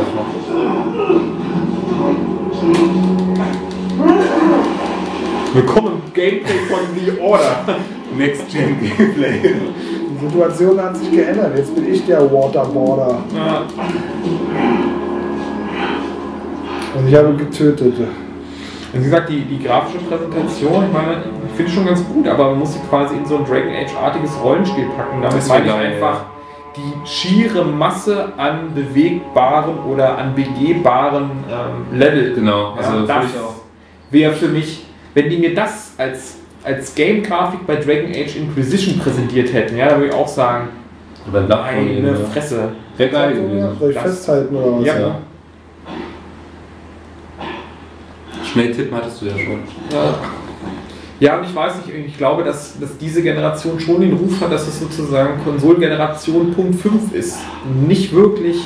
Willkommen im Gameplay von The Order. Next Gen Gameplay. Die Situation hat sich geändert. Jetzt bin ich der Waterboarder. Ja. Und ich habe getötet. Und wie gesagt, die, die grafische Präsentation, ich meine, ich finde schon ganz gut, aber man muss sie quasi in so ein Dragon Age-artiges Rollenspiel packen. Damit meine ich geil, einfach die schiere Masse an bewegbaren oder an begehbaren ähm, Level. Genau, also ja, das wäre für mich, wenn die mir das als, als Game-Grafik bei Dragon Age Inquisition präsentiert hätten, ja, da würde ich auch sagen, meine. Fresse. Wäre geil gewesen. Soll ich festhalten oder was? Ja. Ja. Schnell tippen hattest du ja schon. Ja. Ja, und ich weiß nicht, ich glaube, dass, dass diese Generation schon den Ruf hat, dass es sozusagen Konsolengeneration Punkt 5 ist. Nicht wirklich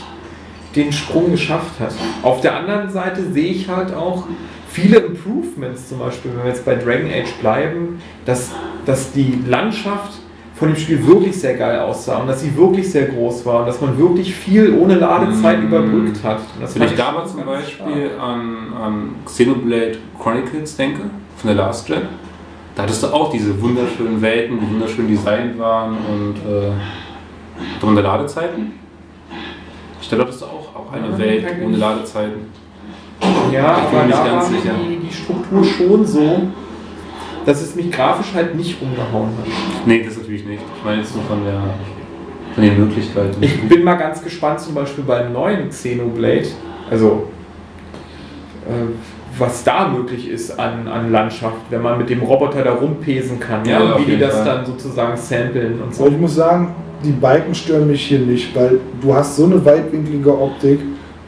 den Sprung geschafft hat. Auf der anderen Seite sehe ich halt auch viele Improvements, zum Beispiel, wenn wir jetzt bei Dragon Age bleiben, dass, dass die Landschaft von dem Spiel wirklich sehr geil aussah und dass sie wirklich sehr groß war und dass man wirklich viel ohne Ladezeit Mm. überbrückt hat. Wenn ich da mal zum Beispiel an, an Xenoblade Chronicles denke, von der Last Gen, da hattest du auch diese wunderschönen Welten, die wunderschön designt waren und äh, darunter Ladezeiten. Ich glaube, hattest du auch, auch eine Welt ohne Ladezeiten. Ja, Ich bin aber mir nicht da ganz war sicher. Die, die Struktur schon so, dass es mich grafisch halt nicht umgehauen hat. Nee, das natürlich nicht. Ich meine jetzt nur von, der, von den Möglichkeiten. Ich bin mal ganz gespannt, zum Beispiel beim neuen Xenoblade, also äh, was da möglich ist an, an Landschaft, wenn man mit dem Roboter da rumpesen kann, ja, Ja, und wie die das Fall. dann sozusagen samplen und so. Aber ich muss sagen, die Balken stören mich hier nicht, weil du hast so eine weitwinklige Optik,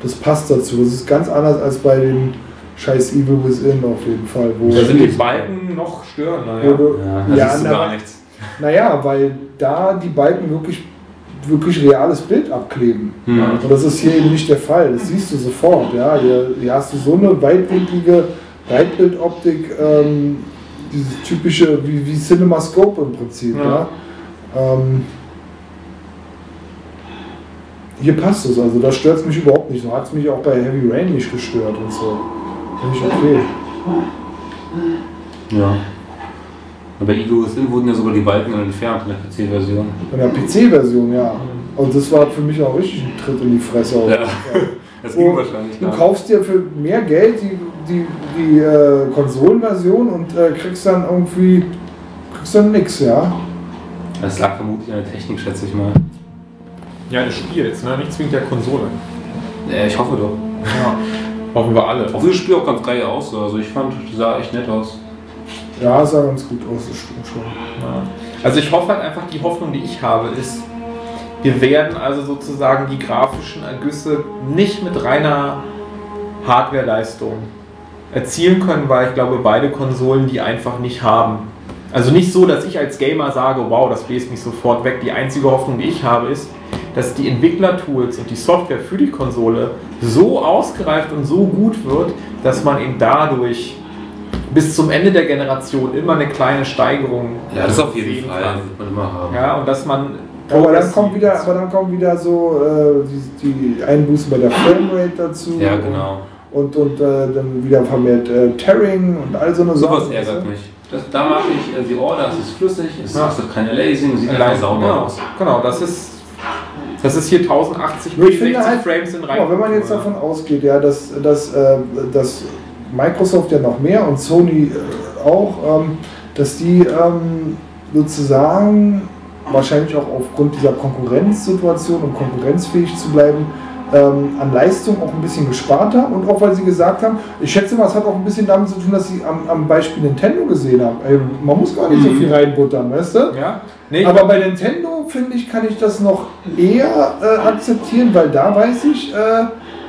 das passt dazu. Das ist ganz anders als bei dem scheiß Evil Within auf jeden Fall. Wo Da sind die Balken noch stören, wo naja. du, ja, da ja, siehst du gar nichts. Naja, weil da die Balken wirklich, wirklich reales Bild abkleben. Mhm. Und das ist hier eben nicht der Fall. Das siehst du sofort. Ja? Hier, hier hast du so eine weitwinklige Weitbildoptik, ähm, dieses typische, wie, wie CinemaScope im Prinzip. Ja. Ja. Ähm, hier passt es, also da stört es mich überhaupt nicht. So hat es mich auch bei Heavy Rain nicht gestört und so. Finde ich okay. Ja. Und bei Evil Within wurden ja sogar die Balken entfernt in der PC-Version. In der PC-Version, ja. Und das war für mich auch richtig ein Tritt in die Fresse. Ja. (laughs) Das ging wo wahrscheinlich du nicht. kaufst dir für mehr Geld die, die, die äh, Konsolenversion und äh, kriegst dann irgendwie kriegst dann nix, ja. Das lag vermutlich an der Technik, schätze ich mal. Ja, des Spiels, ne? nicht zwingend der Konsole. Ja, ich hoffe doch. Ja. Hoffen wir alle. Obwohl das Spiel auch ganz geil aussah. Also ich fand, die sah echt nett aus. Ja, sah ganz gut aus, das stimmt schon. Ja. Also ich hoffe halt einfach, die Hoffnung, die ich habe, ist, wir werden also sozusagen die grafischen Ergüsse nicht mit reiner Hardwareleistung erzielen können, weil ich glaube, beide Konsolen die einfach nicht haben. Also nicht so, dass ich als Gamer sage, wow, das bläst mich sofort weg. Die einzige Hoffnung, die ich habe, ist, dass die Entwicklertools und die Software für die Konsole so ausgereift und so gut wird, dass man eben dadurch bis zum Ende der Generation immer eine kleine Steigerung Ja, das auf jeden Fall. kann. Wird man immer haben. Ja, und dass man. Aber dann kommt wieder, aber dann kommen wieder so äh, die, die Einbußen bei der Framerate dazu. Ja, genau. Und, und äh, dann wieder vermehrt äh, Tearing und all so eine Sowas Sachen. ärgert mich. Das, da mag ich äh, die Order, es ist flüssig, es Ja. ist doch keine Lasing, sieht einfach sauber genau, aus. genau, das ist. Das ist hier 1080 Nur ich finde 60 halt, Frames in mal, wenn man jetzt davon ausgeht, ja, dass, dass, äh, dass Microsoft ja noch mehr und Sony äh, auch, ähm, dass die ähm, sozusagen wahrscheinlich auch aufgrund dieser Konkurrenzsituation und konkurrenzfähig zu bleiben, ähm, an Leistung auch ein bisschen gespart haben und auch weil sie gesagt haben, ich schätze mal, es hat auch ein bisschen damit zu tun, dass sie am, am Beispiel Nintendo gesehen haben. Ey, man muss gar nicht so Mhm. viel reinbuttern, weißt du? Ja? Nee, Aber bei Nintendo finde ich, kann ich das noch eher äh, akzeptieren, weil da weiß ich, äh,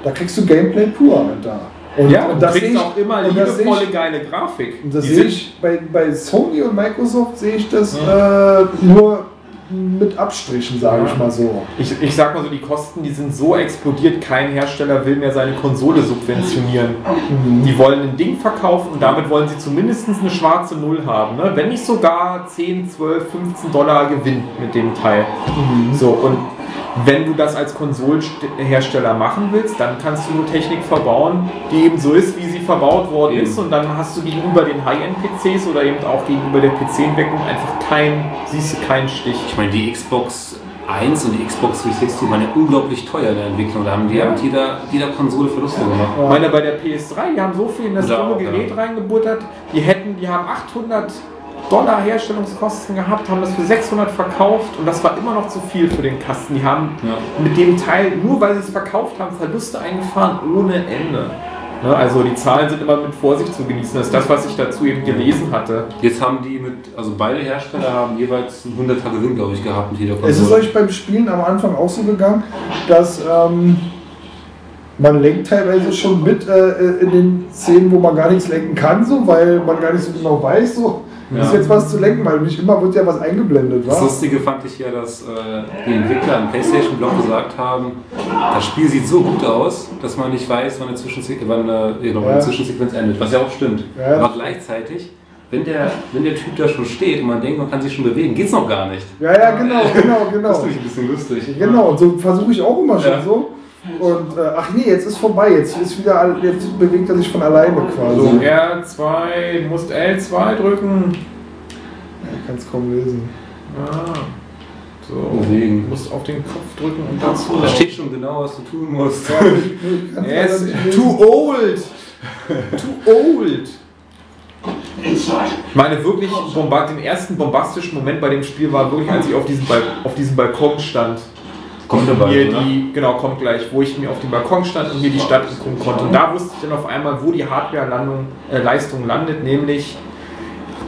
da kriegst du Gameplay pur, Alter. Und, ja, und du das kriegst ich, auch immer und liebevolle, ich, geile Grafik. und das sehe ich bei, bei Sony und Microsoft sehe ich das äh, nur mit Abstrichen, sage ich mal so. Ich, ich sag mal so, die Kosten, die sind so explodiert, kein Hersteller will mehr seine Konsole subventionieren. Die wollen ein Ding verkaufen und damit wollen sie zumindest eine schwarze Null haben. Ne? Wenn nicht sogar 10, 12, 15 Dollar Gewinn mit dem Teil. So, und wenn du das als Konsolenhersteller machen willst, dann kannst du nur Technik verbauen, die eben so ist, wie sie verbaut worden Eben. ist. Und dann hast du gegenüber den High-End-PCs oder eben auch gegenüber der PC-Entwicklung einfach keinen, siehst du keinen Stich. Ich meine, die Xbox 1 und die Xbox 360 waren ja unglaublich teuer in der Entwicklung. Da haben die Ja. mit jeder, jeder Konsole Verluste gemacht. Ich meine, bei der PS3, die haben so viel in das dumme Gerät ja. reingebuttert, die hätten, die haben 800 Dollar Herstellungskosten gehabt, haben das für 600 verkauft und das war immer noch zu viel für den Kasten. Die haben Ja. mit dem Teil, nur weil sie es verkauft haben, Verluste eingefahren ohne Ende. Ne, Also die Zahlen sind immer mit Vorsicht zu genießen. Das ist das, was ich dazu eben gelesen hatte. Jetzt haben die mit, also beide Hersteller haben jeweils einen 100er Gewinn, glaube ich, gehabt mit jeder Es ist Konsole. euch beim Spielen am Anfang auch so gegangen, dass ähm, man lenkt teilweise schon mit äh, in den Szenen, wo man gar nichts lenken kann, so, weil man gar nicht so genau weiß, so, ist Ja. jetzt was zu lenken, weil nicht immer wird ja was eingeblendet, Das wa? Lustige fand ich ja, dass äh, die Entwickler im PlayStation-Blog gesagt haben, das Spiel sieht so gut aus, dass man nicht weiß, wann eine, Zwischense wann eine, ja, eine Zwischensequenz endet. Was ja auch stimmt. Ja. Aber gleichzeitig, wenn der, wenn der Typ da schon steht und man denkt, man kann sich schon bewegen, geht's noch gar nicht. Ja, ja, genau, genau, (laughs) Das genau. finde ich ein bisschen lustig. Genau, und so versuche ich auch immer schon Ja. so. Und äh, ach nee, jetzt ist vorbei, jetzt ist wieder, jetzt bewegt er sich von alleine quasi. So, R2, du musst L2 drücken. Ich kann es kaum lesen. Ah. So, Bewegen. du musst auf den Kopf drücken und dazu. Da steht schon genau, was du tun musst. Ja, (laughs) Er lesen. too old. Too old. Ich meine wirklich, den ersten bombastischen Moment bei dem Spiel war wirklich, als ich auf diesem, Bal auf diesem Balkon stand. Kommt und dabei, mir oder? die, genau, kommt gleich, wo ich mir auf dem Balkon stand und mir die Stadt angucken konnte. Und da wusste ich dann auf einmal, wo die Hardware-Leistung landet, nämlich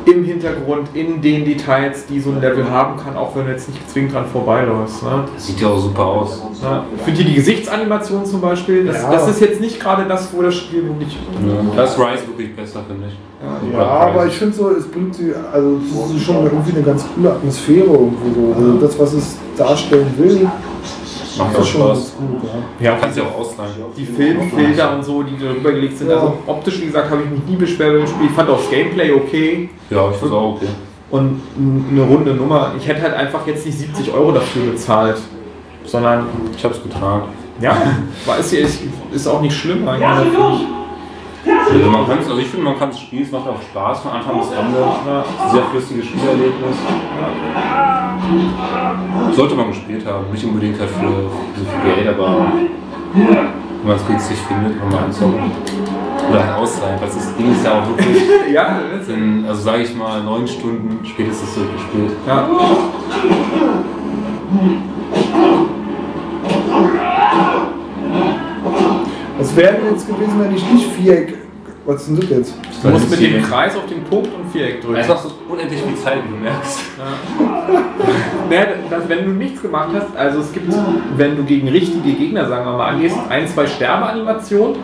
im Hintergrund, in den Details, die so ein Level haben kann, auch wenn du jetzt nicht zwingend dran vorbeiläufst. Ne? Sieht ja auch super aus. Ja, ich finde hier die Gesichtsanimation zum Beispiel, das, Ja. das ist jetzt nicht gerade das, wo das Spiel wirklich. Da ist Rise wirklich besser, finde ich. Ja, aber ich finde so, es bringt sie, also es ist schon irgendwie eine ganz coole Atmosphäre irgendwo so. Also das, was es darstellen will, Macht auch schon Spaß. gut. Ja. Ja, Kannst ja auch ausleihen. die Filmfilter und so, die darüber gelegt sind. Ja. Also optisch, wie gesagt, habe ich mich nie beschwert beim Spiel. Ich fand auch das Gameplay okay Ja, ich finde auch okay. und eine runde Nummer. Ich hätte halt einfach jetzt nicht 70 Euro dafür bezahlt, sondern Ich habe (laughs) es getan. ja, war, ist, ist, ist auch nicht schlimm eigentlich. Also man kann's, also ich finde, man kann es spielen, es macht auch Spaß von Anfang bis Ende. Sehr flüssiges Spielerlebnis. Sollte man gespielt haben, nicht unbedingt halt für so viel Geld, aber wenn man es günstig findet, kann man anzocken. Oder halt ausleihen, weil das Ding ist ja auch wirklich, (laughs) Ja, in, also sage ich mal, neun Stunden spätestens durchgespielt. ja. Was wäre denn jetzt gewesen, wenn ich nicht Viereck. Was ist denn das jetzt? Du musst mit dem Kreis auf den Punkt und Viereck drücken. Einfach so unendlich viel Zeit, wie du merkst. (laughs) Naja, das, wenn du nichts gemacht hast, also es gibt, wenn du gegen richtige Gegner, sagen wir mal, angehst, ein, zwei Sterbeanimationen.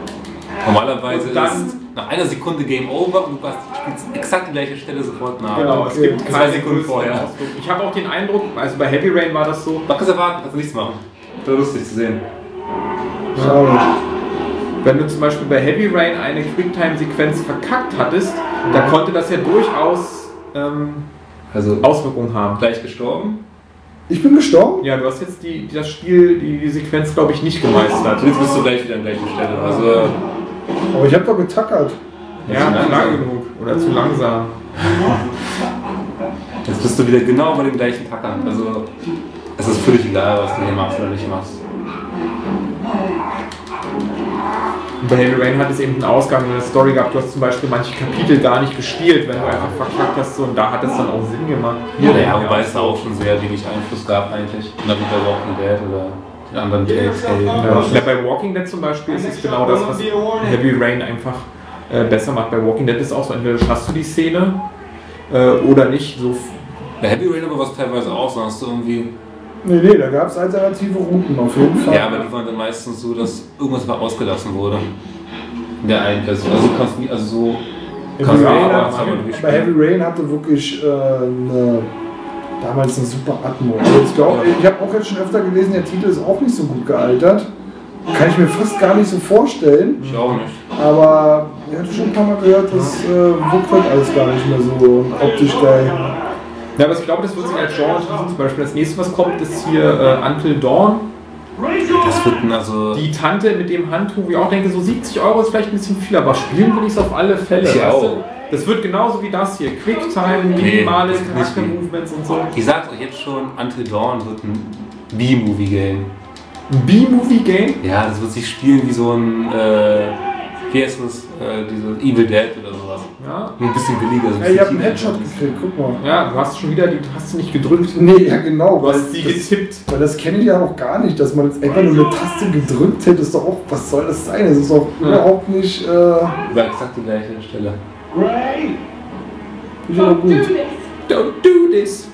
Normalerweise Und dann- ist nach einer Sekunde Game Over und du spielst exakt die gleiche Stelle sofort nach. Genau, es okay. gibt Zwei keine Sekunden vorher. Ich habe auch den Eindruck, also bei Heavy Rain war das so, Man kann es erwarten, kannst du nichts machen. Das war lustig zu sehen. Schade. Wenn du zum Beispiel bei Heavy Rain eine Quicktime-Sequenz verkackt hattest, da konnte das ja durchaus ähm, Also Auswirkungen haben. gleich gestorben. Ich bin gestorben? Ja, du hast jetzt die, das Spiel, die, die Sequenz, glaube ich, nicht gemeistert. Jetzt bist du gleich wieder an der gleichen Stelle. Also Aber ich habe doch getackert. Ja, zu lang genug oder zu langsam. jetzt bist du wieder genau bei dem gleichen Tackern. Also es ist völlig egal, was du hier machst oder nicht machst. Und bei Heavy Rain hat es eben einen Ausgang in der Story gehabt. Du hast zum Beispiel manche Kapitel gar nicht gespielt, wenn du einfach verkackt hast. So, und da hat es dann auch Sinn gemacht. Ja, ja, wobei es da auch schon sehr wenig Einfluss gab eigentlich. Na wie bei Walking Dead oder den anderen Telltale. Ja, ja, bei Walking Dead zum Beispiel ist es genau das, was Heavy Rain einfach äh, besser macht. Bei Walking Dead ist es auch so, entweder schaffst du die Szene äh, oder nicht. So Bei Heavy Rain aber was teilweise auch, so hast du irgendwie. Nee, nee, da gab es alternative Routen auf jeden Fall. Ja, aber die waren dann meistens so, dass irgendwas mal ausgelassen wurde. In der einen Person. Also du kannst nie, also so. Heavy Rain, hat, bei Heavy Rain hatte wirklich äh, eine, damals eine super Atmo. Also ich glaube, ich habe auch jetzt schon öfter gelesen, der Titel ist auch nicht so gut gealtert. Kann ich mir fast gar nicht so vorstellen. Ich auch nicht. Aber ich hatte schon ein paar Mal gehört, das äh, wirkt halt alles gar nicht mehr so optisch geil. Ja, aber ich glaube, das wird sich als Genre schließen. Zum Beispiel das nächste, was kommt, ist hier äh, Until Dawn. Das wird also. Die Tante mit dem Handtuch, wo ich auch denke, so 70 Euro ist vielleicht ein bisschen viel, aber spielen will ich es auf alle Fälle. Ich weißt auch. Das wird genauso wie das hier. Quicktime, Nee, minimale nicht Charakter-Movements und so. Ich sag's euch jetzt schon, Until Dawn wird ein B-Movie-Game. Ein B-Movie-Game? Ja, das wird sich spielen wie so ein, äh, wie heißt das, äh, dieses Evil Dead oder sowas. Ja. Nur ein bisschen billiger. So ein Ey, ich habe bisschen einen Headshot gekriegt, guck mal. Ja, du hast schon wieder, die, hast sie nicht gedrückt. Nee, ja genau. Du Weil hast sie das, getippt. weil das kenne ich ja auch gar nicht, dass man jetzt einfach nur eine Taste gedrückt hätte. Ist doch auch, was soll das sein? Das ist auch Ja. überhaupt nicht, äh, War exakt die gleiche Stelle. nicht aber gut. Don't do this.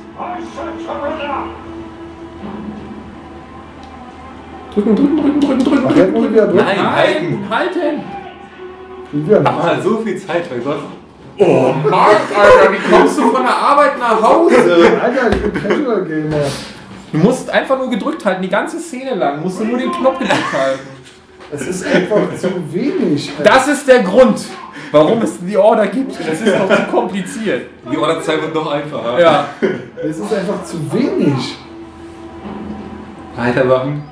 Drücken, drücken, drücken, drücken, drücken. Ach, ich wieder drücken. Nein, halten! halten. Mach mal so viel Zeit, bei Gott. Oh, Marc, Alter, wie kommst du von der Arbeit nach Hause? Alter, ich bin Casual Gamer. Du musst einfach nur gedrückt halten, die ganze Szene lang. Musst du nur den Knopf gedrückt halten. Es ist einfach zu wenig. Alter. Das ist der Grund, warum es die Order gibt. Das ist doch zu kompliziert. Die Orderzeit wird noch einfacher. Ja. Es ist einfach zu wenig. Weitermachen.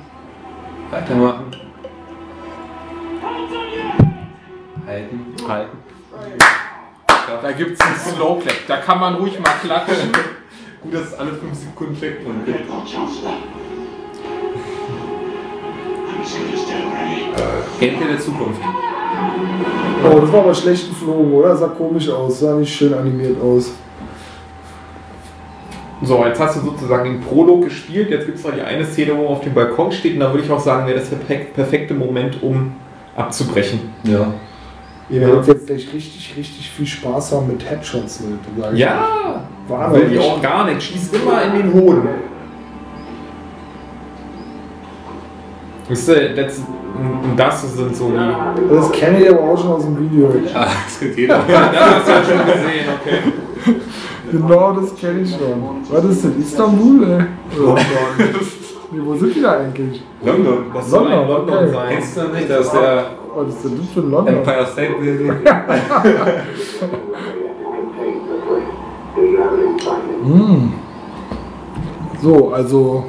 Weitermachen. Halten. Halten. Da gibt es einen Slow Clap. Da kann man ruhig mal klatschen. Gut, dass es alle 5 Sekunden Checkpoint gibt. Gameplay der Zukunft. Oh, das war aber schlecht geflogen, oder? Sah komisch aus, sah nicht schön animiert aus. So, jetzt hast du sozusagen den Prolog gespielt. Jetzt gibt es noch die eine Szene, wo er auf dem Balkon steht. Und da würde ich auch sagen, wäre das der perfek- perfekte Moment, um abzubrechen. Ja. Ihr werdet jetzt gleich richtig, richtig viel Spaß haben mit Headshots, Leute. ich Ja, euch. War weil aber die nicht. Organik schießt immer in den Hoden. Wisst ihr, das, und das sind so die. Das kenne ich aber auch schon aus dem Video. Ah, das kennt jeder. (laughs) Ja, das hast du ja schon gesehen, okay. Genau, das kenne ich schon. Was ist denn? Istanbul, ey? Oder (laughs) nee, wo sind die da eigentlich? London. Das soll ein London, London okay. sein. Kennst du nicht, das ist ist denn das für ein London? Empire State Building? (laughs) So, also.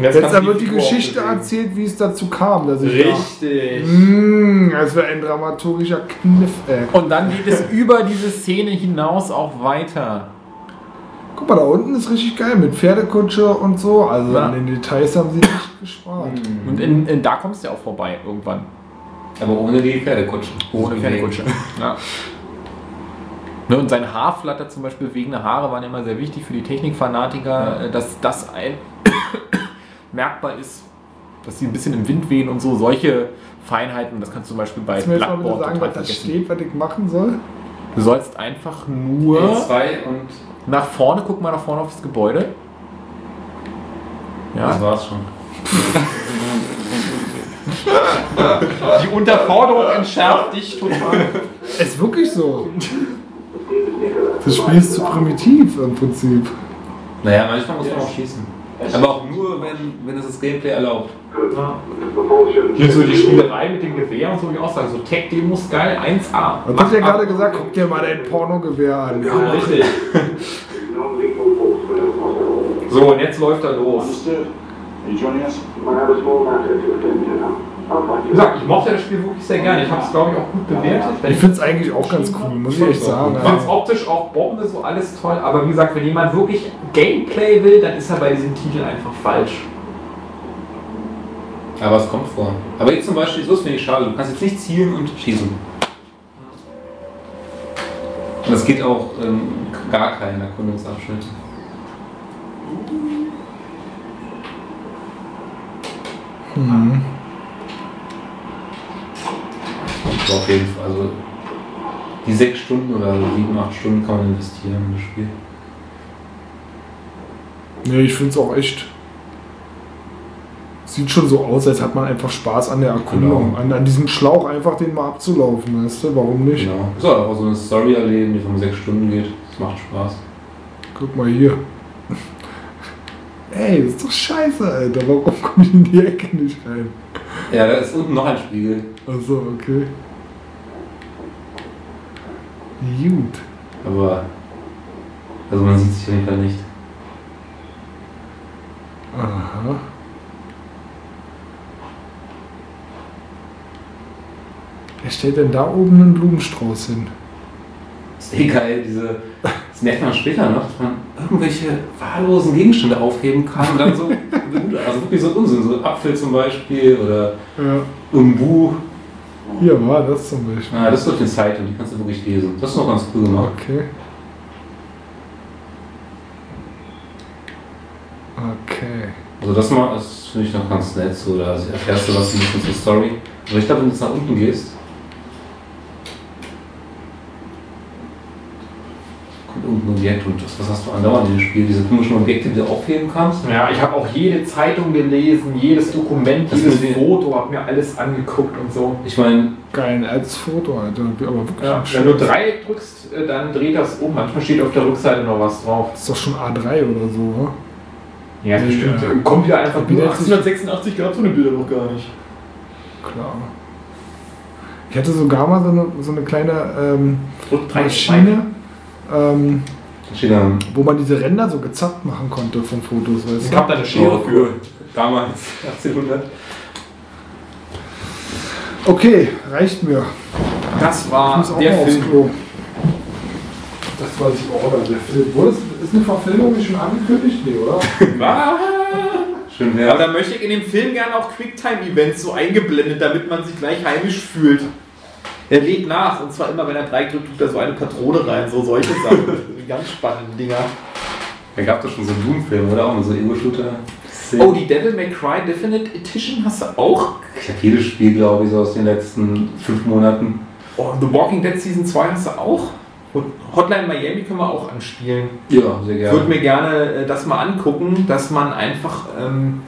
Jetzt wird die Geschichte erzählt, wie es dazu kam, dass ich da. Richtig. Mmh, das wäre ein dramaturgischer Kniff, ey. Und dann geht es über diese Szene hinaus auch weiter. Guck mal, da unten ist richtig geil mit Pferdekutsche und so. Also Ja. an den Details haben sie nicht gespart. Und in, in, da kommst du ja auch vorbei irgendwann. Aber ohne die Pferdekutschen. Ohne Pferdekutsche. (laughs) Ja. Ne, und sein Haarflatter zum Beispiel, wegende Haare waren immer sehr wichtig für die Technikfanatiker, äh, dass das ein (coughs) merkbar ist, dass sie ein bisschen im Wind wehen und so, solche Feinheiten, das kannst du zum Beispiel bei Kannst du mir jetzt mal sagen, was da vergessen. steht, was ich machen soll? Du sollst einfach nur E2 und nach vorne, guck mal nach vorne aufs Gebäude. das Ja. war's schon. (laughs) Die Unterforderung entschärft dich total. Ist wirklich so. Das Spiel ist zu primitiv im Prinzip. Naja, manchmal muss man auch schießen. Aber auch nur, wenn, wenn es das Gameplay erlaubt. Hier so die Spielerei mit dem Gewehr und so, wie ich auch sagen, so Tech-Demos geil, 1A. Du hast ja gerade gesagt, guck dir mal dein Pornogewehr an. Ja, richtig. (laughs) So, und jetzt läuft er los. Are you joining us? Wie gesagt, ich mochte das Spiel wirklich sehr gerne. Ich habe es, glaube ich, auch gut bewertet. Ich finde es eigentlich auch ganz cool, muss ich echt sagen. Ich fand es optisch auch Bombe, so alles toll. Aber wie gesagt, wenn jemand wirklich Gameplay will, dann ist er bei diesem Titel einfach falsch. Aber es kommt vor. Aber jetzt zum Beispiel, so ist finde ich schade. Du kannst jetzt nicht zielen und schießen. Und es geht auch ähm, gar kein Erkundungsabschnitt. Hm. Aber auf jeden Fall, also die sechs Stunden oder sieben, acht Stunden kann man investieren in das Spiel. Nee, ich finde es auch echt. Sieht schon so aus, als hat man einfach Spaß an der Erkundung. Genau. An, an diesem Schlauch einfach den mal abzulaufen, weißt du? Warum nicht? Genau. So, aber so eine Story erleben, die von sechs Stunden geht, das macht Spaß. Guck mal hier. Ey, das ist doch scheiße, Alter. Warum komme ich in die Ecke nicht rein? Ja, da ist unten noch ein Spiegel. Achso, okay. Gut. Aber also man sieht sich auf jeden Fall nicht. Aha. Wer stellt denn da oben einen Blumenstrauß hin? Ist eh geil, diese. Das merkt man später noch, dass man irgendwelche wahllosen Gegenstände aufheben kann und dann so. also wirklich so Unsinn, so Apfel zum Beispiel oder Ja. Buch. Hier war das zum Beispiel. Ah, das ist durch eine Seite und die kannst du wirklich lesen. Das ist noch ganz cool gemacht. Okay. Okay. Also das mal, das finde ich noch ganz nett, so da erfährst du was ein bisschen zur Story. Aber ich glaube, wenn du jetzt nach unten gehst, irgendein Objekt und das, was hast du andauernd in dem Spiel? Diese komischen Objekte, die du aufheben kannst. Ja, ich habe auch jede Zeitung gelesen, jedes Dokument, Das jedes Foto, habe mir alles angeguckt und so. Ich meine, Geil, als Foto, Alter. Aber wirklich Ja, wenn du Dreieck drückst, äh, dann dreht das um. Manchmal steht auf der Rückseite noch was drauf. Das ist doch schon A3 oder so, wa? Ja, das stimmt. Kommt wieder einfach Wieder nur jetzt 1886 gab so eine Bilder noch gar nicht. Klar. Ich hatte sogar mal so eine, so eine kleine ähm, Maschine, ähm, wo man diese Ränder so gezappt machen konnte von Fotos, weißt Ich du? hab da eine Schere für. Damals, (laughs) 1800. Okay, reicht mir. Das war der Film. Klo. Das war ich auch, der Film. Wurde ist eine Verfilmung nicht schon angekündigt? Nee, oder? (laughs) Schön Aber wär's. da möchte ich in dem Film gerne auch Quicktime-Events so eingeblendet, damit man sich gleich heimisch fühlt. Er legt nach und zwar immer, wenn er Dreieck drückt, tut er so eine Patrone rein, so solche Sachen. Die (laughs) ganz spannenden Dinger. Da gab es schon so einen Doom-Film, oder? Auch mit so Ego-Shooter. Oh, die Devil May Cry Definite Edition hast du auch? Ich habe jedes Spiel, glaube ich, so aus den letzten fünf Monaten. Oh, The Walking Dead Season 2 hast du auch? Und Hotline Miami können wir auch anspielen. Ja, sehr Ich gerne. würde mir gerne äh, das mal angucken, dass man einfach ähm,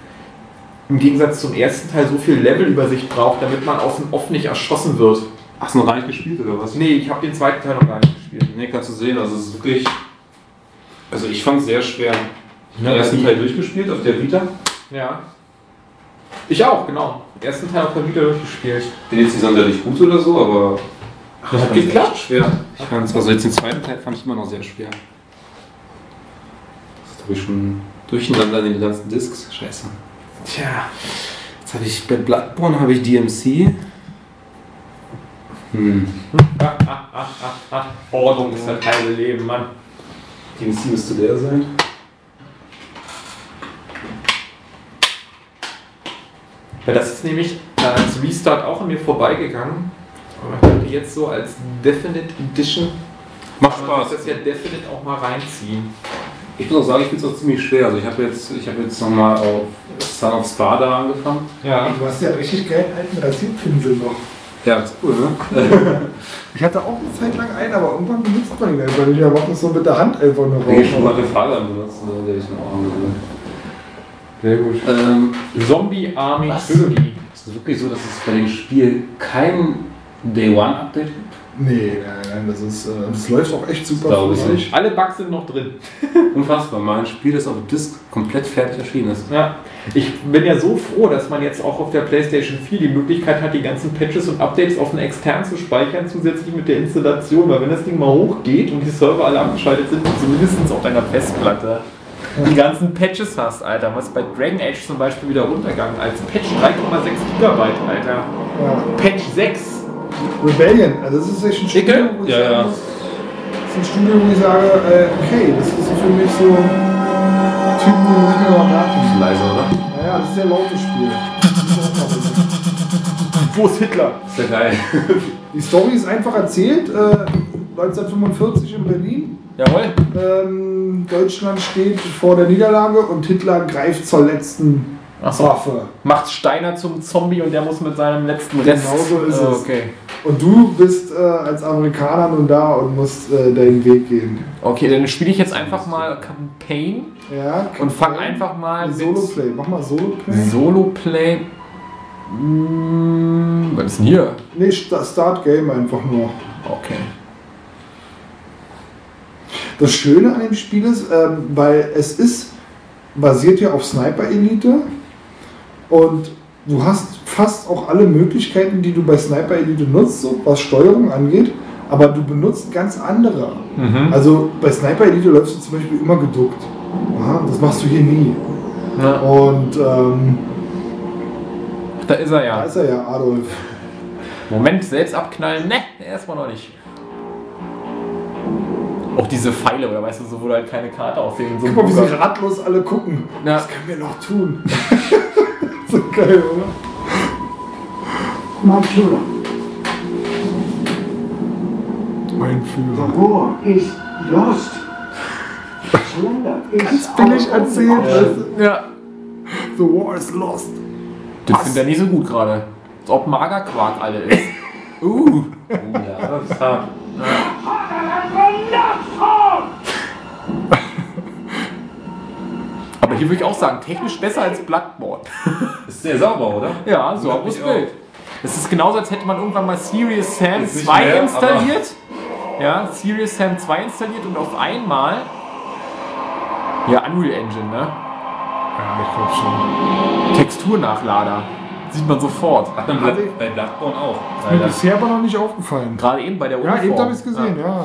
im Gegensatz zum ersten Teil so viel Levelübersicht braucht, damit man aus dem Off nicht erschossen wird. Hast du noch gar nicht gespielt, oder was? Nee, ich habe den zweiten Teil noch gar nicht gespielt. Nee, kannst du sehen, also es ist wirklich. Also ich fand es sehr schwer. Ich habe den ersten Teil durchgespielt auf der Vita. Ja. Ich auch, genau. Ersten Teil auf der Vita durchgespielt. Bin jetzt nicht sonderlich gut oder so, aber. Ach, Das hat geklappt. Schwer. Ich fand es, also jetzt den zweiten Teil fand ich immer noch sehr schwer. Das habe ich schon durcheinander in den ganzen Discs. Scheiße. Tja. Jetzt habe ich bei Bloodborne habe ich DMC. Hm. (laughs) Ordnung ist das halbe Leben, Mann. DMC müsste der sein. Ja, das ist nämlich als Restart auch an mir vorbeigegangen. Aber ich dachte jetzt so als Definite Edition Macht Spaß. das ja Definite auch mal reinziehen. Ich muss auch sagen, ich finde es auch ziemlich schwer. Also ich habe jetzt, ich habe jetzt nochmal auf Son of Sparta angefangen. Ja. Du hast ja einen richtig geilen alten Rasierpinsel noch. Ja, das ist cool, ne? (laughs) Ich hatte auch eine Zeit lang einen, aber irgendwann benutzt man ihn einfach nicht. Er macht das so mit der Hand einfach nur Wenn ich schon mal raus. den Fahrrad benutzt, dann werde ich ihn auch angewöhnt. Sehr gut. Ähm, Zombie Army Was? Trilogy. ist es wirklich so, dass es bei dem Spiel kein Day One Update gibt? Nee, nein, nein, das ist, äh, das läuft auch echt super. Glaube ich nicht. Alle Bugs sind noch drin. (laughs) Unfassbar, mal ein Spiel, das auf Disc komplett fertig erschienen ist. Ja. Ich bin ja so froh, dass man jetzt auch auf der PlayStation 4 die Möglichkeit hat, die ganzen Patches und Updates auf einen extern zu speichern, zusätzlich mit der Installation, weil wenn das Ding mal hochgeht und die Server alle abgeschaltet sind, zumindest auf deiner Festplatte die ganzen Patches hast, Alter. Was bei Dragon Age zum Beispiel wieder runtergegangen als Patch 3,6 Gigabyte, Alter. Ja. Patch 6. Rebellion, also das ist echt ein? Studio, wo ich Ja, ja. das ist ein Studio, wo ich sage, äh, okay, das ist für mich so ein Typ, wo muss ich mir mal merken. Leise, oder? Naja, das ist ein sehr lautes Spiel. (laughs) Wo ist Hitler? Ist ja geil. (laughs) Die Story ist einfach erzählt, äh, 1945 in Berlin. Jawohl. Ähm, Deutschland steht vor der Niederlage und Hitler greift zur letzten Achso. Waffe. Macht Steiner zum Zombie und der muss mit seinem letzten Rest. Genau so ist Oh, es. Okay. Und du bist äh, als Amerikaner nun da und musst äh, deinen Weg gehen. Okay, dann spiele ich jetzt einfach mal Campaign Ja, und fang einfach mal mit Solo-Play. Mach mal Solo-Play. Solo-Play. Hm, was ist denn hier? Nee, Sta- Start Game einfach nur. Okay. Das Schöne an dem Spiel ist, ähm, weil es ist basiert ja auf Sniper Elite und du hast fast auch alle Möglichkeiten, die du bei Sniper Elite nutzt, so was Steuerung angeht, aber du benutzt ganz andere. Mhm. Also bei Sniper Elite läufst du zum Beispiel immer geduckt. Aha, das machst du hier nie. Na, Und ähm, da ist er da ja. ist er ja, Adolf. Moment, selbst abknallen. Ne, erstmal noch nicht. Auch diese Pfeile, oder weißt du, so, wo du halt keine Karte aussehen. So Guck mal, wie sie ratlos alle gucken. Ja. Was können wir noch tun? (laughs) so geil, oder? My Führer, Mein the Führer. war is lost. Surrender is Ganz billig erzählt. du? Ja. The war is lost. Das findet er nicht so gut gerade. Als ob Magerquark alle ist. Uh. Oh, ja, das ist hart. Aber hier würde ich auch sagen, technisch besser als Bloodborne. (laughs) Ist sehr sauber, oder? Ja, so ich Bild. Es ist genauso, als hätte man irgendwann mal Serious Sam Ist nicht 2 mehr, installiert. (laughs) Ja, Serious Sam 2 installiert und auf einmal. Ja, Unreal Engine, ne? Ja, ich glaube schon. Texturnachlader. Sieht man sofort. Hat man bei Bloodborne auch. Mir Leider. bisher aber noch nicht aufgefallen. Gerade eben bei der Ja, Uniform. eben habe ich es gesehen, ja.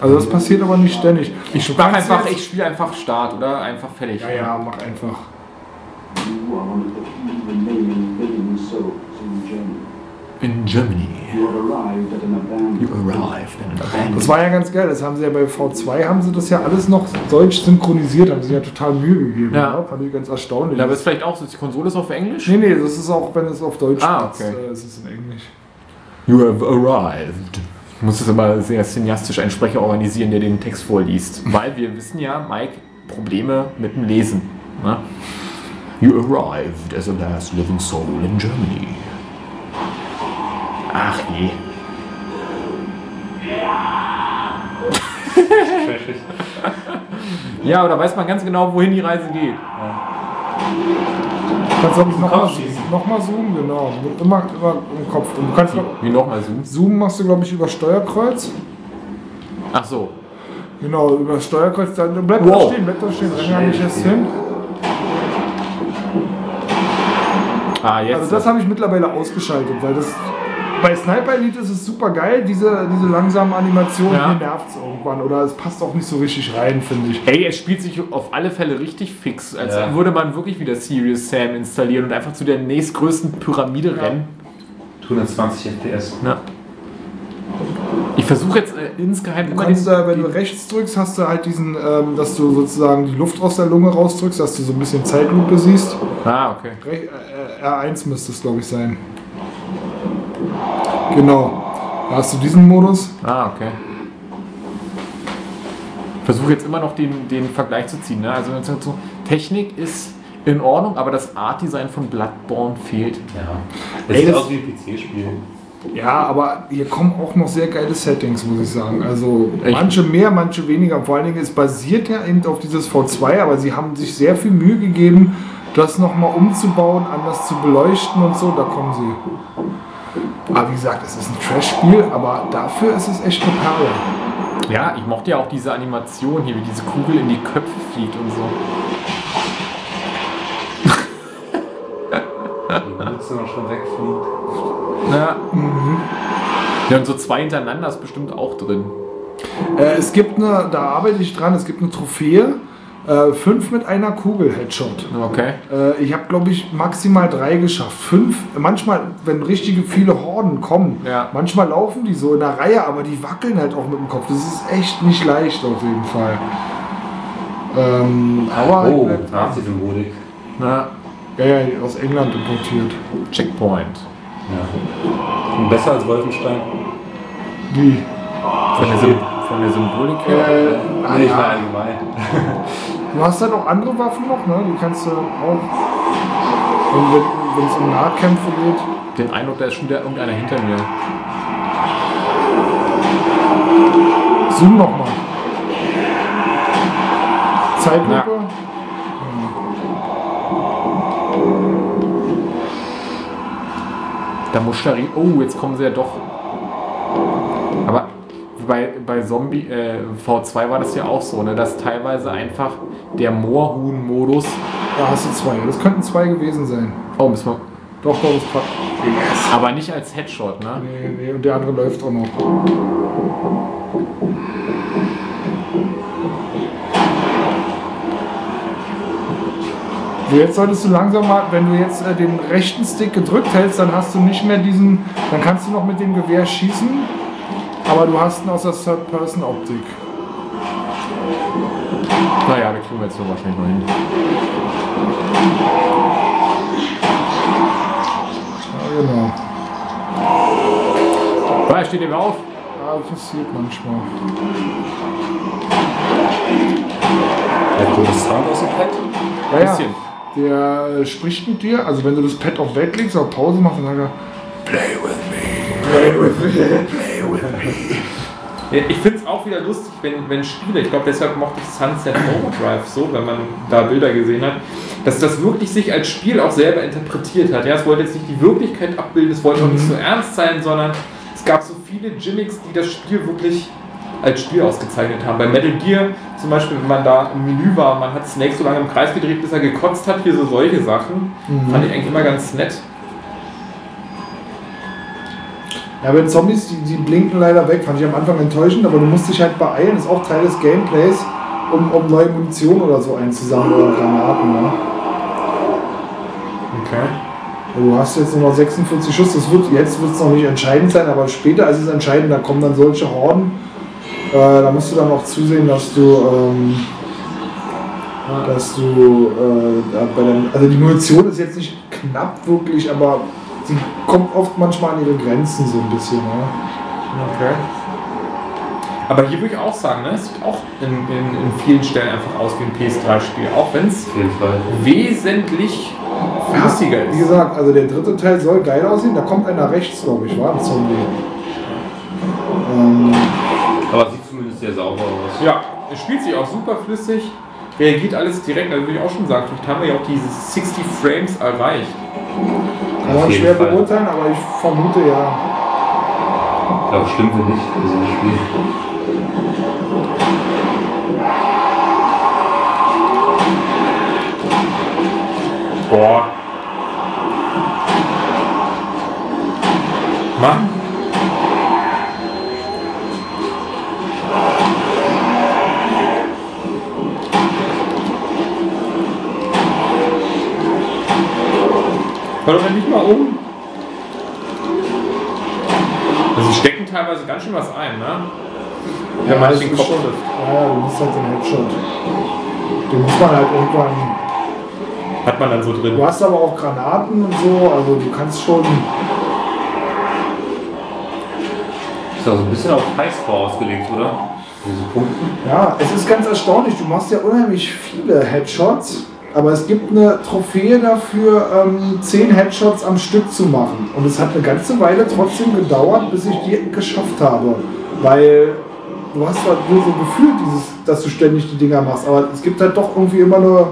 Also das passiert aber nicht ständig. Ich mach einfach, ich spiele einfach Start, oder? Einfach fertig. Ja, ja, mach einfach. You are one of the few remaining living souls in Germany. In Germany. You have arrived at an abandoned You arrived in an abandoned Das war ja ganz geil. Das haben sie ja bei V2 haben sie das ja alles noch deutsch synchronisiert, haben sie ja total Mühe gegeben. Ja. Ja. Fand ich ganz erstaunlich. Da wird es vielleicht auch so, die Konsole ist auf Englisch? nee, nee, das ist auch, wenn es auf Deutsch Ah, ist, okay. äh, ist es in Englisch. You have arrived. Muss das immer sehr cineastisch einen Sprecher organisieren, der den Text vorliest. Weil wir wissen ja, Mike, Probleme mit dem Lesen. Ne? You arrived as a last living soul in Germany. Ach je. (laughs) ja, oder weiß man ganz genau, wohin die Reise geht. Du kannst auch nochmal noch mal zoomen, genau. Immer, immer im Kopf. Und du kannst noch, Wie nochmal zoomen? zoomen machst du, glaube ich, über Steuerkreuz. Ach so. Genau, über Steuerkreuz. Dann bleib Wow. da stehen, bleib da stehen. Gar nicht erst hin. Ah, jetzt. Also das habe ich mittlerweile ausgeschaltet, weil das bei Sniper Elite ist es super geil, diese, diese langsamen Animationen, Ja. mir nervt es irgendwann oder es passt auch nicht so richtig rein, finde ich. Ey, es spielt sich auf alle Fälle richtig fix, als Ja. würde man wirklich wieder Serious Sam installieren und einfach zu der nächstgrößten Pyramide rennen. 120 FPS. Ja. Ich versuche jetzt äh, insgeheim Du immer kannst den- da, wenn du rechts drückst, hast du halt diesen, ähm, dass du sozusagen die Luft aus der Lunge rausdrückst, dass du so ein bisschen Zeitlupe siehst. Ah, okay. Re äh, R1 müsste es, glaube ich, sein. Genau. Da hast du diesen Modus. Ah, okay. Versuche jetzt immer noch den, den Vergleich zu ziehen. Ne? Also Technik ist in Ordnung, aber das Art-Design von Bloodborne fehlt. Ja. Das Ey, sieht das- aus wie ein PC-Spiel. Ja, aber hier kommen auch noch sehr geile Settings, muss ich sagen. Also Echt? manche mehr, manche weniger. Vor allen Dingen, es basiert ja eben auf dieses V2, aber sie haben sich sehr viel Mühe gegeben, das nochmal umzubauen, anders zu beleuchten und so. Da kommen sie. Aber wie gesagt, es ist ein Trash-Spiel, aber dafür ist es echt eine Perle. Ja, ich mochte ja auch diese Animation hier, wie diese Kugel in die Köpfe fliegt und so. Die Mütze noch schon wegfliegt. Ja. ja, und so zwei hintereinander ist bestimmt auch drin. Äh, es gibt eine, da arbeite ich dran, es gibt eine Trophäe. Äh, fünf mit einer Kugel Headshot. Okay. Äh, ich habe, glaube ich, maximal drei geschafft. Fünf, manchmal, wenn richtige viele Horden kommen, Ja. manchmal laufen die so in der Reihe, aber die wackeln halt auch mit dem Kopf. Das ist echt nicht leicht auf jeden Fall. Ähm, aber Oh, dran. Nazi-Symbolik. Na, ja, ja, aus England importiert. Checkpoint. Ja. Besser als Wolfenstein? Wie? Von der, Sym von der Symbolik her. Äh, Nee, ich ja. allgemein. (laughs) Du hast halt auch andere Waffen noch, ne? Die kannst du auch, wenn es um Nahkämpfe geht. Den Eindruck, da ist schon wieder irgendeiner hinter mir. Zoom nochmal. Zeitlupe. Ja. Da muss re- Oh, jetzt kommen sie ja doch. Aber bei, bei Zombie äh, V2 war das ja auch so, ne, dass teilweise einfach der Moorhuhn-Modus. Da hast du zwei. Das könnten zwei gewesen sein. Oh, müssen wir. Doch, doch, das passt. Yes. Aber nicht als Headshot, ne? Nee, nee, und der andere läuft auch noch. Jetzt solltest du langsam mal, wenn du jetzt äh, den rechten Stick gedrückt hältst, dann hast du nicht mehr diesen, dann kannst du noch mit dem Gewehr schießen, aber du hast ihn aus der Third-Person-Optik. Naja, da kriegen wir jetzt nur wahrscheinlich noch hin. Ja, genau. Ah, steht eben auf. Ja, passiert manchmal. Der gute Sound aus dem Pad. Ja, ja. Bisschen. Der äh, spricht mit dir, also wenn du das Pad auf weg legst, auf Pause machst, dann sagt er, Play with me. Play with me. Play with me. Ich finde es auch wieder lustig, wenn, wenn Spiele, ich glaube deshalb mochte ich Sunset Overdrive so, wenn man da Bilder gesehen hat, dass das wirklich sich als Spiel auch selber interpretiert hat. Ja, es wollte jetzt nicht die Wirklichkeit abbilden, es wollte auch nicht so ernst sein, sondern es gab so viele Gimmicks, die das Spiel wirklich als Spiel ausgezeichnet haben. Bei Metal Gear zum Beispiel, wenn man da im Menü war, man hat Snake so lange im Kreis gedreht, bis er gekotzt hat, hier so solche Sachen, fand ich eigentlich immer ganz nett. Ja, bei den Zombies, die, die blinken leider weg, fand ich am Anfang enttäuschend, aber du musst dich halt beeilen, ist auch Teil des Gameplays, um, um neue Munition oder so einzusammeln oder Granaten. Ne? Okay. Du hast jetzt nur noch 46 Schuss, das wird, jetzt wird es noch nicht entscheidend sein, aber später ist es entscheidend, da kommen dann solche Horden. Äh, da musst du dann auch zusehen, dass du, ähm, dass du, äh, bei der, also die Munition ist jetzt nicht knapp wirklich, aber sie kommt oft manchmal an ihre Grenzen so ein bisschen. Ne? Okay. Aber hier würde ich auch sagen, ne, es sieht auch in, in, in vielen Stellen einfach aus wie ein PS3-Spiel, auch wenn es wesentlich flüssiger Wie ist. gesagt, also der dritte Teil soll geil aussehen, da kommt einer rechts, glaube ich, war ein Zombie. Ähm, Aber sieht zumindest sehr sauber aus. Ja, es spielt sich auch super flüssig, reagiert alles direkt, also würde ich auch schon sagen, vielleicht haben wir ja auch diese 60 Frames erreicht. Kann man schwer Fall. beurteilen, aber ich vermute ja. Ich glaube, stimmt wir nicht so ein Spiel. Boah. Mann. Hör doch nicht mal um. Also stecken teilweise ganz schön was ein, ne? Ja, Wenn man das den ist Kopf schon, ja, du bist halt so ein Headshot. Den muss man halt irgendwann. Hat man dann so drin. Du hast aber auch Granaten und so, also du kannst schon. Ist auch so ein bisschen auf Highscore ausgelegt, oder? Diese Punkten. Ja, es ist ganz erstaunlich. Du machst ja unheimlich viele Headshots, aber es gibt eine Trophäe dafür, ähm, 10 Headshots am Stück zu machen. Und es hat eine ganze Weile trotzdem gedauert, bis ich die geschafft habe. Weil du hast halt nur so gefühlt, dieses, dass du ständig die Dinger machst. Aber es gibt halt doch irgendwie immer eine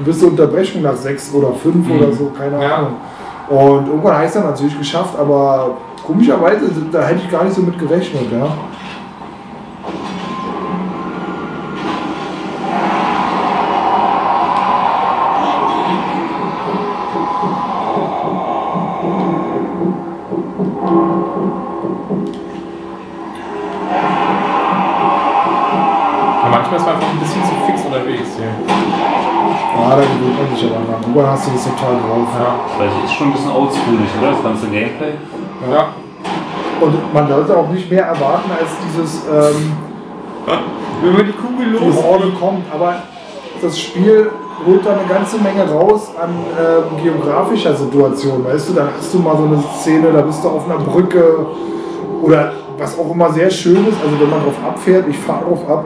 gewisse Unterbrechung nach 6 oder 5 oder so, keine Ja. Ahnung. Und irgendwann heißt er natürlich geschafft, aber komischerweise, da hätte ich gar nicht so mit gerechnet. Ja. Manchmal ist man einfach ein bisschen zu fix unterwegs hier. Ja, da gewöhnt man sich aber dran. Irgendwann hast du das total drauf. Weil es ist schon ein bisschen oldschoolig, oder? Das ganze Gameplay. Ja. Und man sollte auch nicht mehr erwarten als dieses, ähm, Wenn man die Kugel die Horde kommt. Aber das Spiel holt da eine ganze Menge raus an ähm, geografischer Situation. Weißt du, da hast du mal so eine Szene, da bist du auf einer Brücke oder was auch immer sehr schön ist, also wenn man drauf abfährt, ich fahre drauf ab,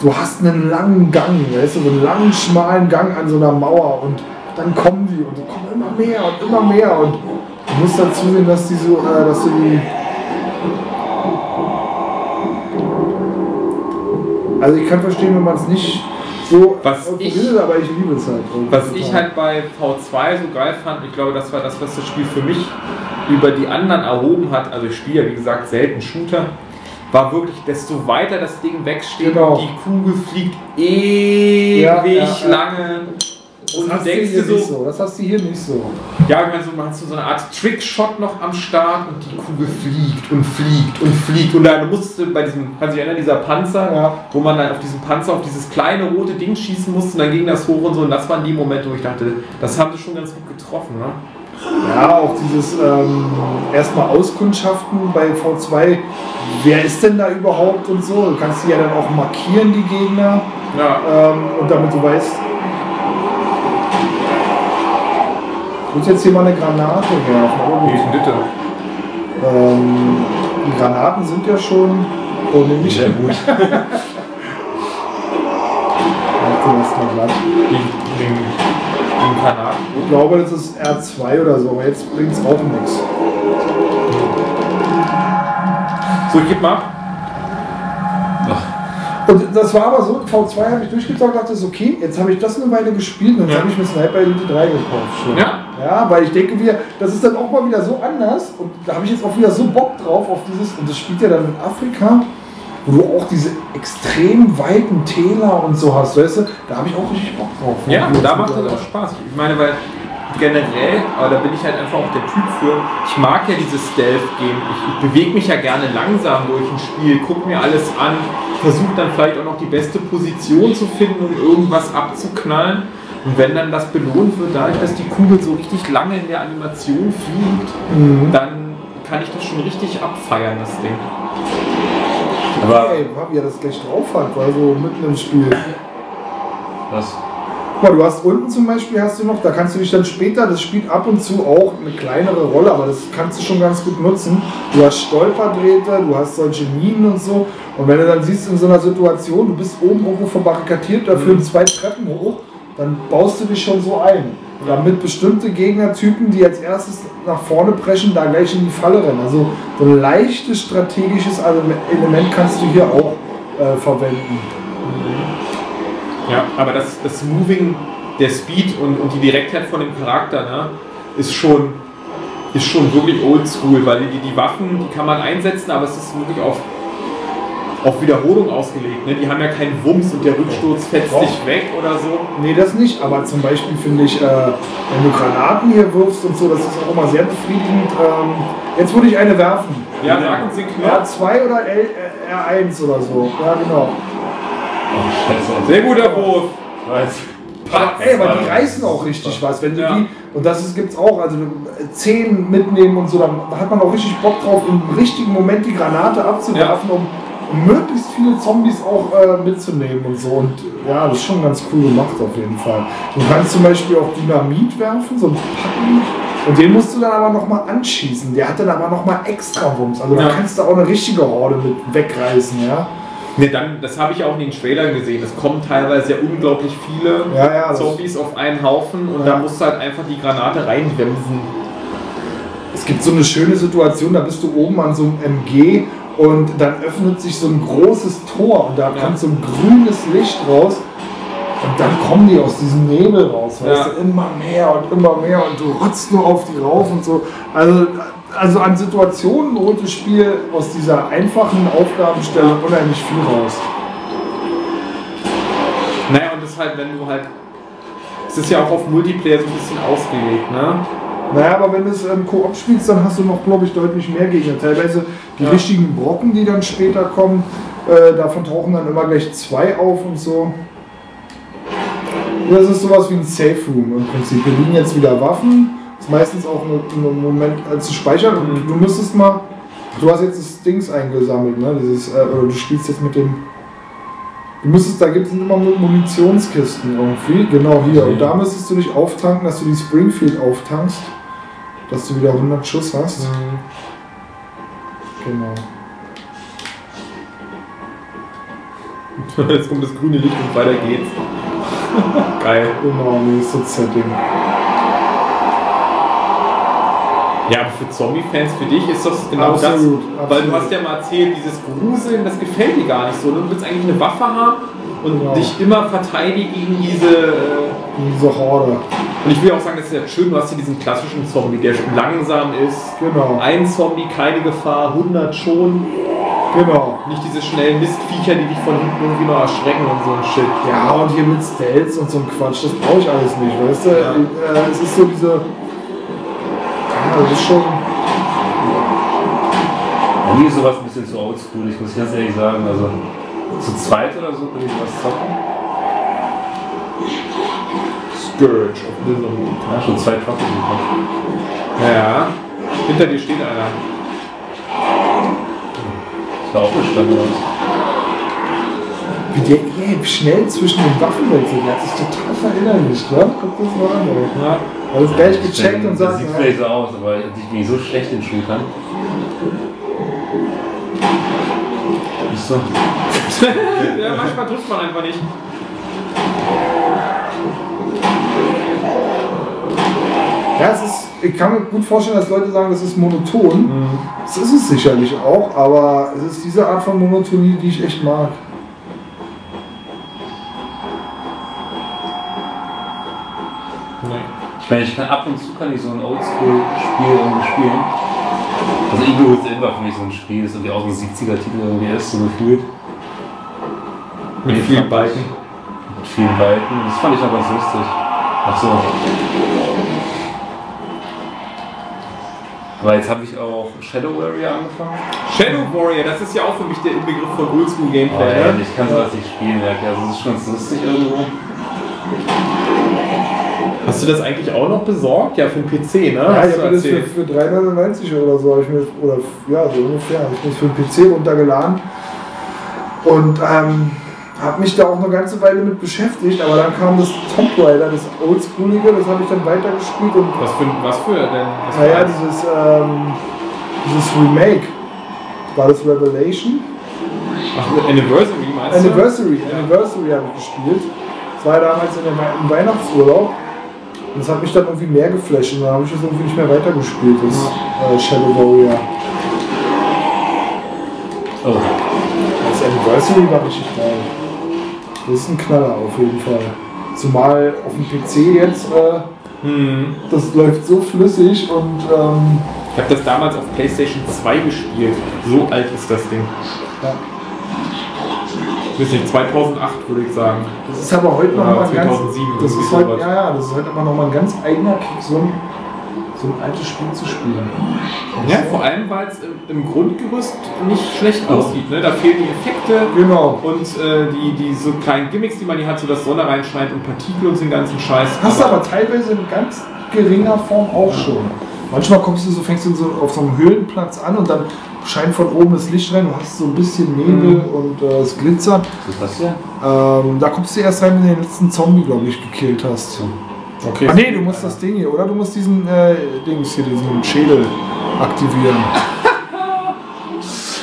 du hast einen langen Gang, weißt du, so einen langen, schmalen Gang an so einer Mauer und dann kommen die und die kommen immer mehr und immer mehr und du musst dann zusehen, dass die so, äh, dass du die Also ich kann verstehen, wenn man es nicht so Was ausprobiert, aber ich liebe es halt. Was ich halt bei V2 so geil fand, ich glaube, das war das, was das Spiel für mich über die anderen erhoben hat. Also ich spiele ja wie gesagt selten Shooter. War wirklich, desto weiter das Ding wegsteht Genau. die Kugel fliegt ewig Ja, ja, lange. das Und hast du hier nicht so, so. Das hast du hier nicht so. ja, ich meine, so, man hat so eine Art Trickshot noch am Start und die Kugel fliegt und fliegt und fliegt. Und dann musste bei diesem, kannst du dich erinnern, dieser Panzer, Ja. wo man dann auf diesen Panzer, auf dieses kleine rote Ding schießen musste und dann ging das hoch und so. Und das waren die Momente, wo ich dachte, das haben sie schon ganz gut getroffen. Ne? Ja, auch dieses ähm, erstmal Auskundschaften bei V2. Wer ist denn da überhaupt und so? Du kannst die ja dann auch markieren, die Gegner. Ja. Ähm, und damit du weißt. Ich muss jetzt hier mal eine Granate werfen. Wie ist denn bitte? Ähm, die Granaten sind ja schon. Oh, nehme ich. Sehr gut. (laughs) Warte, lass mal glatt. Den, Kanal. Ich glaube, das ist R2 oder so, aber jetzt bringt es auch nichts. So, ich geb mal ab. Und das war aber so, V2 habe ich durchgezockt, dachte so, okay, jetzt habe ich das eine Weile gespielt und jetzt Ja. habe ich mir Sniper Elite 3 gekauft. Schon. Ja. Ja, weil ich denke wieder, das ist dann auch mal wieder so anders und da habe ich jetzt auch wieder so Bock drauf auf dieses, und das spielt ja dann in Afrika, wo du auch diese extrem weiten Täler und so hast, weißt du, da habe ich auch richtig Bock drauf. Ja, Wo da macht das auch Spaß. Ich meine, weil generell, aber da bin ich halt einfach auch der Typ für. Ich mag ja dieses Stealth-Game. Ich, ich bewege mich ja gerne langsam durch ein Spiel, gucke mir alles an, versuche dann vielleicht auch noch die beste Position zu finden, um irgendwas abzuknallen. Und wenn dann das belohnt wird, dadurch, dass die Kugel so richtig lange in der Animation fliegt, Mhm. dann kann ich das schon richtig abfeiern, das Ding. Aber Ey, wie er das gleich drauf hat, war so mitten im Spiel. was? Guck mal, du hast unten zum Beispiel, hast du noch, da kannst du dich dann später, das spielt ab und zu auch eine kleinere Rolle, aber das kannst du schon ganz gut nutzen. Du hast Stolperdrähte, du hast solche Minen und so. Und wenn du dann siehst in so einer Situation, du bist oben irgendwo verbarrikadiert, da führen zwei Treppen hoch, dann baust du dich schon so ein. Damit bestimmte Gegnertypen, die als erstes nach vorne preschen, da gleich in die Falle rennen. Also so ein leichtes strategisches Element kannst du hier auch äh, verwenden. Ja, aber das, das Moving, der Speed und, und die Direktheit von dem Charakter ne, ist, schon, ist schon wirklich oldschool, weil die, die Waffen, die kann man einsetzen, aber es ist wirklich auf, auf Wiederholung ausgelegt. Ne? Die haben ja keinen Wumms und der Rücksturz fetzt Doch. dich weg oder so. Nee, das nicht, aber zum Beispiel finde ich, äh, wenn du Granaten hier wirfst und so, das ist auch immer sehr befriedigend. Ähm, jetzt würde ich eine werfen. Ja, sagen Sie Knopf. R2 oder L, äh, R1 oder so. Ja, genau. Oh, scheiße. Sehr guter Wurf. Ey, aber die reißen auch richtig was. Wenn du Ja. die, und das ist, gibt's auch, also äh, Zehen mitnehmen und so, dann hat man auch richtig Bock drauf, im richtigen Moment die Granate abzuwerfen, um, um möglichst viele Zombies auch äh, mitzunehmen und so. Und ja, das ist schon ganz cool gemacht auf jeden Fall. Du kannst zum Beispiel auch Dynamit werfen, so ein Packen. Und den musst du dann aber nochmal anschießen. Der hat dann aber nochmal extra Wumms. Also Ja. da kannst du auch eine richtige Horde mit wegreißen, ja. Ne, dann, das habe ich auch in den Trailern gesehen. Es kommen teilweise ja unglaublich viele Ja, ja, Zombies auf einen Haufen und da musst du halt einfach die Granate reinbremsen. Es gibt so eine schöne Situation, da bist du oben an so einem MG und dann öffnet sich so ein großes Tor und da Ja. kommt so ein grünes Licht raus und dann kommen die aus diesem Nebel raus, weißt Ja. du, immer mehr und immer mehr und du rotzt nur auf die rauf und so. Also, also an Situationen holt das Spiel aus dieser einfachen Aufgabenstellung unheimlich viel raus. Naja, und das ist halt, wenn du halt. Es ist ja auch auf Multiplayer so ein bisschen ausgelegt, ne? Naja, aber wenn du es im Koop spielst, dann hast du noch, glaube ich, deutlich mehr Gegner. Teilweise die Ja. richtigen Brocken, die dann später kommen, äh, davon tauchen dann immer gleich zwei auf und so. Das ist sowas wie ein Safe Room im Prinzip. Hier liegen jetzt wieder Waffen. Das ist meistens auch ein, Moment als zu speichern. Und du müsstest mal. Du hast jetzt das Dings eingesammelt, ne? Dieses, äh, du spielst jetzt mit dem. Du müsstest, da gibt es immer Munitionskisten irgendwie. Genau hier. Und da müsstest du dich auftanken, dass du die Springfield auftankst. Dass du wieder 100 Schuss hast. Genau. (laughs) Jetzt kommt das grüne Licht und weiter geht's. (laughs) Geil. Genau, nächstes Setting. Ja, aber für Zombie-Fans, für dich ist das genau Absolut, das. Weil absolut. du hast ja mal erzählt, dieses Gruseln, das gefällt dir gar nicht so. Du willst eigentlich eine Waffe haben und Genau. dich immer verteidigen gegen diese. Äh, Diese Horde. Und ich will auch sagen, das ist ja schön, du hast hier diesen klassischen Zombie, der langsam ist. Genau. Ein Zombie, keine Gefahr, 100 schon. Genau. Nicht diese schnellen Mistviecher, die dich von hinten irgendwie noch erschrecken und so ein Shit. Ja, und hier mit Stealth und so ein Quatsch, das brauche ich alles nicht, weißt du? Ja. Äh, es ist so diese. Ja, das ist schon. Bei mir ist sowas ein bisschen zu oldschool, ich muss ganz ehrlich sagen. Also zu zweit oder so könnte ich was zocken. Scourge of Misery. Ja, schon zwei Truppen bekommen. Ja. Hinter dir steht einer. Das auch eine Stadt oder was? Wie der ey, schnell zwischen den Waffen wechselt. Der hat sich total verinnerlicht, ne? Guck das mal an, ey. Ja. Alles gleich gecheckt und das sagt, sieht ja, vielleicht so aus, aber ich bin so schlecht in. Ist so. ja, manchmal trifft man einfach nicht. (laughs) Ja, es ist, ich kann mir gut vorstellen, dass Leute sagen, das ist monoton. Das ist es sicherlich auch, aber es ist diese Art von Monotonie, die ich echt mag. Ich meine, ich kann ab und zu kann ich so ein Oldschool-Spiel irgendwie spielen. Also Eagle Within war für mich so ein Spiel, das irgendwie auch so ein 70er-Titel irgendwie ist, so gefühlt. Mit vielen Balken. Mit vielen Balken. Das fand ich auch ganz lustig. Ach so. Aber jetzt habe ich auch Shadow Warrior angefangen. Shadow Warrior, das ist ja auch für mich der Inbegriff von Oldschool Oh, Gameplay. ja, ne? ich kann sowas nicht spielen, ja. Also das ist schon ganz lustig irgendwo. Hast du das eigentlich auch noch besorgt? Ja, für den PC, ne? Ja, ich habe das für, für 3,99 oder so, ich mir, oder ja, so ungefähr, habe ich mir das für den PC runtergeladen und ähm, habe mich da auch eine ganze Weile mit beschäftigt, aber dann kam das Tomb Raider, das Oldschoolige, das habe ich dann weitergespielt und Was für, was für denn? Was naja, dieses, ähm, dieses Remake, war das Revelation? Ach, Anniversary meinst du? Anniversary, Anniversary habe ich gespielt. Das war damals in der, im Weihnachtsurlaub. Und das hat mich dann irgendwie mehr geflasht und dann habe ich das irgendwie nicht mehr weitergespielt, das äh, Shadow Warrior. Oh. Das Anniversary war richtig geil. Das ist ein Knaller auf jeden Fall. Zumal auf dem PC jetzt, äh, Hm. das läuft so flüssig und ähm, Ich habe das damals auf PlayStation 2 gespielt. So alt ist das Ding. ja. Ich weiß nicht, 2008 würde ich sagen. das ist aber heute noch Ja, mal ein ganz, 2007 das ist heute, sowas. ja, ja, das ist heute aber noch mal ein ganz eigener Kick, so ein so ein altes Spiel zu spielen. Ja, vor allem, weil es im, im Grundgerüst nicht schlecht aussieht. Ne? Da fehlen die Effekte Genau. und äh, die, die so kleinen Gimmicks, die man hier hat, so dass Sonne reinscheint und Partikel und den ganzen Scheiß. Hast du aber teilweise in ganz geringer Form auch schon. Manchmal kommst du so, fängst du so auf so einem Höhlenplatz an und dann scheint von oben das Licht rein, du hast so ein bisschen Nebel und äh, es glitzert. Was ist das hier? Ähm, da kommst du erst rein, wenn du den letzten Zombie, glaube ich, gekillt hast. Okay. Ah nee, du musst das Ding hier, oder? Du musst diesen äh, Dings hier, diesen Schädel aktivieren.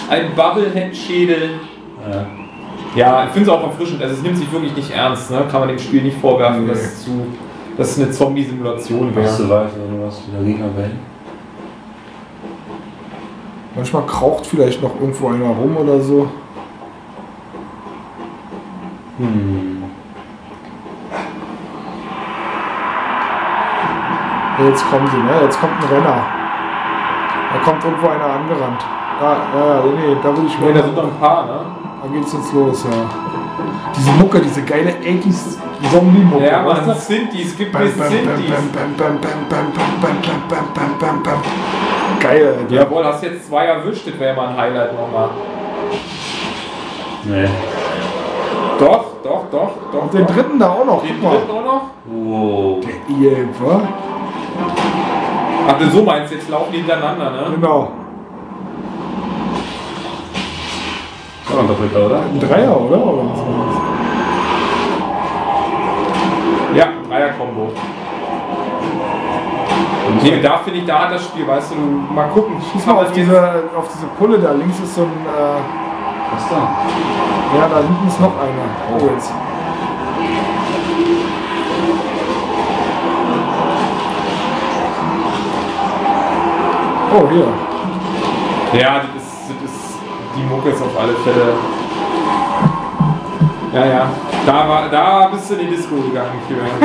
Ein Bubblehead-Schädel. Ja. Ja, ich finde es auch erfrischend. Also es nimmt sich wirklich nicht ernst. Ne? Kann man dem Spiel nicht vorwerfen, dass, es zu, dass es eine Zombie-Simulation Machst du wäre. weiter oder was? Wieder Gegner werden? Manchmal kraucht vielleicht noch irgendwo einer rum oder so. Hm. Jetzt kommen sie, ne? Jetzt kommt ein Renner. Da kommt irgendwo einer angerannt. Da, ja, nee, da würde ich mal. Nee, da sind noch ein paar, ne? Da geht's jetzt los, ja. Diese Mucke, diese geile 80s Zombie-Mucke. Ja, was ist das? Sintis, gib mir Sintis. Geil, Alter. Jawohl, hast jetzt zwei erwischt, das wäre mal ein Highlight nochmal. Nee. Doch, doch, doch, doch. Und den doch. dritten da auch noch. Den dritten auch noch? Wow. Der Ehe, wa? Ach, du so meinst, jetzt laufen die hintereinander, ne? Genau. Ist auch ein Doppelter, oder? Ein Dreier, oder? oder war Ja, Dreier-Kombo. Nee, da finde ich, da hat das Spiel, weißt du, mal gucken. das? Schieß mal auf diese, auf diese Pulle da. Links ist so ein. Äh, Was da? ja, da hinten ist noch einer. Oh, jetzt. Oh, hier. Ja, das ist, das ist, die Mucke ist auf alle Fälle. Ja, ja. Da, war, da bist du in die Disco gegangen (laughs)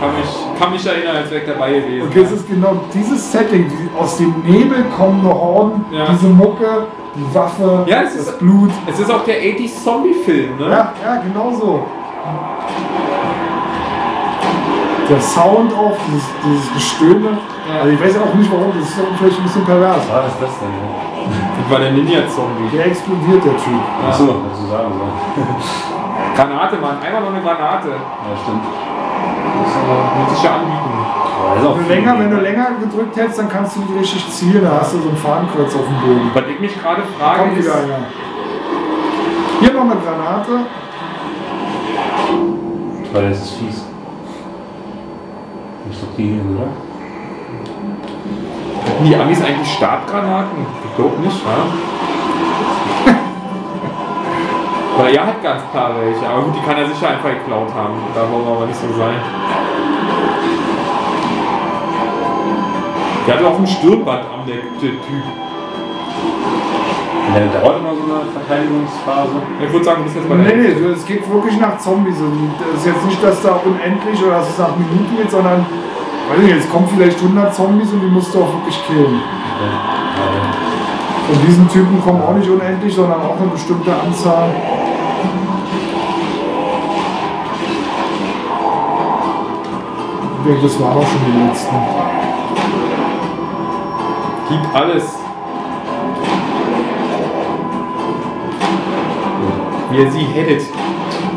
kann, mich, kann mich erinnern, als wäre ich dabei gewesen. Okay, es ist genau dieses Setting. Die, aus dem Nebel kommende Horden, Ja. diese Mucke, die Waffe, Ja, es das ist- Blut. Es ist auch der 80s Zombie-Film, ne? Ja, ja, genau so. Der Sound auch, dieses, dieses Gestöhne. Ja. Also ich weiß auch nicht warum, das ist vielleicht ein bisschen pervers. Was ist das denn? Das war der Ninja-Zombie. Der explodiert, der Typ. Achso, was du sagen soll. Granate, Mann. Einmal noch eine Granate. Ja, stimmt. Das wird sich ja anbieten. Auch Wenn länger, wenn du länger gedrückt hältst, dann kannst du nicht richtig zielen, da hast du so ein Fadenkreuz auf dem Boden. Was ich mich gerade Da frage, kommt ist, wieder einer. Hier noch eine Granate. Weil das ist fies. Nicht doch die hier, oder? hatten die Amis eigentlich Startgranaten? Ich glaube nicht, ja? (laughs) Weil er hat ganz klar welche, aber gut, die kann er sicher einfach geklaut haben. Da wollen wir aber nicht so sein. Der hat auch ein Stirnband am Deck, der Typ. Ja, dauert immer so eine Verteidigungsphase. Ich würde sagen, du bist jetzt bei Nee, der nee, so, es geht wirklich nach Zombies. Und das ist jetzt nicht, dass da unendlich oder dass es nach Minuten geht, sondern, weiß nicht, jetzt kommen vielleicht 100 Zombies und die musst du auch wirklich killen. Und diesen Typen kommen auch nicht unendlich, sondern auch eine bestimmte Anzahl. Ich denke, das waren auch schon die letzten. Gib alles. Wie ihr sie hättet.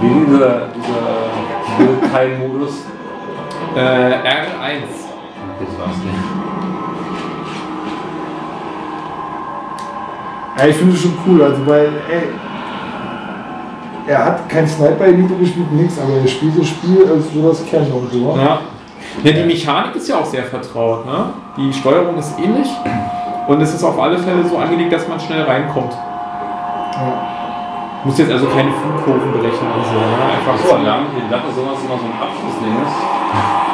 Wie dieser, dieser (laughs) Teilmodus. Äh, R1. Okay, das war's nicht. Ja, ich finde es schon cool, also weil, ey, er hat kein Sniper Elite gespielt, nix, aber er spielt das Spiel, als du das kennst und so. Ja. ja, die Mechanik ist ja auch sehr vertraut. Ne? Die Steuerung ist ähnlich. Und es ist auf alle Fälle so angelegt, dass man schnell reinkommt. Ja. Muss jetzt also keine Flugkurven berechnen und so. Ne? Einfach wir haben hier gedacht, dass sowas immer so ein Abschlussding ist. (laughs)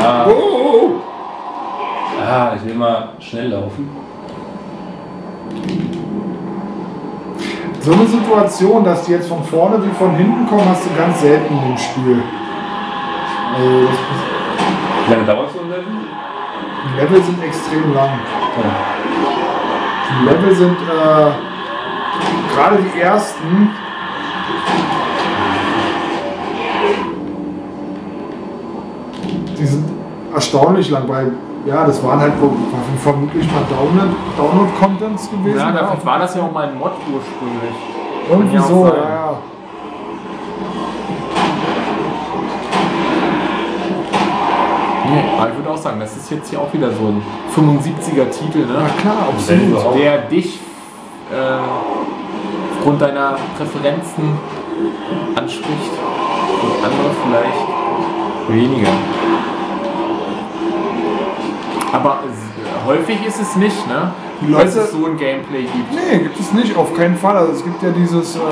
Ah, Oh, oh, oh. ah, ich will mal schnell laufen. So eine Situation, dass die jetzt von vorne wie von hinten kommen, hast du ganz selten im Spiel. Also das, Wie lange dauert so ein Level? die Level sind extrem lang. Ja. Die Level sind äh, gerade die ersten. Die sind erstaunlich lang, weil ja, das waren halt vermutlich mal Download, Download Contents gewesen. Ja, dafür war das ja auch mal ein Mod ursprünglich. Irgendwie so, ja. ja. Nee, aber ich würde auch sagen, das ist jetzt hier auch wieder so ein 75er Titel, ne? Na klar, absolut. der dich äh, aufgrund deiner Präferenzen anspricht und andere vielleicht weniger. Aber häufig ist es nicht, ne? Die Dass Leute- es so ein Gameplay gibt. Nee, gibt es nicht, auf keinen Fall. Also es gibt ja dieses. Ähm,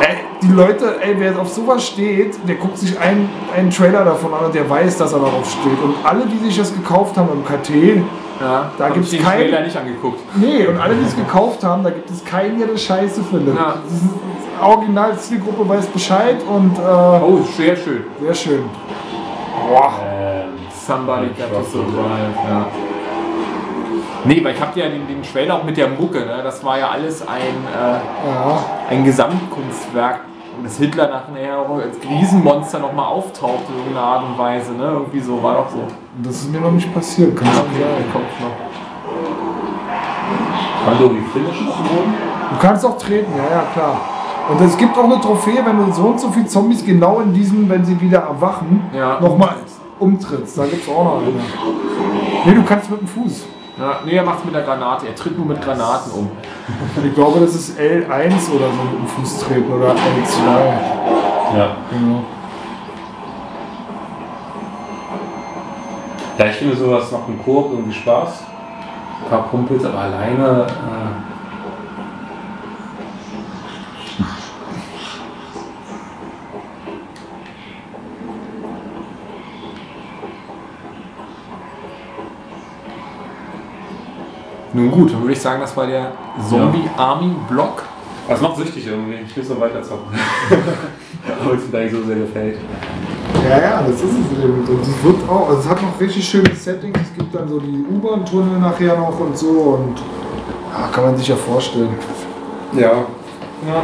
ey, die Leute, ey, wer auf sowas steht, der guckt sich einen, einen Trailer davon an und der weiß, dass er darauf steht. Und alle, die sich das gekauft haben im KT, Ja, Da hab gibt's ich den kein- Trailer nicht angeguckt. nee, und alle, die es gekauft haben, da gibt es keinen, der das scheiße findet. Ja. Das ist, original Zielgruppe weiß Bescheid und äh, Oh, sehr schön. sehr schön. Ähm, Somebody got to survive, ja. Nee, weil ich habe ja den, den Trailer auch mit der Mucke, ne? das war ja alles ein, äh, Ja, ein Gesamtkunstwerk. Dass Hitler nachher auch als Riesenmonster nochmal auftaucht in irgendeiner Art und Weise, ne? Irgendwie so, war doch so. das ist mir noch nicht passiert, kann Ja, ich okay, sagen. kommt noch. Kann du die finishen auf dem Boden? Du kannst auch treten, ja, ja, klar. Und es gibt auch eine Trophäe, wenn du so und so viele Zombies genau in diesen, wenn sie wieder erwachen, Ja. nochmal umtrittst. Da gibt es auch noch eine. Nee, du kannst mit dem Fuß. Ja, nee, er macht's mit der Granate. Er tritt nur mit Granaten um. Ich glaube, das ist L1 oder so mit dem Fuß treten oder L2. Ja. Genau. Ja, ich finde sowas noch im Koop irgendwie Spaß. Ein paar Kumpels, aber alleine. Äh, Nun gut, dann würde ich sagen, das war der Zombie Army Block. das macht süchtig irgendwie. Ich will so weiter zocken. (laughs) Obwohl es mir eigentlich so sehr gefällt. Ja, ja, das ist es eben. Und es wird auch, also es hat noch richtig schöne Settings. Es gibt dann so die U-Bahn-Tunnel nachher noch und so und ja, kann man sich ja vorstellen. Ja. Ja.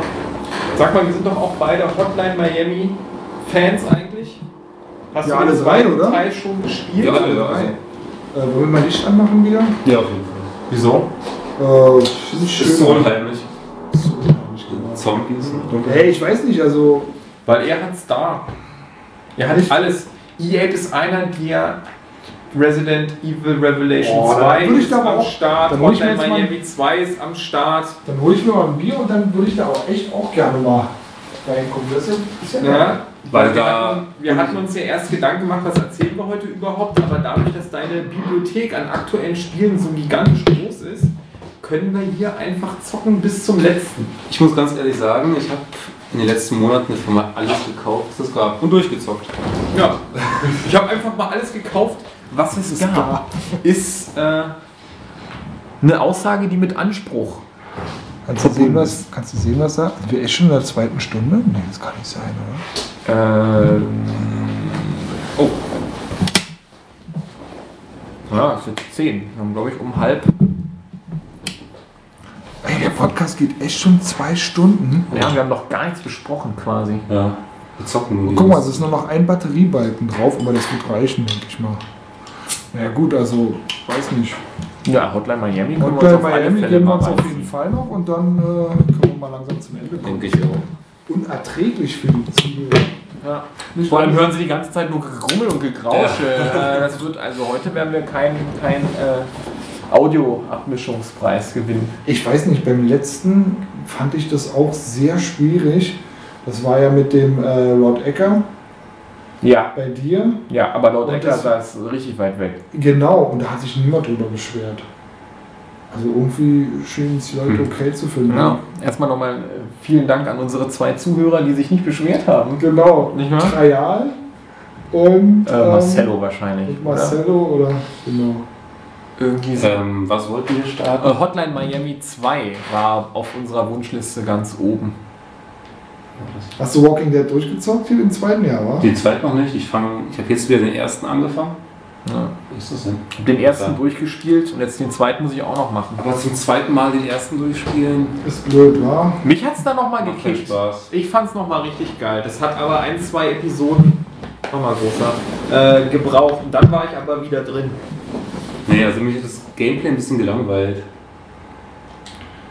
Sag mal, wir sind doch auch beide Hotline Miami Fans eigentlich. Hast Ja, du alle drei, oder? Teil schon gespielt? Ja, Alle ja, drei. Äh, wollen wir mal Licht anmachen wieder? ja, auf jeden Fall. Wieso? Äh, finde ich Ist so schön. unheimlich. So unheimlich, genau. Zombies. Hey, ich weiß nicht, also Weil er hat's da. Er hat Nicht? alles. EA ist einer der Resident Evil Revelation Oh, dann 2 würde ich ist am auch- Start, Hotline mal- Miami 2 ist am Start. dann hole ich mir mal ein Bier und dann würde ich da auch echt auch gerne mal reingucken. Das ist ja, ist ja Ja, Weil wir, da- hatten, wir hatten uns ja erst Gedanken gemacht, was erzählen wir heute überhaupt, aber dadurch, dass deine Bibliothek an aktuellen Spielen so gigantisch groß ist, können wir hier einfach zocken bis zum letzten. Ich muss ganz ehrlich sagen, ich habe in den letzten Monaten für mal alles gekauft, was es gab und durchgezockt. Ja, ich habe einfach mal alles gekauft, was es gab. Ist äh, eine Aussage, die mit Anspruch. Kannst du sehen, was, kannst du sehen, was da? Sind wir echt schon in der zweiten Stunde? Nee, das kann nicht sein, oder? Ähm, oh. Ja, es sind 10. Wir haben, glaube ich, um halb. Ey, der Podcast geht echt schon zwei Stunden. Ja, wir haben noch gar nichts besprochen quasi. Ja. Wir zocken nur Guck mal, es ist nur noch ein Batteriebalken drauf, aber das wird reichen, denke ich mal. Na ja, gut, also, weiß nicht. Ja, Hotline Miami alle Miami geben wir uns auf jeden Fall noch und dann äh, können wir mal langsam zum Ende kommen. Denke ich auch. Unerträglich für die Zuhörer. Ja. Vor allem hören sie die ganze Zeit nur Gegrummel und Gegrausche. Äh, das wird, also heute werden wir keinen kein, äh, Audio-Abmischungspreis gewinnen. Ich weiß nicht, beim letzten fand ich das auch sehr schwierig. Das war ja mit dem äh, Lord Ecker Ja, bei dir. ja, aber Und Ecker saß richtig weit weg. Genau, und da hat sich niemand drüber beschwert. Also irgendwie schienen es die Leute okay zu finden. Ja. Erstmal nochmal äh, vielen Dank an unsere zwei Zuhörer, die sich nicht beschwert haben. Genau. Nicht wahr? Trial und Äh, Marcello wahrscheinlich. Und Marcello oder? genau. Oder? Irgendwie so. Ähm, was wollten wir starten? Äh, Hotline Miami 2 war auf unserer Wunschliste ganz oben. Hast du Walking Dead durchgezockt hier im zweiten Jahr, wa? Den zweiten noch nicht. Ich fange, ich habe jetzt wieder den ersten angefangen. Ja. Ist das denn? Hab den ersten Ja. durchgespielt und jetzt den zweiten muss ich auch noch machen. Aber zum zweiten Mal den ersten durchspielen. Ist blöd, wa? Mich hat's da nochmal Macht keinen gekickt. Spaß. Ich fand's nochmal richtig geil. Das hat aber ein, zwei Episoden Nochmal großer. Äh, gebraucht. Und dann war ich aber wieder drin. Nee, also mich hat das Gameplay ein bisschen gelangweilt.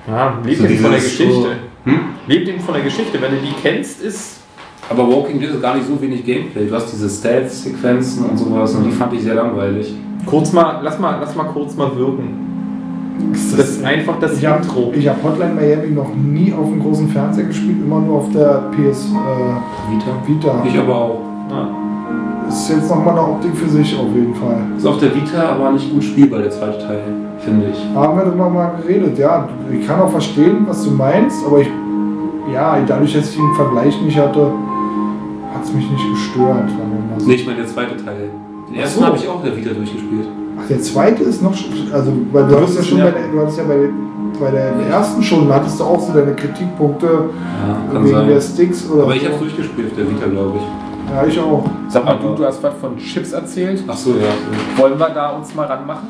Ja, lebt So eben von der Geschichte. so- Hm? Lebt eben von der Geschichte. Wenn du die kennst, ist. Aber Walking Dead ist gar nicht so wenig Gameplay. Du hast diese Stealth-Sequenzen und sowas und die fand ich sehr langweilig. Kurz mal, lass mal, lass mal kurz mal wirken. Das ist einfach das Ich habe Intro. ich hab Hotline Miami noch nie auf dem großen Fernseher gespielt, immer nur auf der PS äh, Vita. Vita. Ich aber auch. Ja. Ist jetzt nochmal eine Optik für sich auf jeden Fall. Ist auf der Vita aber nicht gut spielbar, der zweite Teil, finde ich. Haben wir darüber mal geredet, ja. Ich kann auch verstehen, was du meinst, aber ich, ja, dadurch, dass ich den Vergleich nicht hatte, hat es mich nicht gestört. so. Nee, ich meine der zweite Teil. Den ersten so. habe ich auch auf der Vita durchgespielt. Ach, der zweite ist noch, also, weil du hattest ja schon bei, der, du hattest ja bei, bei der ersten schon, hattest du auch so deine Kritikpunkte Ja, kann wegen sein. der Sticks oder Aber ich habe es durchgespielt auf der Vita, glaube ich. Ja, ich auch. Sag mal, du, du hast was von Chips erzählt. Ach so, ja. Wollen wir da uns mal ranmachen?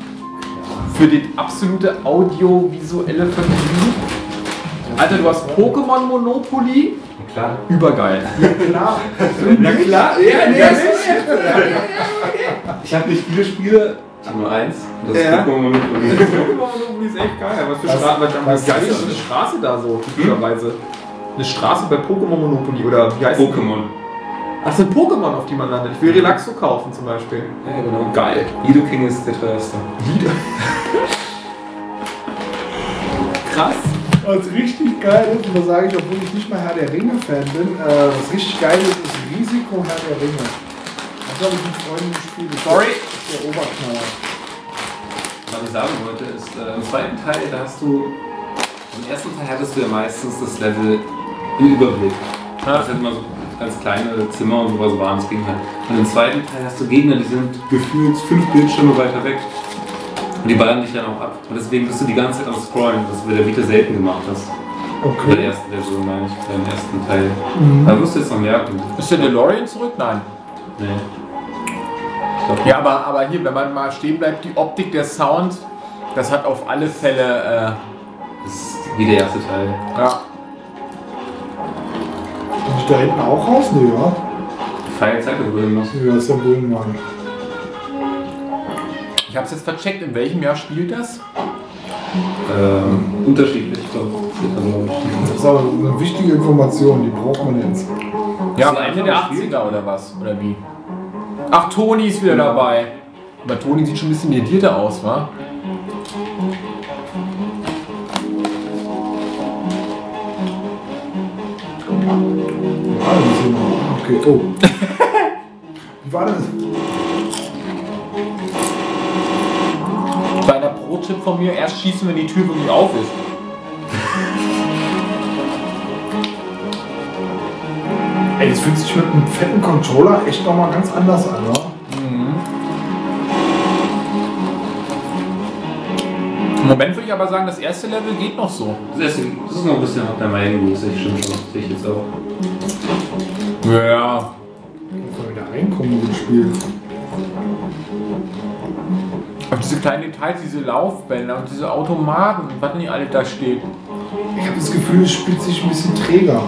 Für die absolute audiovisuelle Vergnügen. Alter, du hast Pokémon Monopoly. Klar. Übergeil. Klar. Na klar, ja, ja, Ich habe nicht viele Spiele. Ich habe nur eins. Das ist Ja. Pokémon Monopoly. Pokémon Monopoly ist echt geil. Was für Was- Straße, was, geil ist ist eine Straße da so, typischerweise. Eine Straße bei Pokémon Monopoly oder wie heißt? Pokémon. Ach, sind Pokémon, auf die man landet. Ich will Relaxo kaufen zum Beispiel. Ja, genau. Geil. Lido King ist der teuerste. (laughs) Krass. Was richtig geil ist, und das sage ich, obwohl ich nicht mal Herr der Ringe-Fan bin, äh, was richtig geil ist, ist Risiko Herr der Ringe. Das habe ich mit Freunden gespielt. Das Sorry. ist der Oberknaller. Was ich sagen wollte, ist, äh, im zweiten Teil, da hast du. Im ersten Teil hattest du ja meistens das Level im Überblick. Das sind immer so ganz kleine Zimmer und sowas waren, es ging halt. Und im zweiten Teil hast du Gegner, die sind gefühlt fünf Bildschirme weiter weg. Und die ballern dich dann auch ab. Und deswegen bist du die ganze Zeit am Scrollen, was du bei der Vita selten gemacht hast. Bei der Okay. ersten Version meine ich, beim ersten Teil. Mhm. Da wirst du jetzt noch merken. Ist der DeLorean zurück? Nein. Nee. Ja, aber, aber hier, wenn man mal stehen bleibt, die Optik, der Sound, das hat auf alle Fälle. Das ist wie der erste Teil. Äh, ja. Bin ich da hinten auch raus? Nee, ja. Zeit gewöhnen muss. Nee, das ist der Bullenwagen. Ich hab's jetzt vercheckt, in welchem Jahr spielt das? Ähm, unterschiedlich, ich glaube. Das ist aber eine wichtige Information, die braucht man jetzt. Ja, Ende der einfach gespielt? 80er oder was? Oder wie? Ach, Toni ist wieder dabei. Aber Toni sieht schon ein bisschen medierter aus, wa? Ah. Okay, oh. (laughs) Wie war das? Pro-Tipp von mir, erst schießen, wenn die Tür wirklich auf ist. Ey, das fühlt sich mit einem fetten Controller echt nochmal ganz anders an, ne? Im Moment würde ich aber sagen, das erste Level geht noch so. Das ist, das ist noch ein bisschen auf der Meinung, das ich stimmt schon. Sehe ich jetzt auch. Ja. Muss man wieder reinkommen in das Spiel. Aber diese kleinen Details, diese Laufbänder und diese Automaten und was nicht alles da steht. Ich habe das Gefühl, es spielt sich ein bisschen träger.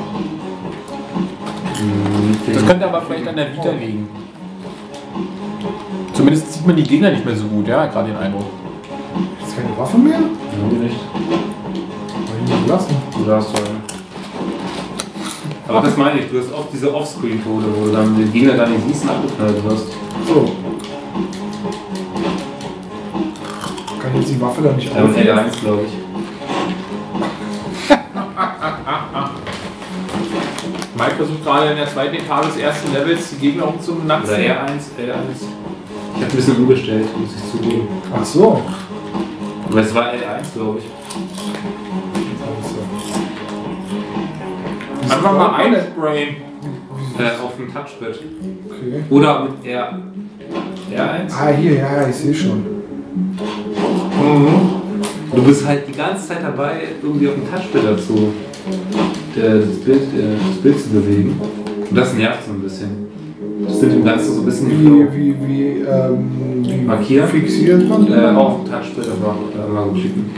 Das könnte aber vielleicht an der Vita liegen. Zumindest sieht man die Gegner nicht mehr so gut, ja, gerade den Eindruck. Ist keine Waffe mehr? Ja, nicht. Nicht lassen? Du darfst. Aber das meine ich, du hast oft diese Offscreen-Tode, wo du dann den Gegner dann in Gießen abgeknallt wirst. So. Jetzt die Waffe da nicht mit aufnehmen? L1 glaube ich. (laughs) Mike versucht gerade in der zweiten Etage des ersten Levels die Gegner Oder umzunatzen. R1, L1. Ich habe ein bisschen umgestellt, muss ich zugeben. Ach so. Aber es war L1, glaube ich. Einfach mal einsprayen. Äh, auf dem Touchpad. Okay. Oder mit R. R1. Ah, hier, ja, ja, ich sehe schon. Du bist halt die ganze Zeit dabei, irgendwie auf dem Touchpad dazu der, das, Bild, äh, das Bild zu bewegen. Und das nervt so ein bisschen. Das nimmt dem Ganzen so ein bisschen Wie, wie, wie, ähm, wie Markieren? fixiert man Äh, dem Touchpad aber äh, mal schicken.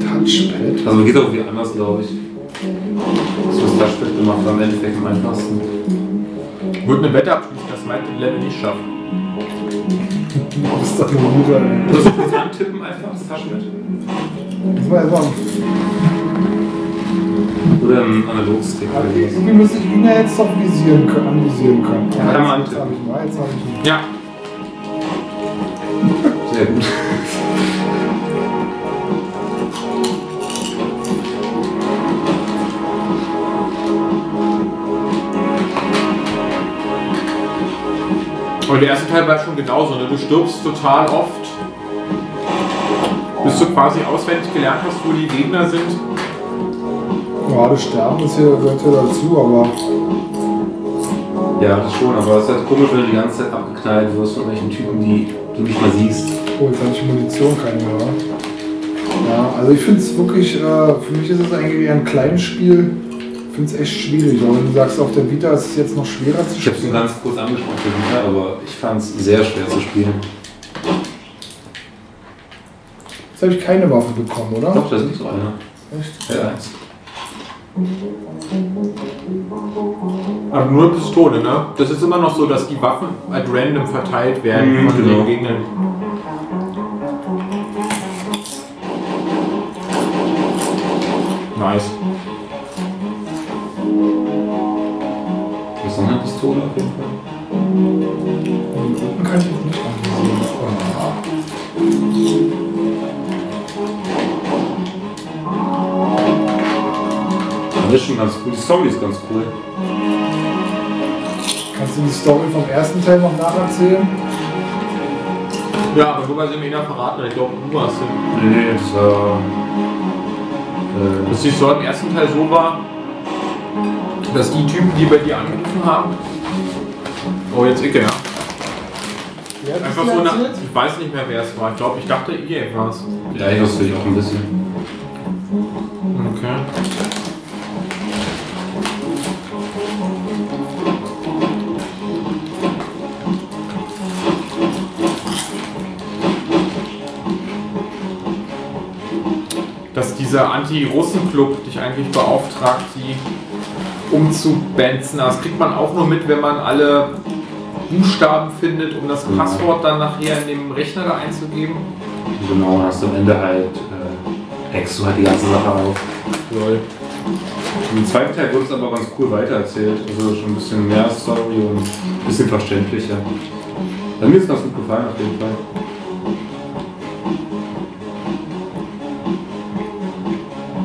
Touchpad. Also geht auch wie anders, glaube ich. So das Touchpad gemacht am Endeffekt am einfachsten. Würde eine Wette abschließen, dass den Level nicht schafft. Das ist doch eine gute. Muss ich kurz antippen einfach, das Taschenmesser? Das war einfach. Oder ein Analogstick sowas. Irgendwie müsste ich ihn ja jetzt doch visieren können, anvisieren können. Ja, habe ich ihn, jetzt habe ich ihn. Ja. Sehr gut. Aber der erste Teil war schon genauso, ne? Du stirbst total oft. Bis du quasi auswendig gelernt hast, wo die Gegner sind. Ja, das Sterben ist hier, gehört ja dazu, aber Ja, das schon, aber es ist halt komisch, wenn du die ganze Zeit abgeknallt wirst von welchen Typen, die du nicht mal siehst. oh, jetzt habe ich Munition keine mehr. Ja, also ich finde es wirklich, äh, für mich ist es eigentlich eher ein kleines Spiel. Ich finde es echt schwierig. Aber wenn du sagst, auf der Vita ist es jetzt noch schwerer zu Ich habe es nur spielen. ganz kurz angesprochen, ja, aber ich fand es sehr schwer zu spielen. Jetzt habe ich keine Waffe bekommen, oder? Doch, das ist nicht so einer. Echt? Ja, eins. Aber nur Pistole, ne? Das ist immer noch so, dass die Waffen at random verteilt werden Mhm, von genau. den Gegnern. Nice. Das ist noch eine Pistole auf jeden Fall. Unten kann ich jetzt nicht. Ah. Das ist schon ganz cool. Die Story ist ganz cool. Kannst du die Story vom ersten Teil noch nacherzählen? Ja, aber nur weil sie mir verraten, ich glaube, du warst es. Nee, nee, das war. Äh, Dass die Story im ersten Teil so war, dass die Typen, die bei dir angerufen haben. Oh, jetzt Icke, ja. Einfach so nach. Ich weiß nicht mehr, wer es war. Ich glaube, ich dachte, ihr war es. ja, ich wusste ich auch ein bisschen. Okay. Dass dieser Anti-Russen-Club dich eigentlich beauftragt, die umzubenzen. Das kriegt man auch nur mit, wenn man alle Buchstaben findet, um das. Passwort dann nachher in dem Rechner da einzugeben. Genau, und hast du am Ende halt. Äh, hackst du halt die ganze Sache auf. Lol. Im zweiten Teil wurde es aber ganz cool weitererzählt. Also schon ein bisschen mehr Story und ein bisschen verständlicher. Also mir ist ganz gut gefallen auf jeden Fall.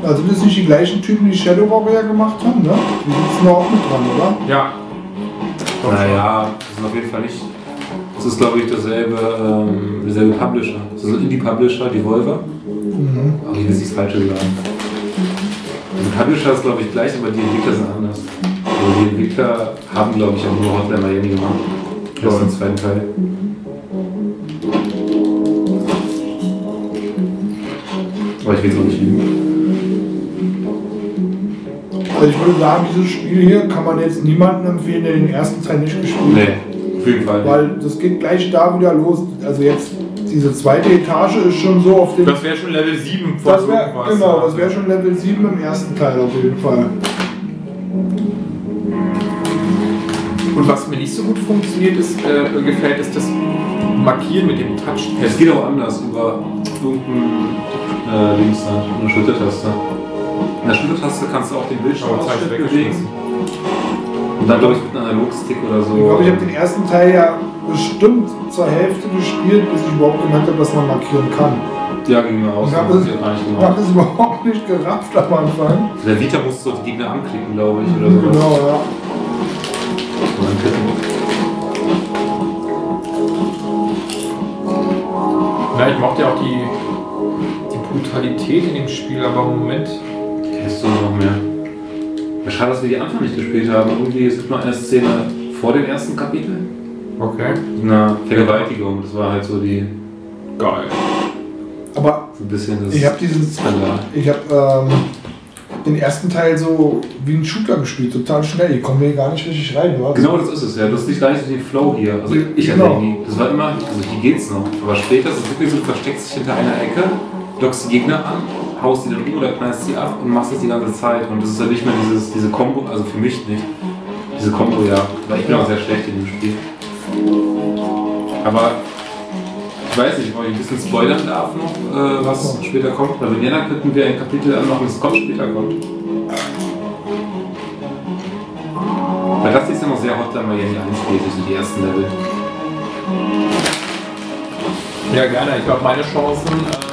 Also das sind nicht die gleichen Typen, die Shadow Warrior gemacht haben, ne? Die sitzen da auch mit dran, oder? Ja. Naja, das ist auf jeden Fall nicht. Das ist glaube ich dasselbe, ähm, derselbe Publisher. Das ist ein Indie-Publisher, die Volver. Mhm. Aber ich will nicht das Falsche sagen. Also Publisher ist glaube ich gleich, aber die Entwickler sind anders. Also die Entwickler haben glaube ich auch nur Hotline Miami gemacht. Das ist im zweiten Teil. Aber ich will es auch nicht lügen. Also ich würde sagen, dieses Spiel hier kann man jetzt niemandem empfehlen, der den ersten Teil nicht gespielt hat. Nee, auf jeden Fall. Weil das geht gleich da wieder los. Also jetzt diese zweite Etage ist schon so auf dem. Das wäre schon Level 7 von Das wäre irgendwas. genau, das wäre schon Level 7 im ersten Teil auf jeden Fall. Und was mir nicht so gut funktioniert ist, äh, gefällt, ist das Markieren mit dem Touchpad. Es geht auch anders über irgendein äh, Links da, eine Schultertaste. In der Schultertaste kannst du auch den Bildschirm Aber Zeit bewegen. weggeschmissen. Und dann glaube ich mit einem Analogstick oder so. Ich glaube, ich habe den ersten Teil ja bestimmt zur Hälfte gespielt, bis ich überhaupt gemerkt habe, dass man markieren kann. ja, ging mir aus. Ich habe das es, hab überhaupt nicht gerafft am Anfang. Der Vita musst du die Gegner anklicken, glaube ich, oder sowas. Genau, ja. Anklicken. Ja, ich mochte ja auch die, die Brutalität in dem Spiel, aber im Moment. Du noch mehr? Schade, dass wir die Anfang nicht gespielt haben. Irgendwie, es gibt noch eine Szene vor dem ersten Kapitel. Okay. Eine Vergewaltigung. Das war halt so die. Geil. Aber So ein bisschen das. ich habe diesen, Skandal. ich habe ähm, den ersten Teil so wie ein Shooter gespielt, total schnell. Ich komme hier gar nicht richtig rein. Oder? Genau das ist es ja. Das ist nicht gar nicht so den Flow hier. Also ich hatte Genau. irgendwie, das war immer, also hier geht's noch. Aber später ist es wirklich so, du versteckst dich hinter einer Ecke, lockst die Gegner an, haust die dann um oder knallst sie ab und machst das die ganze Zeit. Und das ist halt nicht mehr dieses, diese Kombo, also für mich nicht. Diese Kombo, ja. Weil ich bin auch sehr schlecht in dem Spiel. Aber ich weiß nicht, ob ich ein bisschen spoilern darf noch, äh, was später kommt. Bei Vienna könnten wir ein Kapitel anmachen, das kommt später kommt. Weil das ist ja noch sehr hot, hier die 1 so die ersten Level. Ja, gerne. Ich glaube, meine Chancen, äh,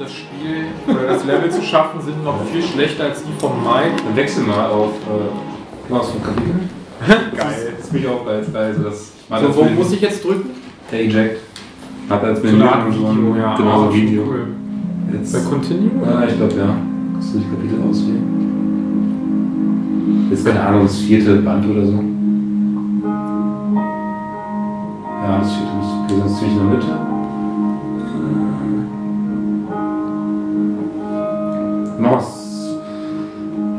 das Spiel oder das Level zu schaffen, sind noch viel schlechter als die von Mike. Dann wechsel mal auf äh, was ein Kapitel. Geil. Das ist mich auch geil, geil. So, das So, wo muss ich jetzt drücken? Der Eject. Hat als und so ein- Video, ja. Genau, so Ah, ein Video. Cool. Jetzt. Bei Continue? Ja, ich glaube ja. Kannst du die Kapitel auswählen? Jetzt keine Ahnung, das vierte Band oder so. Ja, das vierte müsste okay sein. Das ist ziemlich in der Mitte. Was.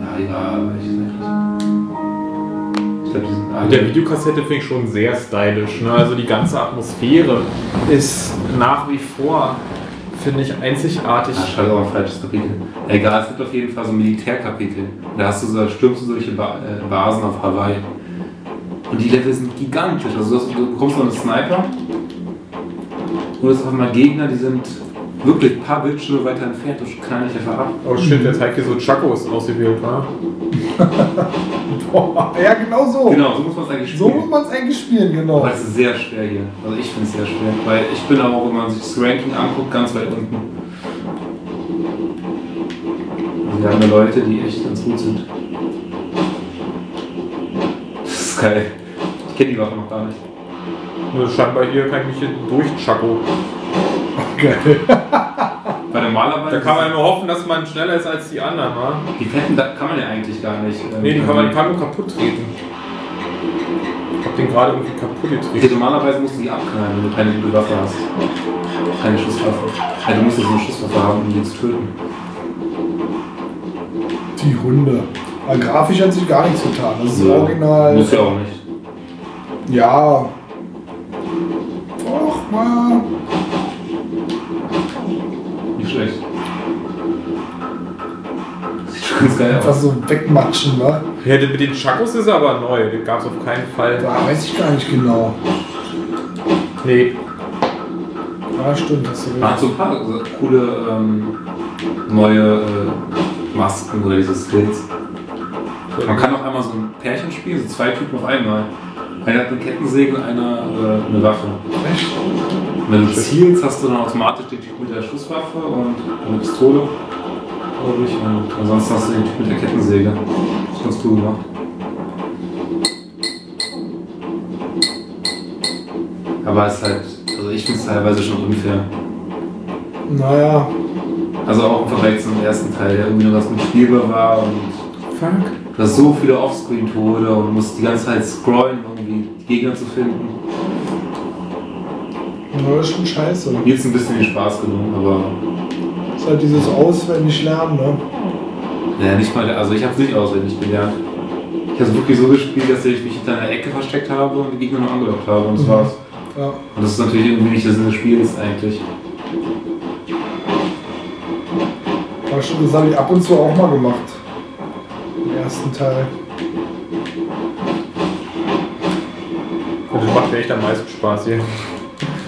Ja, egal, welches eigentlich. Ich glaube, die sind alle. Mit der Videokassette finde ich schon sehr stylisch. Ne? Also die ganze Atmosphäre ist nach wie vor, finde ich, einzigartig. Ah, schade, auch ein falsches Kapitel. Egal, es gibt auf jeden Fall so ein Militärkapitel. Da hast du so, stürmst du solche ba äh, Basen auf Hawaii. Und die Level sind gigantisch. Also du, hast, du bekommst noch einen Sniper. Und es sind auf einmal Gegner, die sind wirklich ein paar Bildschirme weiter entfernt. Du knall dich einfach ab. Oh shit, der zeigt hier so Chakos ausgewählt, wa? (laughs) (laughs) Boah, ja, genau so. Genau, so muss man es eigentlich So spielen. muss man es eigentlich spielen, genau. Aber es ist sehr schwer hier. Also ich finde es sehr schwer. Weil ich bin auch, wenn man sich das Ranking anguckt, ganz weit unten. Also wir haben ja Leute, die echt ganz gut sind. Das ist geil. Ich kenne die Waffe noch gar nicht. Nur scheinbar hier kann ich mich hier durch Chaco. Geil. Weil normalerweise. Da kann man ja nur hoffen, dass man schneller ist als die anderen, wa? Die Fetten, da kann man ja eigentlich gar nicht. ähm, Nee, die kann man, die kann man nur kaputt treten. Ich hab den gerade irgendwie kaputt Okay, getreten. normalerweise musst du die abknallen, wenn du keine gute Waffe hast. Keine Schusswaffe. Ja, du musst so eine Schusswaffe haben, um die zu töten. Die Hunde. Aber grafisch hat sich gar nichts getan. Das ist Ja, original. Muss ja auch nicht. Ja. Och, mal. Geil Einfach so wegmatschen, wa? Ja, mit den Chakos ist aber neu. Den gab's auf keinen Fall. Da weiß ich gar nicht genau. Nee. Ja, stimmt, hast du Man hat recht. so ein paar so coole ähm, neue äh, Masken oder diese Skills. Man kann auch einmal so ein Pärchen spielen, so zwei Typen auf einmal. Einer hat eine Kettensäge und einer äh, eine Waffe. Echt? Und wenn du zielst, hast du dann automatisch den Typ mit der Schusswaffe und eine Pistole. Glaube ich. Und ansonsten hast du den Typ mit der Kettensäge. Das ganz cool gemacht. Aber es ist halt, also ich finde es teilweise schon unfair. Naja. Also auch im Vergleich zum ersten Teil, der irgendwie nur ganz gut spielbar war und Fuck. du hast so viele Offscreen-Tode und musst die ganze Zeit scrollen, um irgendwie die Gegner zu finden. Ja, das ist schon scheiße. Mir ist ein bisschen den Spaß genommen, aber ist halt dieses auswendig lernen, ne? naja, nicht mal, also ich habe es nicht auswendig gelernt. Ich habe es wirklich so gespielt, dass ich mich hinter einer Ecke versteckt habe und die Gegner nur angelockt habe und das Mhm. war's. Ja. Und das ist natürlich irgendwie nicht der Sinn des Spiels eigentlich. Aber stimmt, das habe ich ab und zu auch mal gemacht. Im ersten Teil. Und das macht mir echt am meisten Spaß hier.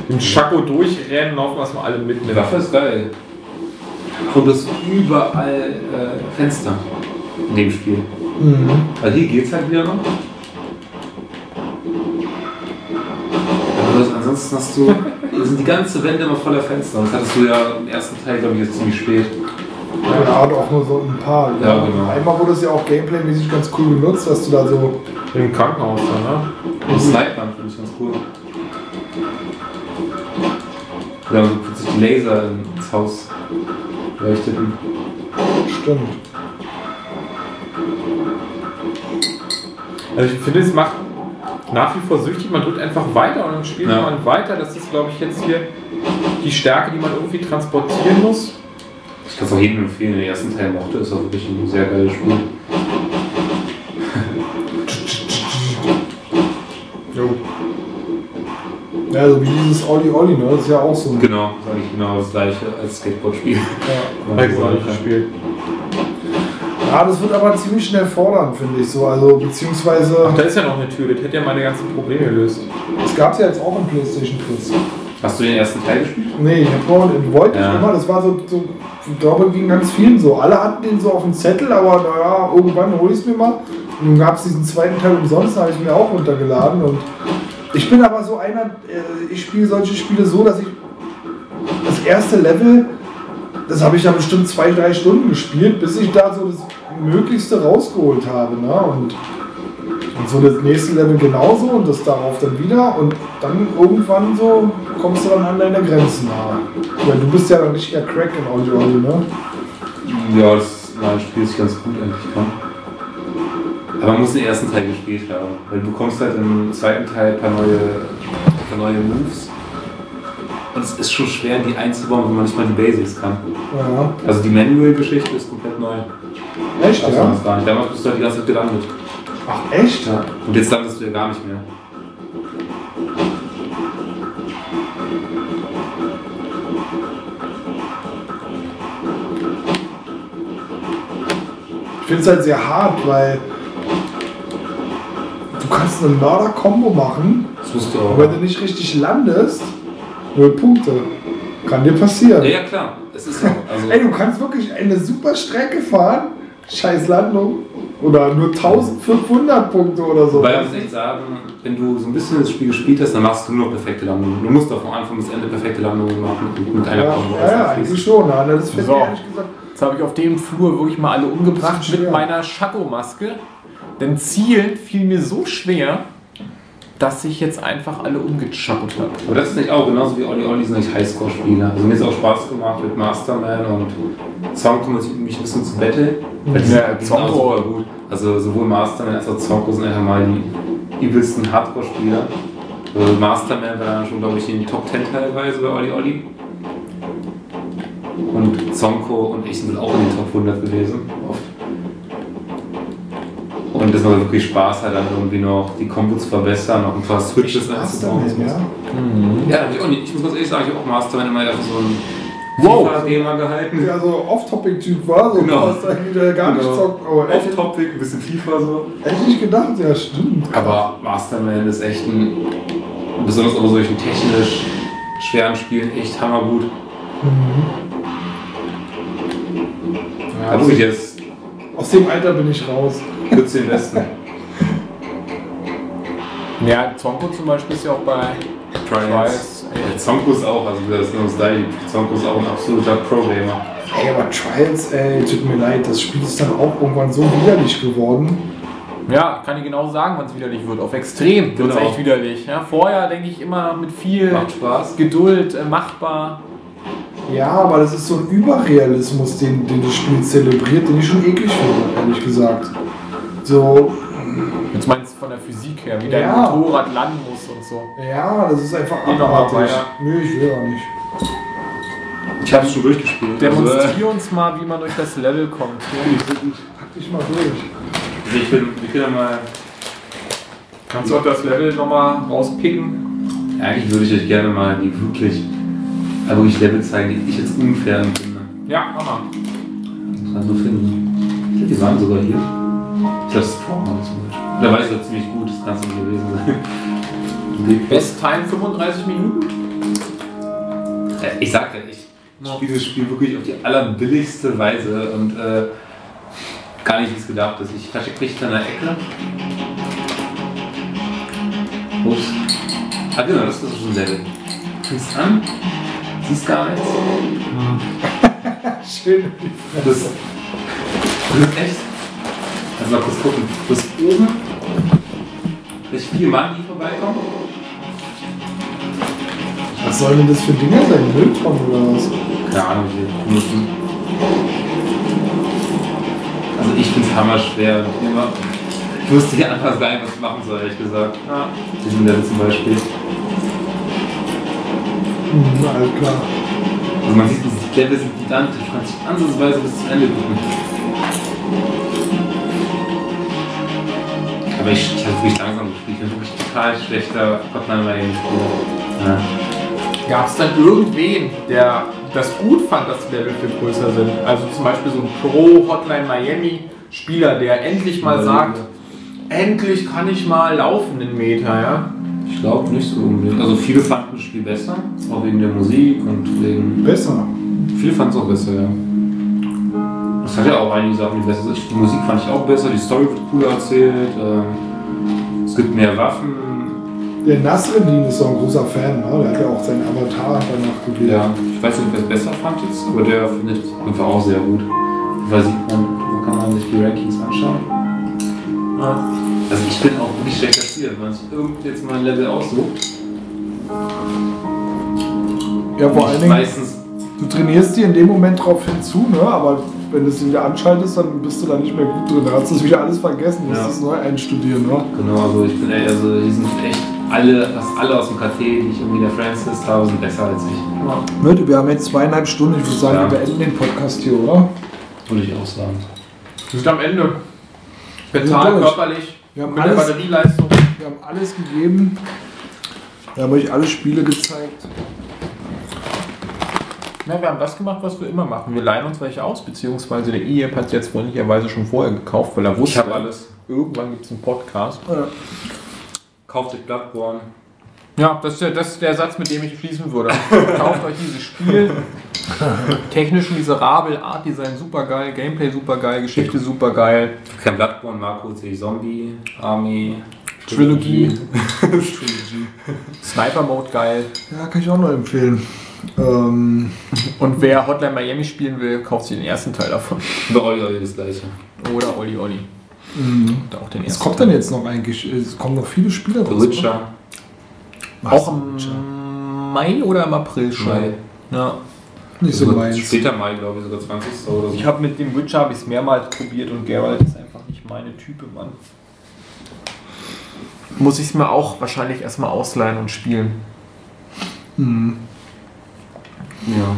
Dem Chaco durchrennen, laufen wir mal alle Die mitnehmen. Waffe ist geil. Und es sind überall äh, Fenster in dem Spiel. Mhm. Also hier geht's halt wieder noch. Das, ansonsten hast du, hier sind die ganze Wände immer voller Fenster. Das hattest du ja im ersten Teil, glaube ich, jetzt ziemlich spät. Ja, hat auch nur so ein paar. Ja, genau. Einmal wurde es ja auch gameplaymäßig ganz cool genutzt, dass du da so. Im Krankenhaus dann, ne? Und Snipern finde ich ganz cool. Oder so plötzlich die Laser ins Haus leuchteten. Stimmt. Also ich finde, es macht nach wie vor süchtig. Man drückt einfach weiter und dann spielt Ja. man weiter. Das ist, glaube ich, jetzt hier die Stärke, die man irgendwie transportieren muss. Ich kann es auch jedem empfehlen, den ersten Teil mochte, ist auch wirklich ein sehr geiles Spiel. Ja, so wie dieses Olli Olli, ne? Das ist ja auch so ein. Genau, das ist eigentlich genau das gleiche als Skateboard-Spiel. Ja. Ich nicht gespielt. Ja, das wird aber ziemlich schnell fordern, finde ich so. Also, beziehungsweise, Ach, da ist ja noch eine Tür, das hätte ja meine ganzen Probleme gelöst. das gab es ja jetzt auch im PlayStation Plus. Hast du den ersten Teil gespielt? Nee, ich hab vorhin, wollte ich Ja. immer, das war so, so, ich glaube, ging ganz vielen so. Alle hatten den so auf dem Zettel, aber naja, irgendwann hole ich es mir mal. Und dann gab es diesen zweiten Teil umsonst, habe ich mir auch runtergeladen. Und ich bin aber so einer, äh, ich spiele solche Spiele so, dass ich das erste Level, das habe ich dann bestimmt zwei, drei Stunden gespielt, bis ich da so das Möglichste rausgeholt habe. Ne? Und, und so das nächste Level genauso und das darauf dann wieder und dann irgendwann so kommst du dann an deine Grenzen nahe. Weil du bist ja nicht der Crack in Audio, ne? Ja, das neue Spiel ist ganz gut eigentlich, kann. Aber man muss den ersten Teil gespielt haben, weil du bekommst halt im zweiten Teil ein paar neue, ein paar neue Moves. Und es ist schon schwer, die einzubauen, wenn man nicht mal die Basics kann. Ja. Also die Manual-Geschichte ist komplett neu. Echt, Das ja? gar nicht. Damals bist du halt die ganze Zeit gelandet. Ach, echt? Ja. Und jetzt landest du ja gar nicht mehr. Ich finde es halt sehr hart, weil du kannst eine Mörder-Kombo machen, Das musst du auch. wenn du nicht richtig landest, null Punkte. Kann dir passieren. Ja, ja klar. Es ist auch. Also, Ey, du kannst wirklich eine super Strecke fahren, scheiß Landung, oder nur 1500 Punkte oder so. Wobei, ich muss echt sagen, wenn du so ein bisschen das Spiel gespielt hast, dann machst du nur noch perfekte Landungen. Du musst doch von Anfang bis Ende perfekte Landungen machen mit einer ja, Kombo. ja, ja, eigentlich schon. Ja, das fällt So. ehrlich gesagt. Jetzt habe ich auf dem Flur wirklich mal alle umgebracht ist mit meiner Shadow-Maske. Denn Zielen fiel mir so schwer, dass ich jetzt einfach alle umgechappelt habe. Aber das ist nicht auch, genauso wie Olli Olli sind nicht Highscore-Spieler. Also mir ist auch Spaß gemacht mit Masterman und Zonko mich mich ein bisschen zu die Ja, Zonko. super gut. Also sowohl Masterman als auch Zonko sind einfach mal die übelsten Hardcore-Spieler. Also Masterman war dann schon, glaube ich, in den Top 10 teilweise bei Olli Olli. Und Zonko und ich sind auch in den Top 100 gewesen. Oft. Und das macht wirklich Spaß, halt dann irgendwie noch die Kombo zu verbessern, noch ein paar Switches einzubauen. Masterman, ja. Ja, hab ich auch nicht. Ich muss ganz ehrlich sagen, ich habe auch Masterman immer eher für so ein Wow. FIFA-Thema gehalten. Ja, so Off-Topic-Typ war, so Genau. was eigentlich der gar nicht Genau. zockt. Aber echt, Off-Topic, ein bisschen FIFA so. echt nicht gedacht, ja, stimmt. Aber Masterman ist echt ein, besonders auf solchen technisch schweren Spielen, echt hammergut. Ja, Da wirklich jetzt aus dem Alter bin ich raus. wird den Besten. Ja, Zonko zum Beispiel ist ja auch bei Trials. Ja, Zonko ist auch, also das ist nur das Style. Zonko ist auch ein absoluter Pro-Gamer. Ey, aber Trials, ey, tut mir leid, das Spiel ist dann auch irgendwann so widerlich geworden. Ja, kann ich genau sagen, wann es widerlich wird. Auf extrem wird es Genau. echt widerlich. Ja, vorher denke ich immer mit viel. Geduld äh, machbar. Ja, aber das ist so ein Überrealismus, den, den das Spiel zelebriert, den ich schon eklig finde, ehrlich gesagt. So, Jetzt meinst du von der Physik her, wie dein Ja. Motorrad landen muss und so. ja, das ist einfach abartig. Nö, ich will auch nicht. Ich habe es schon durchgespielt. Also, Demonstrier uns mal, wie man durch das Level kommt. Pack dich mal durch. also ich bin, ich bin ja mal. Kannst du auch das Level nochmal rauspicken? Eigentlich würde ich euch gerne mal die wirklich, also wirklich Level zeigen, die ich jetzt unfair empfinde. Ja, Hammer. Man so finden. Ich die waren sogar hier. Ich glaube, Stronghold zum Beispiel. Da weiß ich ziemlich gut, das kann es nicht gewesen sein. (laughs) Die- Best Time 35 Minuten? Äh, Ich sag ja, ich spiele das Spiel wirklich auf die allerbilligste Weise und äh, gar nicht wie es gedacht ist. Ich kriege in der Ecke. Ups. Ah genau, das ist ein Level. Du fängst an, siehst gar nichts. Schön. Du bist, du bist echt. Also mal kurz gucken. Du bist oben. Durch vier Mann, die vorbeikommen. Was sollen denn das für Dinge sein? Mülltonnen oder was? Keine Ahnung, wie die benutzen. Also ich finde es hammer schwer. ich wusste hier anfangs gar nicht, was ich machen soll, ehrlich gesagt. Ja. Diesen Level zum Beispiel. Hm, alles klar. Also man sieht, diese Level sind gigantisch. Man kann sich ansatzweise bis zum Ende gucken. Aber ich, ich habe wirklich langsam gespielt. Ich bin wirklich total schlechter Hotline Miami Spieler. Ja. Gab es dann irgendwen, der das gut fand, dass die Level viel größer sind? Also zum Beispiel so ein Pro Hotline Miami Spieler, der endlich mal sagt, endlich kann ich mal laufen in Meter, ja? Ich glaube nicht so unbedingt. Also viele fanden das Spiel besser, auch wegen der Musik und wegen. Besser. Viele fanden es auch besser, ja. Es hat ja auch einige Sachen, die besser sind. Die Musik fand ich auch besser, die Story wird cooler erzählt, ähm, es gibt mehr Waffen. Der Nasreddin ist so ein großer Fan, ne? der hat ja auch seinen Avatar danach gewählt. Ja, ich weiß nicht, wer es besser fand jetzt, aber der findet es auf jeden Fall auch sehr gut. Da sieht man, da kann man sich die Rankings anschauen. Also ich bin auch wirklich schlecht platziert, wenn man sich irgend jetzt mal ein Level aussucht. Ja, vor allen Dingen, Meistens du trainierst dir in dem Moment drauf hinzu, ne? aber wenn du es wieder anschaltest, dann bist du da nicht mehr gut drin. Da hast du es wieder alles vergessen, musst Ja. es neu einstudieren. Ne? Genau, also ich bin also die sind echt alle, fast alle aus dem KT, die ich irgendwie der Friends-List habe, sind besser als ich. Leute, wir haben jetzt zweieinhalb Stunden. Ich würde sagen, Ja. wir beenden den Podcast hier, oder? Würde ich auch sagen. Wir sind am Ende. Mental, körperlich, Wir haben alles- Batterieleistung. Wir haben alles gegeben. Wir haben euch alle Spiele gezeigt. Na, wir haben das gemacht, was wir immer machen. Wir leihen uns welche aus, beziehungsweise der IEP hat es jetzt freundlicherweise schon vorher gekauft, weil er wusste, Ich habe alles. irgendwann gibt es einen Podcast. Ja. Kauft euch Bloodborne. Ja, das ist, der, das ist der Satz, mit dem ich schließen würde. (laughs) Kauft euch dieses Spiel. Technisch miserabel, Art Design super geil, Gameplay super geil, Geschichte super geil. Kein Bloodborne, Marco, Zombie, Army, Trilogie. Sniper Mode geil. ja, kann ich auch noch empfehlen. Ähm, Und wer Hotline Miami spielen will, kauft sich den ersten Teil davon. Bei euch euch das gleiche. Oder Olli Olli. mh. Und auch den was ersten. kommt denn jetzt noch eigentlich? Es kommen noch viele Spiele The raus. oder? Witcher. Auch im Mai oder im April schon? Mai. Ja. Nicht so Also meins. Später Mai, glaube ich, sogar 20. oder so. Ich habe mit dem Witcher habe ich es mehrmals probiert und Geralt ist einfach nicht meine Type, Mann. Muss ich es mir auch wahrscheinlich erstmal ausleihen und spielen. Mhm. ja.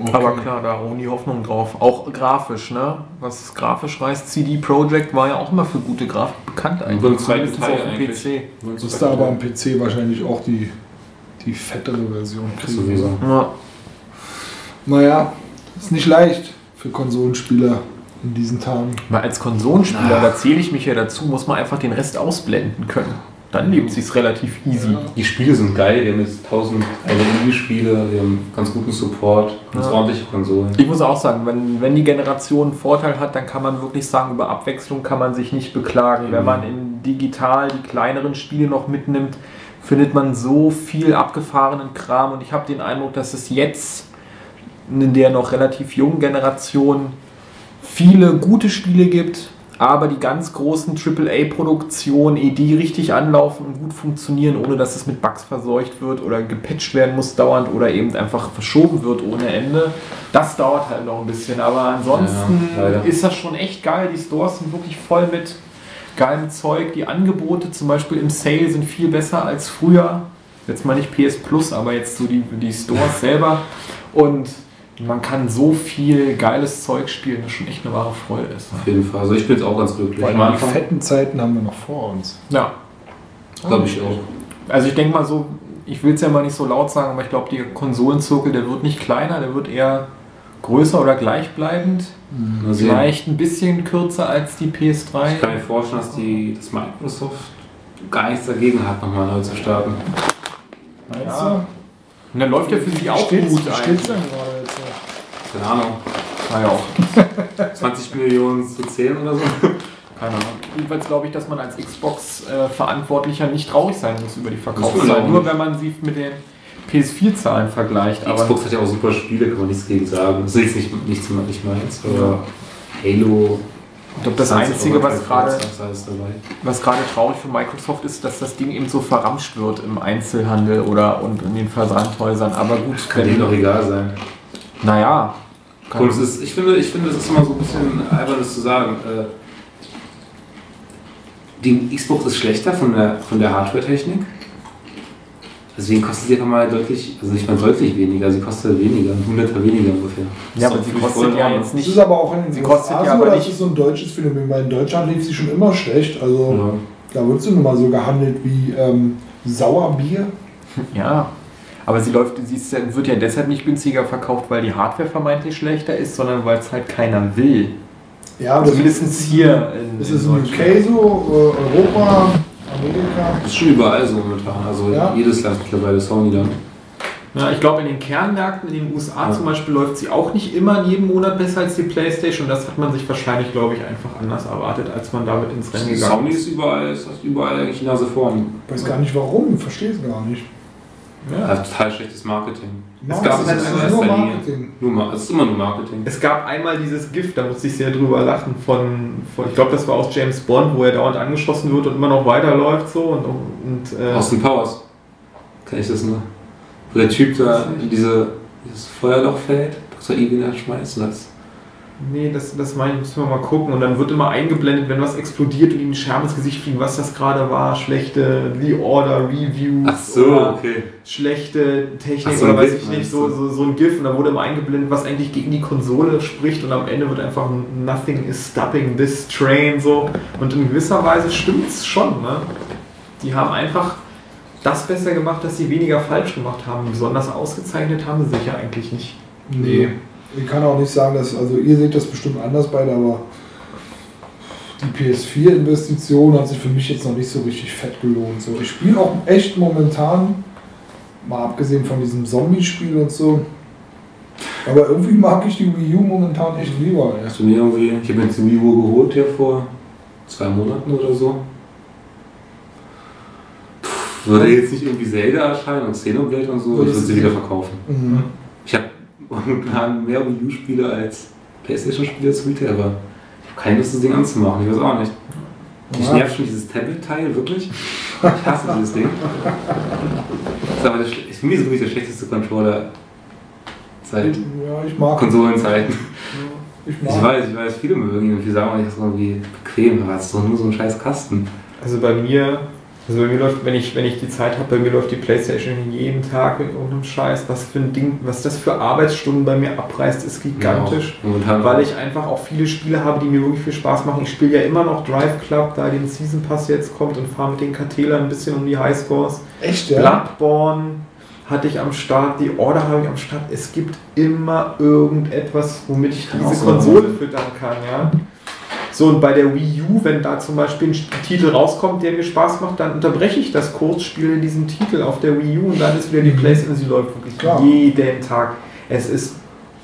Okay. Aber klar, da ruhen die Hoffnung drauf. Auch grafisch, ne? Was es grafisch reißt, CD Projekt war ja auch immer für gute Grafik bekannt eigentlich. Zweiten Zumindest Teil auf dem. PC. Du wirst da aber am PC wahrscheinlich auch die, die fettere Version kriegen. Sowieso. Ja. Naja, ist nicht leicht für Konsolenspieler in diesen Tagen. Weil als Konsolenspieler, da zähle ich mich ja dazu, muss man einfach den Rest ausblenden können. Dann lebt sich's relativ easy. Die Spiele sind geil, die haben jetzt 1000 LNI-Spiele, die haben ganz guten Support, ganz Ja. ordentliche Konsolen. Ich muss auch sagen, wenn, wenn die Generation einen Vorteil hat, dann kann man wirklich sagen, über Abwechslung kann man sich nicht beklagen. Wenn Mhm. man in digital die kleineren Spiele noch mitnimmt, findet man so viel abgefahrenen Kram und ich habe den Eindruck, dass es jetzt in der noch relativ jungen Generation viele gute Spiele gibt, aber die ganz großen AAA-Produktionen, eh die richtig anlaufen und gut funktionieren, ohne dass es mit Bugs verseucht wird oder gepatcht werden muss dauernd oder eben einfach verschoben wird ohne Ende. Das dauert halt noch ein bisschen, aber ansonsten Ja, ist das schon echt geil. Die Stores sind wirklich voll mit geilem Zeug. Die Angebote zum Beispiel im Sale sind viel besser als früher. Jetzt mal nicht PS Plus, aber jetzt so die, die Stores selber. Und man kann so viel geiles Zeug spielen, das schon echt eine wahre Freude ist. Auf jeden Fall. Also ich bin jetzt auch ganz glücklich. Weil die fetten Zeiten haben wir noch vor uns. Ja, glaube ich auch. also ich denke mal so, ich will es ja mal nicht so laut sagen, aber ich glaube, der Konsolenzirkel, der wird nicht kleiner, der wird eher größer oder gleichbleibend. Sehen. Vielleicht ein bisschen kürzer als die PS3. Ich kann mir vorstellen, dass, die, dass Microsoft gar nichts dagegen hat, nochmal neu zu starten. Meinst Ja. Und dann läuft ja für sie auch Steht's, gut steht's eigentlich. denn gerade jetzt? Keine Ahnung. Ah, ja, auch. (laughs) 20 Millionen zu 10 oder so. Keine Ahnung. Jedenfalls glaube ich, dass man als Xbox-Verantwortlicher nicht traurig sein muss über die Verkaufszahlen. will Nur wenn man sie mit den PS4-Zahlen vergleicht. Die Aber Xbox hat ja auch super Spiele, kann man nichts gegen sagen. Das ist jetzt nicht, nicht, nicht meins, aber Halo. Ich glaube, das Sunset Einzige, was gerade was gerade traurig für Microsoft ist, dass das Ding eben so verramscht wird im Einzelhandel oder und in den Versandhäusern. Aber gut, Kann denen doch egal sein. naja. Es ist, ich finde, ich finde, es ist immer so ein bisschen albern, das zu sagen. Äh, Die Xbox ist schlechter von der, von der Hardware-Technik. Deswegen kostet sie einfach mal deutlich, also nicht mal deutlich weniger, sie kostet weniger, ein Hunderter weniger ungefähr. ja, Das aber ist sie kostet ja jetzt Das nicht. ist aber auch in den Sie USA kostet ja so, aber nicht- ist es so ein deutsches Phänomen? Weil in Deutschland lief sie schon immer schlecht. Also Ja. da wird sie nun mal so gehandelt wie ähm, Sauerbier. (laughs) Ja. Aber sie läuft, sie ist, wird ja deshalb nicht günstiger verkauft, weil die Hardware vermeintlich schlechter ist, sondern weil es halt keiner will. Ja, das Zumindest hier in, Das in ist in Deutschland. UK so, äh, Europa, Amerika. Das ist schon überall so momentan. Also Ja. jedes Land mittlerweile Sony dann. Ja, ich glaube, in den Kernmärkten in den USA Ja. zum Beispiel läuft sie auch nicht immer in jedem Monat besser als die Playstation. Und das hat man sich wahrscheinlich, glaube ich, einfach anders erwartet, als man damit ins Rennen gegangen Sony ist. ist überall, ist fast überall eigentlich die Nase vorn. Ich weiß gar nicht warum, ich verstehe es gar nicht. Ja. total schlechtes Marketing. Es gab das halt ist eine nur erster Linie. Marketing. Nur es ist immer nur Marketing. Es gab einmal dieses Gift, da musste ich sehr drüber lachen, von, von ich glaube, das war aus James Bond, wo er dauernd angeschossen wird und immer noch weiterläuft so und, und äh, Austin Powers. Kann ich das nur? Wo der Typ da in diese, dieses Feuerloch fällt, Dr. Evil da schmeißt und das. Nee, das, das meine ich, müssen wir mal gucken. Und dann wird immer eingeblendet, wenn was explodiert und ihm Scherben ins Gesicht fliegt, was das gerade war. Schlechte The Order Reviews. Ach so, oder okay. schlechte Technik so, oder weiß ich nicht, so, so, so ein GIF. Und da wurde immer eingeblendet, was eigentlich gegen die Konsole spricht. Und am Ende wird einfach ein Nothing is stopping this train so. Und in gewisser Weise stimmt es schon. Ne? Die haben einfach das besser gemacht, dass sie weniger falsch gemacht haben. Besonders ausgezeichnet haben sie sich ja eigentlich nicht. Nee. Ich kann auch nicht sagen, dass, also ihr seht das bestimmt anders beide, aber die PS4-Investition hat sich für mich jetzt noch nicht so richtig fett gelohnt. So, ich spiele auch echt momentan, mal abgesehen von diesem Zombie-Spiel und so, aber irgendwie mag ich die Wii U momentan echt lieber. ey. Hast du mir irgendwie, ich habe mir jetzt die Wii U geholt hier vor zwei Monaten oder so. Pff, Würde jetzt nicht irgendwie Zelda erscheinen und Xenoblade und so, ich würde sie wieder verkaufen. Mhm. Ich habe momentan mehr Wii U-Spiele als Playstation-Spiele zu Retail, aber ich habe keine Lust, das Ding anzumachen, ich weiß auch nicht. Mich Ja. nervt schon dieses Tablet-Teil, wirklich. Ich hasse dieses Ding. Das ist, aber schle- für mich ist es wirklich der schlechteste Controller seit Ja, ich mag Konsolenzeiten. Ich Ich mag. weiß, ich weiß, viele mögen ihn und viele sagen, auch, das ist irgendwie bequem, aber es ist doch nur so ein scheiß Kasten. Also bei mir, also bei mir läuft, wenn ich, wenn ich die Zeit habe, bei mir läuft die Playstation jeden Tag mit irgendeinem Scheiß. Was für ein Ding, was das für Arbeitsstunden bei mir abreißt, ist gigantisch. Momentan. Weil ich einfach auch viele Spiele habe, die mir wirklich viel Spaß machen. Ich spiele ja immer noch Drive Club, da den Season Pass jetzt kommt und fahre mit den Kartelern ein bisschen um die Highscores. Echt, ja? Bloodborne hatte ich am Start, die Order habe ich am Start. Es gibt immer irgendetwas, womit ich diese so Konsole füttern kann, ja. So, und bei der Wii U, wenn da zum Beispiel ein Titel rauskommt, der mir Spaß macht, dann unterbreche ich das kurz, spiele diesen Titel auf der Wii U und dann ist wieder die Playstation, sie läuft wirklich Klar. jeden Tag. Es ist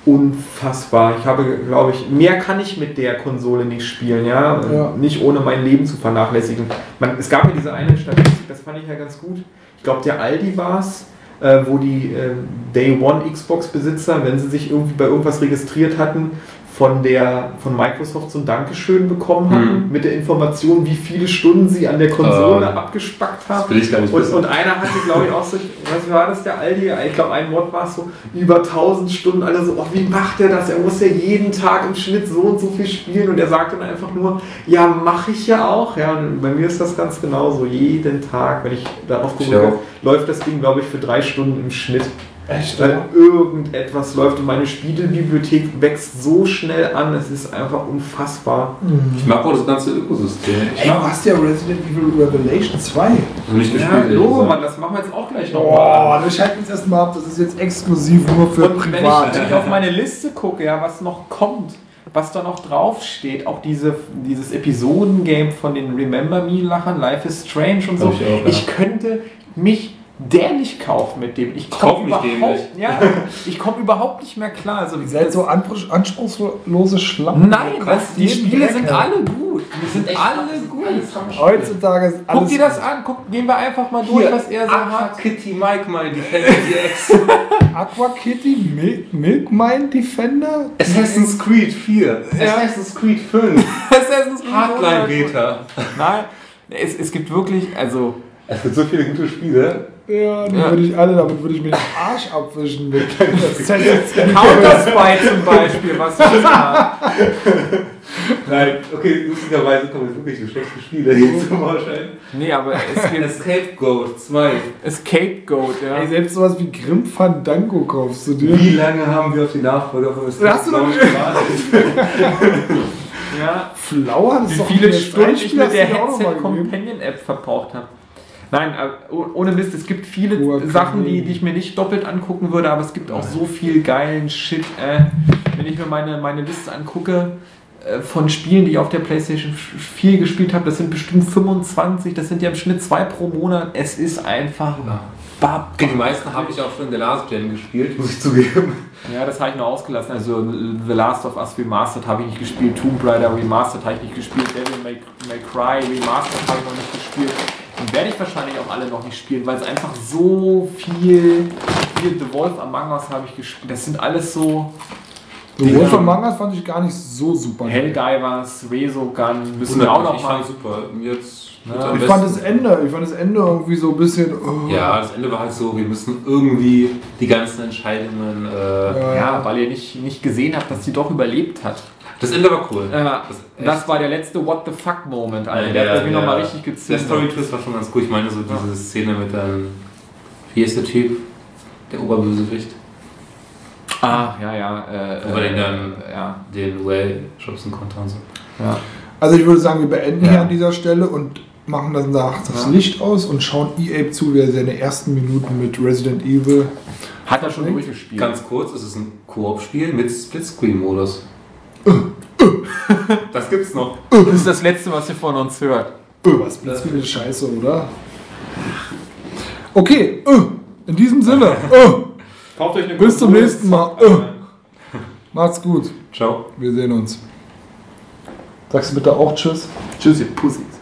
unfassbar. Ich habe, glaube ich, mehr kann ich mit der Konsole nicht spielen, ja. Ja. Nicht ohne mein Leben zu vernachlässigen. Man, es gab ja diese eine Statistik, das fand ich ja ganz gut. Ich glaube, der Aldi war es, äh, wo die äh, Day One Xbox-Besitzer, wenn sie sich irgendwie bei irgendwas registriert hatten, von, der, von Microsoft so ein Dankeschön bekommen hatten, Mhm. mit der Information, wie viele Stunden sie an der Konsole Ähm, abgespackt Das haben. will ich gar nicht Und, und einer hatte, glaube ich, auch so, was war das, der Aldi? Ich glaube, ein Wort war es so, über 1000 Stunden, alle so, oh, wie macht er das? Er muss ja jeden Tag im Schnitt so und so viel spielen. Und er sagt dann einfach nur, ja, mache ich ja auch. Ja, und bei mir ist das ganz genauso. Jeden Tag, wenn ich darauf Ich gucke, auch. läuft das Ding, glaube ich, für drei Stunden im Schnitt. Echt, Weil ja? irgendetwas läuft und meine Spielebibliothek wächst so schnell an, es ist einfach unfassbar. Ich mag auch das ganze Ökosystem. Ich Ey, du hast ja Resident Evil Revelation 2. noch nicht Ja, gespielt. gesagt. Mann, das machen wir jetzt auch gleich Oh, nochmal. das schalten wir uns erstmal ab. Das ist jetzt exklusiv nur für Und wenn ich, privat. wenn ich auf meine Liste gucke, ja, was noch kommt, was da noch draufsteht, auch diese, dieses Episodengame von den Remember Me-Lachern, Life is Strange und so, ich auch, ja. ich könnte mich dämlich kaufen mit dem. Ich komme mich überhaupt, (laughs) ja, ich komm überhaupt nicht mehr klar. Also, Ihr seid so anspruch- anspruchslose Schlappen. Nein, kauft die Spiele Dreck, sind alle gut. Die sind alle gut. Heutzutage ist alles. Guck dir das an, guck, gehen wir einfach mal durch, Hier, was er so Aqua hat. Kitty Mike mal Defender X. (laughs) Aqua Kitty, Milk, Milk Mine Defender. Assassin's Creed 4. Assassin's Creed 5. (laughs) Assassin's Creed Hardline. Beta. Nein, es, es gibt wirklich, also Es gibt so viele gute Spiele. Ja, die Ja. würde ich alle, damit würde ich mir den Arsch abwischen mit. (laughs) (laughs) Counter-Strike zum Beispiel, was ich da. (laughs) Nein, okay, lustigerweise kommen jetzt wirklich die schlechten Spiele hier zum Vorschein. Nee, aber es gibt Escape Goat 2. Scapegoat, ja. Ey, selbst sowas wie Grim Fandango kaufst du dir. Wie lange haben wir auf die Nachfolger von Escape Hast du noch Goat gewartet? ja. Flower? Das Wie ist doch viele Stunden ich Spiel, mit der Headset. Companion App verbraucht habe. Nein, äh, oh- ohne Mist, es gibt viele Hoher Sachen, die, die ich mir nicht doppelt angucken würde, aber es gibt auch so viel geilen Shit. Äh, wenn ich mir meine, meine Liste angucke, äh, von Spielen, die ich auf der PlayStation 4 gespielt habe, das sind bestimmt 25, das sind ja im Schnitt zwei pro Monat. Es ist einfach. Okay, die meisten habe ich auch schon in der Last Gen gespielt, muss ich zugeben. Ja, das habe ich nur ausgelassen. Also The Last of Us Remastered habe ich nicht gespielt, Tomb Raider Remastered habe ich nicht gespielt, Devil May, May Cry Remastered habe ich noch nicht gespielt. Und werde ich wahrscheinlich auch alle noch nicht spielen, weil es einfach so viel. Hier The Wolf Among Us habe ich gespielt. Das sind alles so The Wolf Among Us fand ich gar nicht so super. Helldivers, Resogun, müssen wir auch noch ich mal. fand super. Jetzt Ja. Ich fand das Ende, ich fand das Ende irgendwie so ein bisschen. oh. Ja, das Ende war halt so, wir müssen irgendwie die ganzen Entscheidungen. Äh, Ja, weil ihr nicht, nicht gesehen habt, dass sie doch überlebt hat. Das Ende war cool. Ja, Das- das war der letzte What the fuck Moment, Alter. Ja, Der hat bei mir der- nochmal richtig Der gezogen. Story-Twist war schon ganz cool. Ich meine, so diese Szene mit dem. Wie ist der Typ? Der Oberbösewicht. Ah, ja, ja. Äh, Wo wir äh, den dann ja, den Well schubsen konnte und so. ja. Also ich würde sagen, wir beenden Ja. hier an dieser Stelle und machen dann nach das Ja. Licht aus und schauen EA zu, wie er seine ersten Minuten mit Resident Evil. Hat er schon durchgespielt. Ganz kurz, es ist ein Koop-Spiel mit Splitscreen-Modus. (laughs) Das gibt's noch. Das ist das Letzte, was ihr von uns hört. Was das für eine Scheiße, oder? Okay, öh, in diesem Sinne, öh, (laughs) Kauft euch eine bis zum nächsten Mal. Öh. (laughs) Macht's gut, Ciao. wir sehen uns. Sagst du bitte auch Tschüss? Tschüss, ihr Pussys.